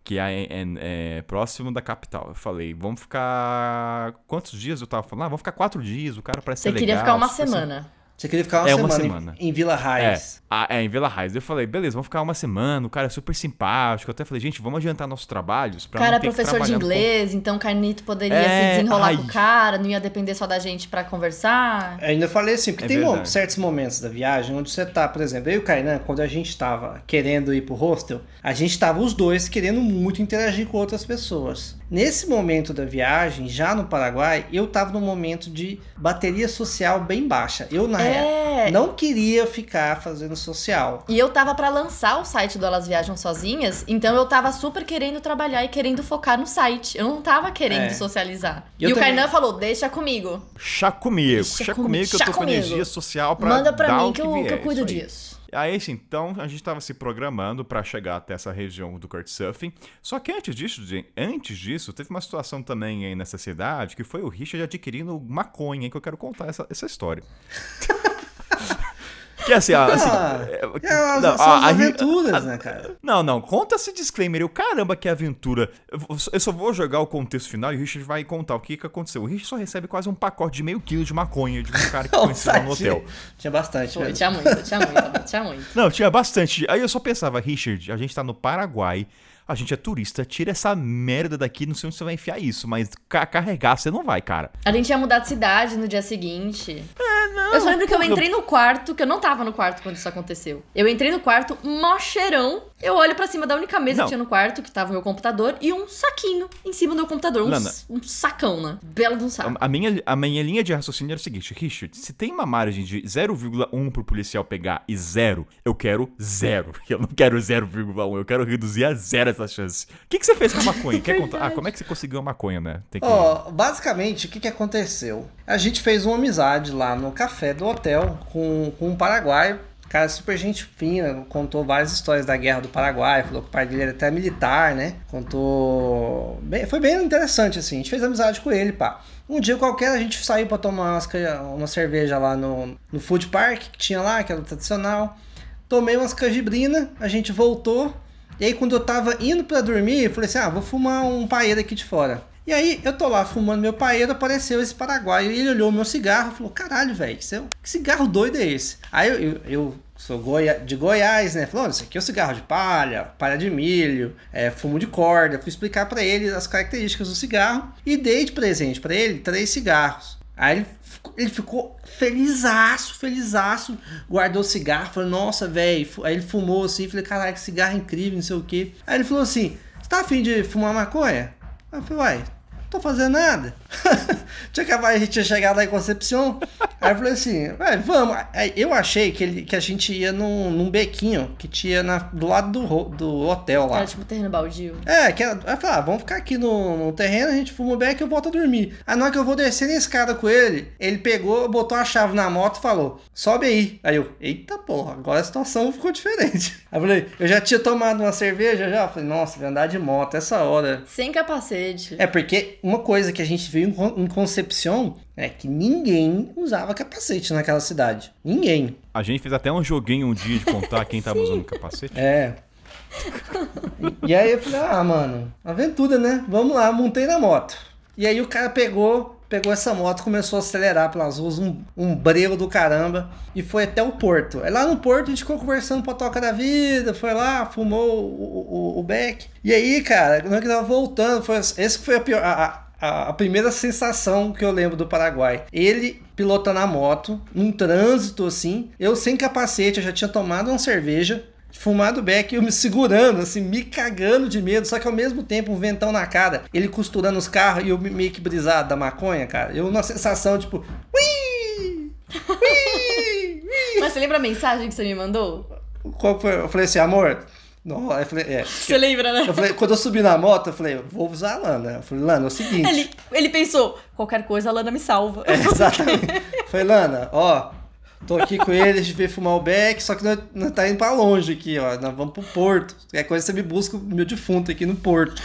que é, é- é próximo da capital. Eu falei, vamos ficar. Quantos dias eu tava falando? Ah, vamos ficar quatro dias, o cara parece Você ser queria legal, ficar uma super sim- semana. Você queria ficar uma, É, uma semana, semana. Em, em Vila É, Raiz. ah, é, em Vila Raiz. Eu falei, beleza, vamos ficar uma semana, o cara é super simpático. Eu até falei, gente, vamos adiantar nossos trabalhos O pra cara não é professor de inglês, então o Carnito poderia É, se desenrolar ai. com o cara, não ia depender só da gente pra conversar. Ainda falei assim, porque É tem verdade. certos momentos da viagem onde você tá, por exemplo, eu e o Kainan, quando a gente tava querendo ir pro hostel, a gente tava os dois querendo muito interagir com outras pessoas. Nesse momento da viagem, já no Paraguai, eu tava num momento de bateria social bem baixa. Eu, na real, É. não queria ficar fazendo social. E eu tava pra lançar o site do Elas Viajam Sozinhas, então eu tava super querendo trabalhar e querendo focar no site. Eu não tava querendo É. socializar. Eu e o também. Kainan falou: deixa comigo. Chá comigo, Chá chá, comigo, comigo que eu tô com comigo. energia social pra Manda pra dar mim o que, eu, vier, que eu cuido disso. Aí, assim, então, a gente tava se programando pra chegar até essa região do Couchsurfing. Só que antes disso, antes disso, teve uma situação também aí nessa cidade que foi o Richard adquirindo maconha, que eu quero contar essa, essa história. [laughs] que assim, ah, assim Ah, é, É, não, são a- as a- aventuras, né, cara? não, não, conta esse disclaimer. Eu, caramba, que aventura. Eu, eu só vou jogar o contexto final e o Richard vai contar o que, que aconteceu. O Richard só recebe quase um pacote de meio quilo de maconha de um cara que [laughs] conheceu no hotel. Tinha bastante, Foi, mesmo. tinha muito, tinha muito, tinha muito. Não, tinha bastante. Aí eu só pensava, Richard, a gente tá no Paraguai, a gente é turista, tira essa merda daqui, não sei onde você vai enfiar isso, mas ca- carregar você não vai, cara. A gente ia mudar de cidade no dia seguinte. É, não. Eu só lembro que eu entrei no quarto, que eu não tava no quarto quando isso aconteceu. Eu entrei no quarto, mó cheirão, Eu olho pra cima da única mesa Não. que tinha no quarto, que tava o meu computador, e um saquinho em cima do meu computador. Um, Lana. s- um sacão, né? Belo de um saco. A minha, a minha linha de raciocínio era o seguinte, Richard, se tem uma margem de 0,1 pro policial pegar e zero, eu quero zero. [laughs] Eu não quero 0,1, eu quero reduzir a zero essa chance. O que, que você fez com a maconha? Quer contar? Ah, [laughs] como é que você conseguiu a maconha, né? Tem que... Ó, basicamente, o que, que aconteceu? A gente fez uma amizade lá no café do hotel com, com um paraguaio. Cara, super gente fina, contou várias histórias da guerra do Paraguai, falou que o pai dele era até militar, né? Contou. Bem, foi bem interessante, assim. A gente fez amizade com ele, pá. Um dia qualquer a gente saiu pra tomar umas uma cerveja lá no, no Food Park, que tinha lá, que era tradicional. Tomei umas canjibrina, a gente voltou. E aí, quando eu tava indo pra dormir, eu falei assim: ah, vou fumar um paeiro aqui de fora. E aí, eu tô lá fumando meu paeiro, apareceu esse paraguaio. E ele olhou meu cigarro e falou: caralho, velho, seu- que cigarro doido é esse? Aí eu, eu, eu sou Goia- de Goiás, né? Falou: isso aqui é cigarro de palha, palha de milho, é, fumo de corda. Fui explicar pra ele as características do cigarro e dei de presente pra ele três cigarros. Aí ele ficou, ele ficou felizaço, felizaço, guardou o cigarro, falou, nossa, velho. Aí ele fumou assim, falei, caralho, que cigarro incrível, não sei o quê. Aí ele falou assim, você tá afim de fumar maconha? Aí eu falei, uai, tô fazendo nada. [laughs] tinha acabado, a gente tinha chegado lá em Concepción. Aí eu falei assim, ué, vamos. Aí eu achei que, ele, que a gente ia num, num bequinho que tinha na- do lado do, do hotel lá. Era tipo terreno baldio. É, que era, aí eu falei, ah, vamos ficar aqui no, no terreno, a gente fuma o beck e eu volto a dormir. Aí na hora que eu vou descer na escada com ele, ele pegou, botou a chave na moto e falou, sobe aí. Aí eu, eita porra, agora a situação ficou diferente. [laughs] Aí eu falei, eu já tinha tomado uma cerveja já, eu falei, nossa, vai andar de moto essa hora. Sem capacete. É porque uma coisa que a gente viu em Con- em Concepción é que ninguém usava capacete naquela cidade. Ninguém. A gente fez até um joguinho um dia de contar quem tava usando capacete. É. E aí eu falei, ah, mano, aventura, né? Vamos lá, montei na moto. E aí o cara pegou, pegou essa moto, começou a acelerar pelas ruas, um, um breu do caramba, e foi até o porto. Aí lá no porto a gente ficou conversando pra toca da vida, foi lá, fumou o, o, o beck. E aí, cara, hora que tava voltando, foi, esse foi a pior. A, a, a primeira sensação que eu lembro do Paraguai. Ele pilotando a moto, num trânsito assim, eu sem capacete, eu já tinha tomado uma cerveja, fumado beck, eu me segurando, assim, me cagando de medo, só que ao mesmo tempo um ventão na cara, ele costurando os carros e eu meio que brisado da maconha, cara. Eu numa sensação tipo, ui! Ui! Mas você lembra a mensagem que você me mandou? Qual foi? Eu falei assim, amor, não, eu falei, é. Você lembra, né? Eu falei, quando eu subi na moto, eu falei, vou usar a Lana. Eu falei, Lana, é o seguinte. Ele, ele pensou, qualquer coisa a Lana me salva. É, exatamente. [laughs] Falei, Lana, ó, tô aqui com eles, a gente veio fumar o beck, só que nós, nós tá indo pra longe aqui, ó. Nós vamos pro porto. Qualquer coisa você me busca o meu defunto aqui no porto.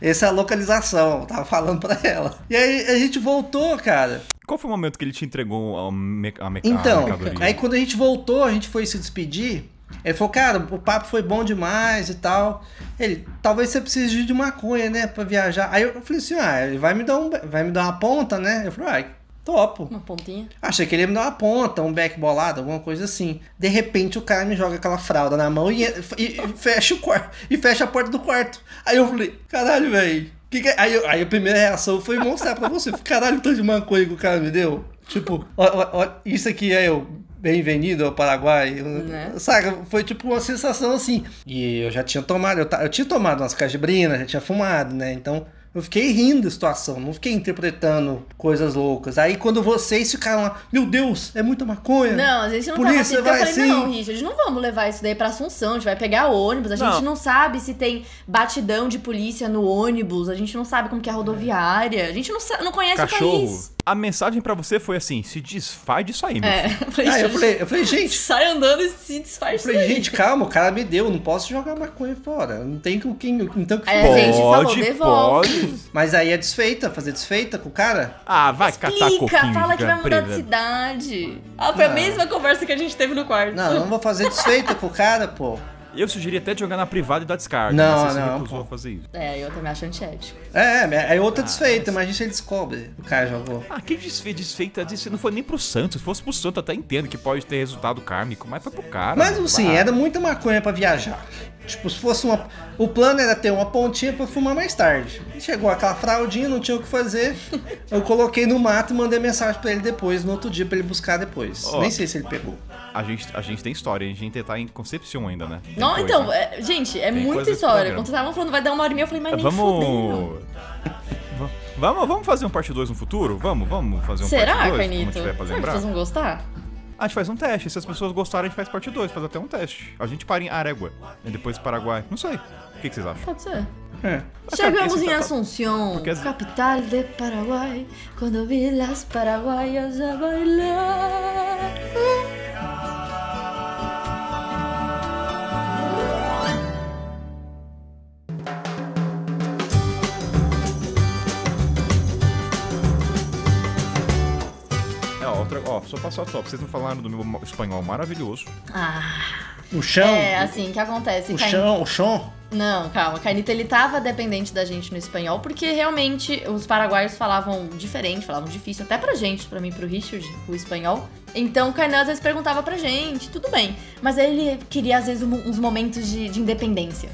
Essa é a localização, tava falando pra ela. E aí a gente voltou, cara. Qual foi o momento que ele te entregou a, me a, a Então, mercadoria? aí quando a gente voltou, a gente foi se despedir. Ele falou, cara, o papo foi bom demais e tal. Ele, talvez você precise de maconha, né, pra viajar. Aí eu falei assim, ah, ele vai me dar, um, vai me dar uma ponta, né? Eu falei, ah, topo. Uma pontinha. Achei que ele ia me dar uma ponta, um back bolado, alguma coisa assim. De repente o cara me joga aquela fralda na mão e, e- e fecha o quarto. E fecha a porta do quarto. Aí eu falei, caralho, velho. Que que é?" aí, eu- aí a primeira reação foi mostrar pra você. Caralho, tanto de maconha que o cara me deu. Tipo, ó, ó, ó, isso aqui é eu. Bem-vindo ao Paraguai. Né? Saca? Foi tipo uma sensação assim. E eu já tinha tomado, eu, eu tinha tomado umas cajibrinas, já tinha fumado, né? Então eu fiquei rindo da situação, não fiquei interpretando coisas loucas. Aí quando vocês ficaram lá, meu Deus, é muita maconha. Não, a gente não Polícia, tava assim. vai Eu falei, não, sim. Richard, não vamos levar isso daí pra Assunção. A gente vai pegar ônibus. A gente Não. não sabe se tem batidão de polícia no ônibus. A gente não sabe como que é a rodoviária. A gente não, não conhece o Cachorro. país. A mensagem pra você foi assim: se desfaz disso aí, meu É, filho. [laughs] eu falei, Aí eu gente, falei, eu falei, gente, sai andando e se eu disfarça. falei, daí. gente, calma, o cara me deu, não posso jogar maconha fora. Não tem com quem, não tem o que a gente falou, Pode, devolve. pode. Mas aí é desfeita, fazer desfeita com o cara? Ah, vai catar Explica, coquinho fala que vai mudar de cidade. Ah, foi a Ah. mesma conversa que a gente teve no quarto. Não, eu não vou fazer desfeita com o cara, pô. Eu sugeri até de jogar na privada e dar descarga. Não, mas você se não, recusou pô. a fazer isso. É, eu também acho antiético. É, é Ah, outra desfeita, imagina se ele descobre. O cara jogou. Ah, que desfe desfeita disso não foi nem pro Santos. Se fosse pro Santos, eu até entendo que pode ter resultado kármico, mas foi pro cara. Mas assim, Ah, era muita maconha pra viajar. Tipo, se fosse uma. O plano era ter uma pontinha pra fumar mais tarde. Chegou aquela fraldinha, não tinha o que fazer. [laughs] Eu coloquei no mato e mandei mensagem pra ele depois, no outro dia, pra ele buscar depois. Ó. Nem sei se ele pegou. A gente, a gente tem história, a gente tá em Concepción ainda, né? Tem Não, coisa. então, é- gente, é Tem muita história. Quando vocês estavam falando vai dar uma hora e meia, eu falei, mas nem Vamos. Vamos, vamos fazer um parte 2 no futuro? Vamos, vamos fazer um Será, parte 2? Carnito? Quando tiver pra Será que pessoas vão gostar? A gente faz um teste. Se as pessoas gostarem, a gente faz parte 2, faz até um teste. A gente para em Arégua. E depois Paraguai. Não sei. O que, que vocês acham? Pode ser. É. Chegamos em tá- as- capital de Paraguay, quando vi las paraguayas a bailar. Outra, ó, só passar top. Vocês não falaram do meu espanhol maravilhoso. Ah, O chão. é assim, o que acontece? O chão, o chão. Não, calma. Carnita, ele tava dependente da gente no espanhol, porque realmente os paraguaios falavam diferente, falavam difícil, até pra gente, pra mim, e pro Richard, o espanhol. Então o Kainan às vezes perguntava pra gente, tudo bem. Mas ele queria, às vezes, um- uns momentos de, de independência.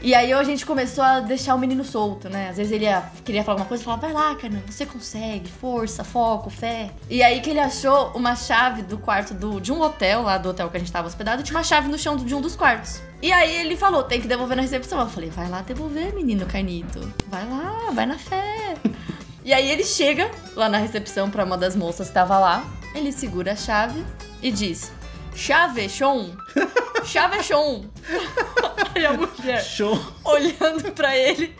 E aí a gente começou a deixar o menino solto, né? Às vezes ele ia- queria falar alguma coisa e falava, vai lá, Kainan, você consegue, força, foco, fé. E aí que ele achou uma chave do quarto do, de um hotel, lá do hotel que a gente tava hospedado, tinha uma chave no chão de um dos quartos. E aí ele falou, tem que devolver na recepção. Eu falei, vai lá devolver, menino Carnito. Vai lá, vai na fé. e aí ele chega lá na recepção pra uma das moças que tava lá. Ele segura a chave e diz, chave, chon. [laughs] Chave, chon. Aí a mulher Show. olhando pra ele,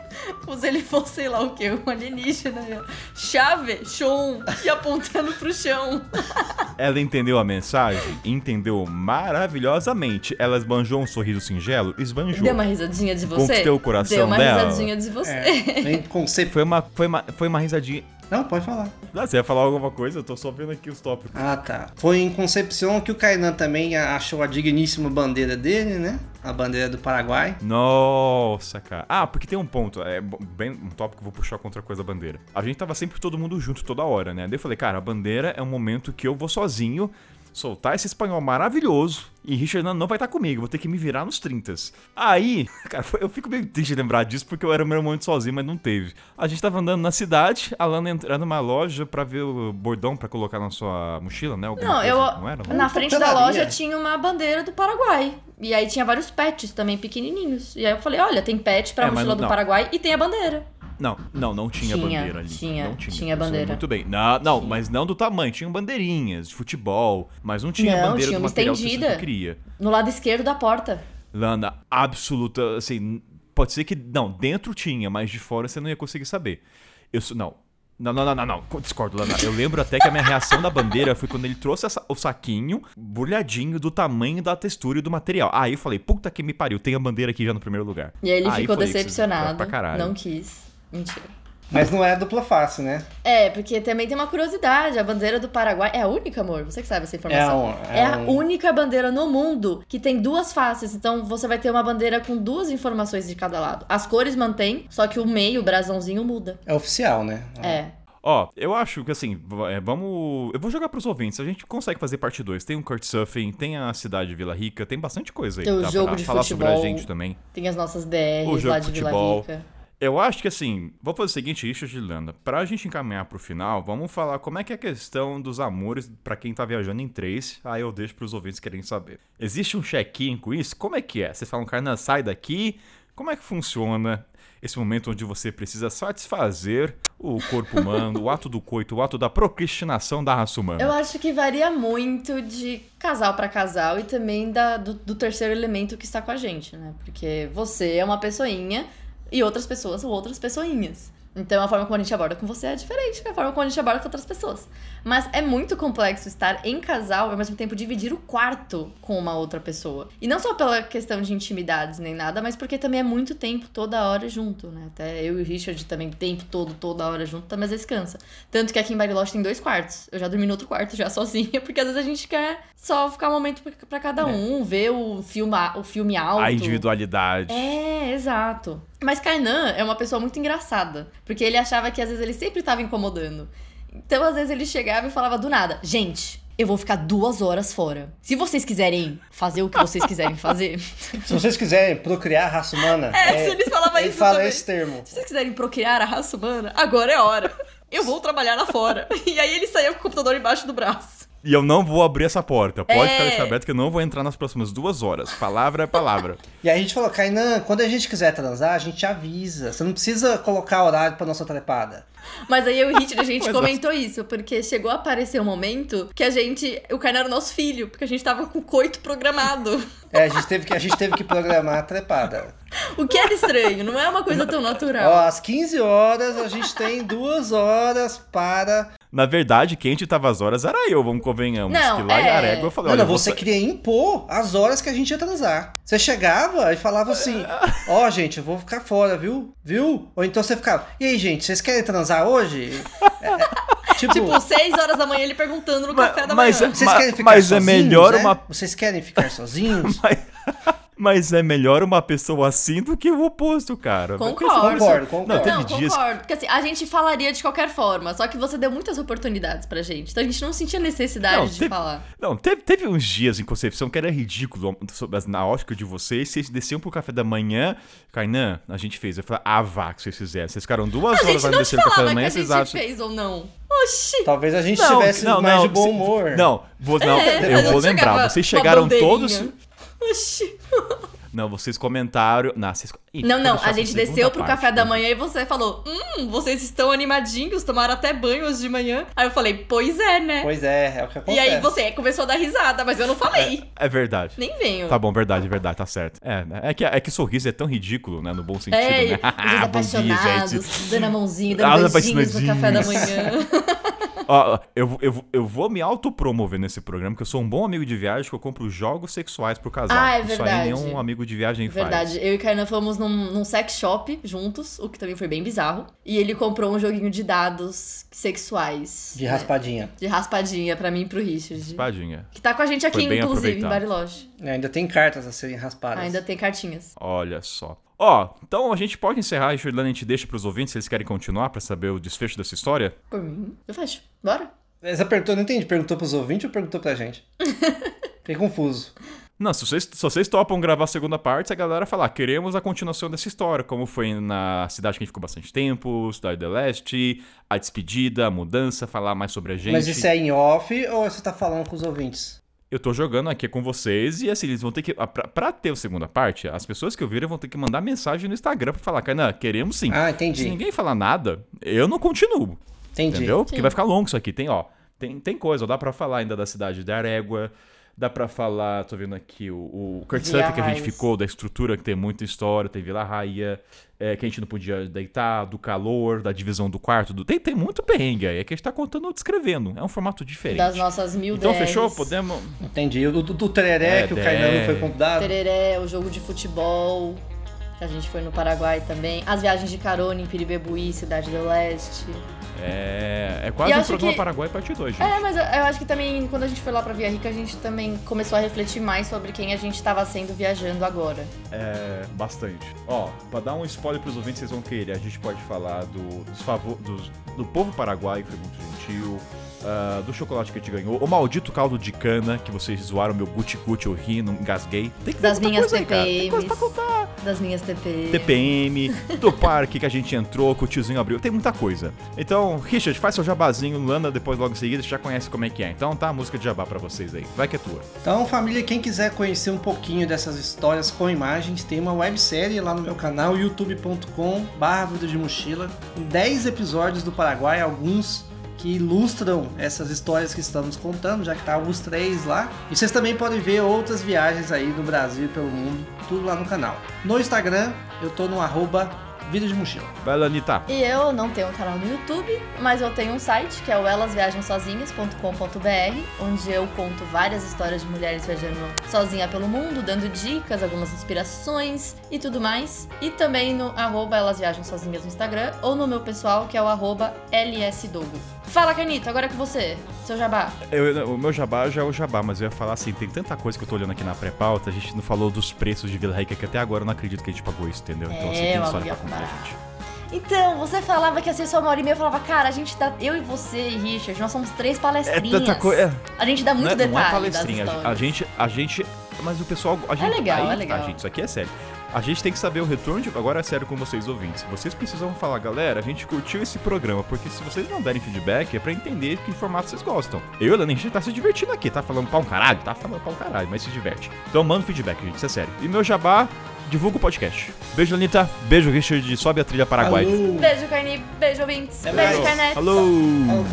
como se ele fosse, sei lá o que, um alienígena. né? Chave, chon. E apontando pro chão. [laughs] Ela entendeu a mensagem? Entendeu maravilhosamente. Ela esbanjou um sorriso singelo? Esbanjou. Deu uma risadinha de você? Conquistei o coração Deu uma dela. risadinha de você. É. Foi uma, foi, uma, foi uma risadinha. Não, pode falar. Ah, você ia falar alguma coisa? Eu tô só vendo aqui os tópicos. Ah, tá. Foi em Concepción que o Kainan também achou a digníssima bandeira dele, né? A bandeira do Paraguai. Nossa, cara. Ah, porque tem um ponto, é bem um tópico que eu vou puxar contra a coisa da bandeira. A gente tava sempre todo mundo junto toda hora, né? Daí eu falei, cara, a bandeira é um momento que eu vou sozinho soltar esse espanhol maravilhoso e Richard não, não vai estar comigo, vou ter que me virar nos 30. Aí, [laughs] cara, eu fico meio triste de lembrar disso porque eu era meu momento sozinho, mas não teve. A gente tava andando na cidade, a Lana entrando numa loja pra ver o bordão pra colocar na sua mochila, né? Alguma Não, coisa, eu. Não era? Não? Na frente da loja tinha uma bandeira do Paraguai. E aí tinha vários pets também pequenininhos. E aí eu falei: olha, tem pet pra É, mochila não- do Paraguai e tem a bandeira. Não, não, não tinha, Tinha, bandeira ali. tinha, não tinha. tinha bandeira. Muito bem. Não, não, mas não do tamanho. Tinham bandeirinhas de futebol, mas não tinha Não, bandeira tinha do uma material tecido que estendida. eu queria. No lado esquerdo da porta. Lana, absoluta, assim, pode ser que, não, dentro tinha, mas de fora você não ia conseguir saber. Eu, não, não, não, não, não, não, discordo, Lana. Eu lembro até que a minha reação da bandeira foi quando ele trouxe essa- o saquinho bolhadinho do tamanho, da textura e do material. Aí eu falei, puta que me pariu, tem a bandeira aqui já no primeiro lugar. E aí ele ficou falei que você- decepcionado. Pra caralho. Não quis. Mentira. Mas não é dupla face, né? É, porque também tem uma curiosidade. A bandeira do Paraguai é a única, amor. Você que sabe essa informação. É um- é É, a um- única bandeira no mundo que tem duas faces. Então você vai ter uma bandeira com duas informações de cada lado. As cores mantém, só que o meio, o brasãozinho, muda. É oficial, né? É. Ó, eu acho que assim, é, vamos. Eu vou jogar pros ouvintes. A gente consegue fazer parte 2. Tem o Surfing, tem a cidade de Vila Rica, tem bastante coisa aí. Tem o jogo pra de falar sobre a futebol. gente também. Tem as nossas O DRs jogo lá de de Vila futebol. Rica. Eu acho que assim, vou fazer o seguinte, Richard de Landa. Pra gente encaminhar pro final, vamos falar como é que é a questão dos amores pra quem tá viajando em três. Aí eu deixo pros ouvintes querem saber. Existe um check-in com isso? Como é que é? Vocês falam, Carna, sai daqui. Como é que funciona esse momento onde você precisa satisfazer o corpo humano, [laughs] o ato do coito, o ato da procrastinação da raça humana? Eu acho que varia muito de casal pra casal e também da, do, do terceiro elemento que está com a gente, né? Porque você é uma pessoinha e outras pessoas são outras pessoinhas. Então a forma como a gente aborda com você é diferente da forma como a gente aborda com outras pessoas. Mas é muito complexo estar em casal e ao mesmo tempo dividir o quarto com uma outra pessoa. E não só pela questão de intimidades nem nada, mas porque também é muito tempo toda hora junto, né? Até eu e o Richard também, tempo todo, toda hora junto, também às vezes cansa. Tanto que aqui em Bariloche tem dois quartos. Eu já dormi no outro quarto já [laughs] sozinha, porque às vezes a gente quer só ficar um momento pra- pra cada um, ver o filme, o filme alto. A individualidade. É, exato. Mas Kainan é uma pessoa muito engraçada, porque ele achava que às vezes ele sempre tava incomodando. Então, às vezes ele chegava e falava do nada: "Gente, eu vou ficar duas horas fora. Se vocês quiserem fazer o que vocês quiserem fazer. [laughs] Se vocês quiserem procriar a raça humana. É, se eles falavam ele isso fala também. esse termo. Se vocês quiserem procriar a raça humana, agora é hora. Eu vou trabalhar lá fora. [laughs] E aí ele saiu com o computador embaixo do braço. E eu não vou abrir essa porta. Pode É. ficar deixar aberto que eu não vou entrar nas próximas duas horas. Palavra é palavra. [laughs] E aí a gente falou, Kainan, quando a gente quiser transar, a gente avisa. Você não precisa colocar horário pra nossa trepada. Mas aí eu o Hitler, a [laughs] gente comentou isso, porque chegou a aparecer um momento que a gente. O Kainan era o nosso filho, porque a gente tava com o coito programado. É, a gente teve que, a gente teve que programar a trepada. O que era estranho, não é uma coisa tão Ó, natural. às 15 horas a gente tem duas horas para. Na verdade, quem editava as horas era eu, vamos convenhamos. Não, que lá em é. Arégua eu falei, Não, olha, não, você queria impor as horas que a gente ia transar. Você chegava e falava assim: Ó, gente, eu vou ficar fora, viu? Viu? Ou então você ficava: E aí, gente, vocês querem transar hoje? É, é, tipo, Tipo, seis horas da manhã ele perguntando no Mas- café da mas- manhã. vocês ma- querem ficar mas é sozinhos, melhor né? uma- Vocês querem ficar sozinhos? [laughs] Mas, mas é melhor uma pessoa assim do que o oposto, cara. Concordo. Concordo, concordo. Não, teve Não, dias. concordo. Porque assim, a gente falaria de qualquer forma, só que você deu muitas oportunidades pra gente. Então a gente não sentia necessidade Não, de teve- falar. Não, teve, teve uns dias em Concepção que era ridículo sobre as- na ótica de vocês. Vocês desciam pro café da manhã. Kainan, a gente fez. Eu falei, ah, vá que vocês fizeram. Vocês ficaram duas A horas lá não descendo pro café da falava que manhã, a vocês gente acham. fez ou não. Oxi! Talvez a gente tivesse mais de bom humor. Não, vou, não É, eu vou lembrar. Vocês chegaram todos. Oxi! Não, vocês comentaram. Não, vocês... Ih, Não, não, a gente desceu pro parte, café da né? manhã e você falou: Hum, vocês estão animadinhos, tomaram até banho hoje de manhã. Aí eu falei, pois é, né? Pois é, é o que acontece. e aí você começou a dar risada, mas eu não falei. É verdade. Nem venho. Tá bom, verdade, verdade, tá certo. É, é que, é que sorriso é tão ridículo, né? No bom sentido, É, né? os [laughs] dia, apaixonados, dando a mãozinha, [laughs] Ah, dando os beijinhos no café da manhã. [laughs] Ó, eu, vou- eu, eu vou me autopromover nesse programa, porque eu sou um bom amigo de viagem, que eu compro jogos sexuais pro casal. Ah, é Isso aí verdade. nenhum amigo de viagem Verdade, faz. eu e Kainan fomos num, num sex shop juntos, o que também foi bem bizarro. E ele comprou um joguinho de dados sexuais. De né? raspadinha. De raspadinha pra mim e pro Richard. Espadinha. Que tá com a gente aqui, inclusive, em. Bariloche. É, Ainda tem cartas a serem raspadas. Ainda tem cartinhas. Olha só. Ó, então a gente pode encerrar e Jordana a gente deixa pros ouvintes se eles querem continuar pra saber o desfecho dessa história? Por mim, eu fecho. Bora? Essa pergunta eu não entendi. Perguntou pros ouvintes ou perguntou pra gente? [laughs] Fiquei confuso. Não, se vocês, se vocês topam gravar a segunda parte, a galera falar, queremos a continuação dessa história, como foi na cidade que a gente ficou bastante tempo, Cidade do Leste, a despedida, a mudança, falar mais sobre a gente. Mas isso é em off ou você tá falando com os ouvintes? Eu tô jogando aqui com vocês e assim, eles vão ter que. Pra, pra ter a segunda parte, as pessoas que ouviram vão ter que mandar mensagem no Instagram pra falar, Kainan, queremos sim. Ah, Se entendi. ninguém falar nada, eu não continuo. Entendi. Entendeu? Porque Sim. vai ficar longo isso aqui. Tem, ó. Tem, tem coisa, ó, dá pra falar ainda da cidade de Arégua. Dá pra falar, tô vendo aqui, o, o que a gente ficou, da estrutura que tem muita história, tem Vila Raia, é, que a gente não podia deitar, do calor, da divisão do quarto. Do... Tem, tem muito perrengue aí, é que a gente tá contando descrevendo. É um formato diferente. Das nossas mil então DRs. fechou? Podemos. Entendi. O do, do tereré É, que o. Kainan não foi convidado. Tereré, o jogo de futebol. Que a gente foi no Paraguai também. As viagens de carona em Piribebuí, Cidade do Leste. É, é quase um programa que- Paraguai parte 2, gente. É, mas eu, eu acho que também, quando a gente foi lá pra Via Rica, a gente também começou a refletir mais sobre quem a gente tava sendo viajando agora. É, bastante. Ó, pra dar um spoiler pros ouvintes, vocês vão querer. A gente pode falar do, dos favor, dos- do povo paraguaio, que foi muito gentil. Ah, do chocolate que a gente ganhou. O maldito caldo de cana, que vocês zoaram meu guti-guti, eu ri, não engasguei. Tem que Das minhas coisa aí, cara. Tem coisa pra TPMs. contar. Das minhas TP. TPM, do parque que a gente entrou, que o tiozinho abriu. Tem muita coisa. Então, Richard, faz seu jabazinho. Lana, depois logo em seguida, você já conhece como é que é. Então tá a música de jabá pra vocês aí. Vai que é tua. Então, família, quem quiser conhecer um pouquinho dessas histórias com imagens, tem uma websérie lá no meu canal, youtube.com barra Vida de Mochila. 10 episódios do Paraguai, alguns que ilustram essas histórias que estamos contando, já que tá os três lá. E vocês também podem ver outras viagens aí no Brasil e pelo mundo, tudo lá no canal. No Instagram, eu tô no arroba Vida de Mochila. Vai, Lanita. E eu não tenho um canal no YouTube, mas eu tenho um site que é o elasviagemsozinhas.com.br, onde eu conto várias histórias de mulheres viajando sozinha pelo mundo, dando dicas, algumas inspirações e tudo mais. E também no arroba elasviagemsozinhas no Instagram, ou no meu pessoal, que é o arroba lsdogo. Fala, Canita, agora é com você, seu jabá. Eu- o meu jabá já é o jabá, mas eu ia falar assim, tem tanta coisa que eu tô olhando aqui na pré-pauta, a gente não falou dos preços de Vila Rica, que até agora eu não acredito que a gente pagou isso, entendeu? Então É, você tem história pra contar, barato. gente. Então, você falava que ser só uma hora e meia, eu falava, cara, a gente dá. Eu e você e Richard, nós somos três É palestrinhas. tanta coisa. A gente dá muito não, é, detalhe. não é palestrinha. A gente, a gente. Mas o pessoal. A gente, legal, aí é que legal. Tá, gente, isso aqui é sério. A gente tem que saber o retorno de. Agora é sério com vocês ouvintes. Vocês precisam falar, galera, a gente curtiu esse programa, porque se vocês não derem feedback é pra entender que formato vocês gostam. Eu e a gente tá se divertindo aqui, tá falando pra um caralho, tá falando pra um caralho, mas se diverte. Então manda feedback, gente, isso é sério. E meu jabá, divulga o podcast. Beijo, Anitta. Beijo, Richard. Sobe a trilha Paraguai. Alô. Beijo, Carni. Beijo, ouvintes. É Beijo. Carnet. Alô. Alô.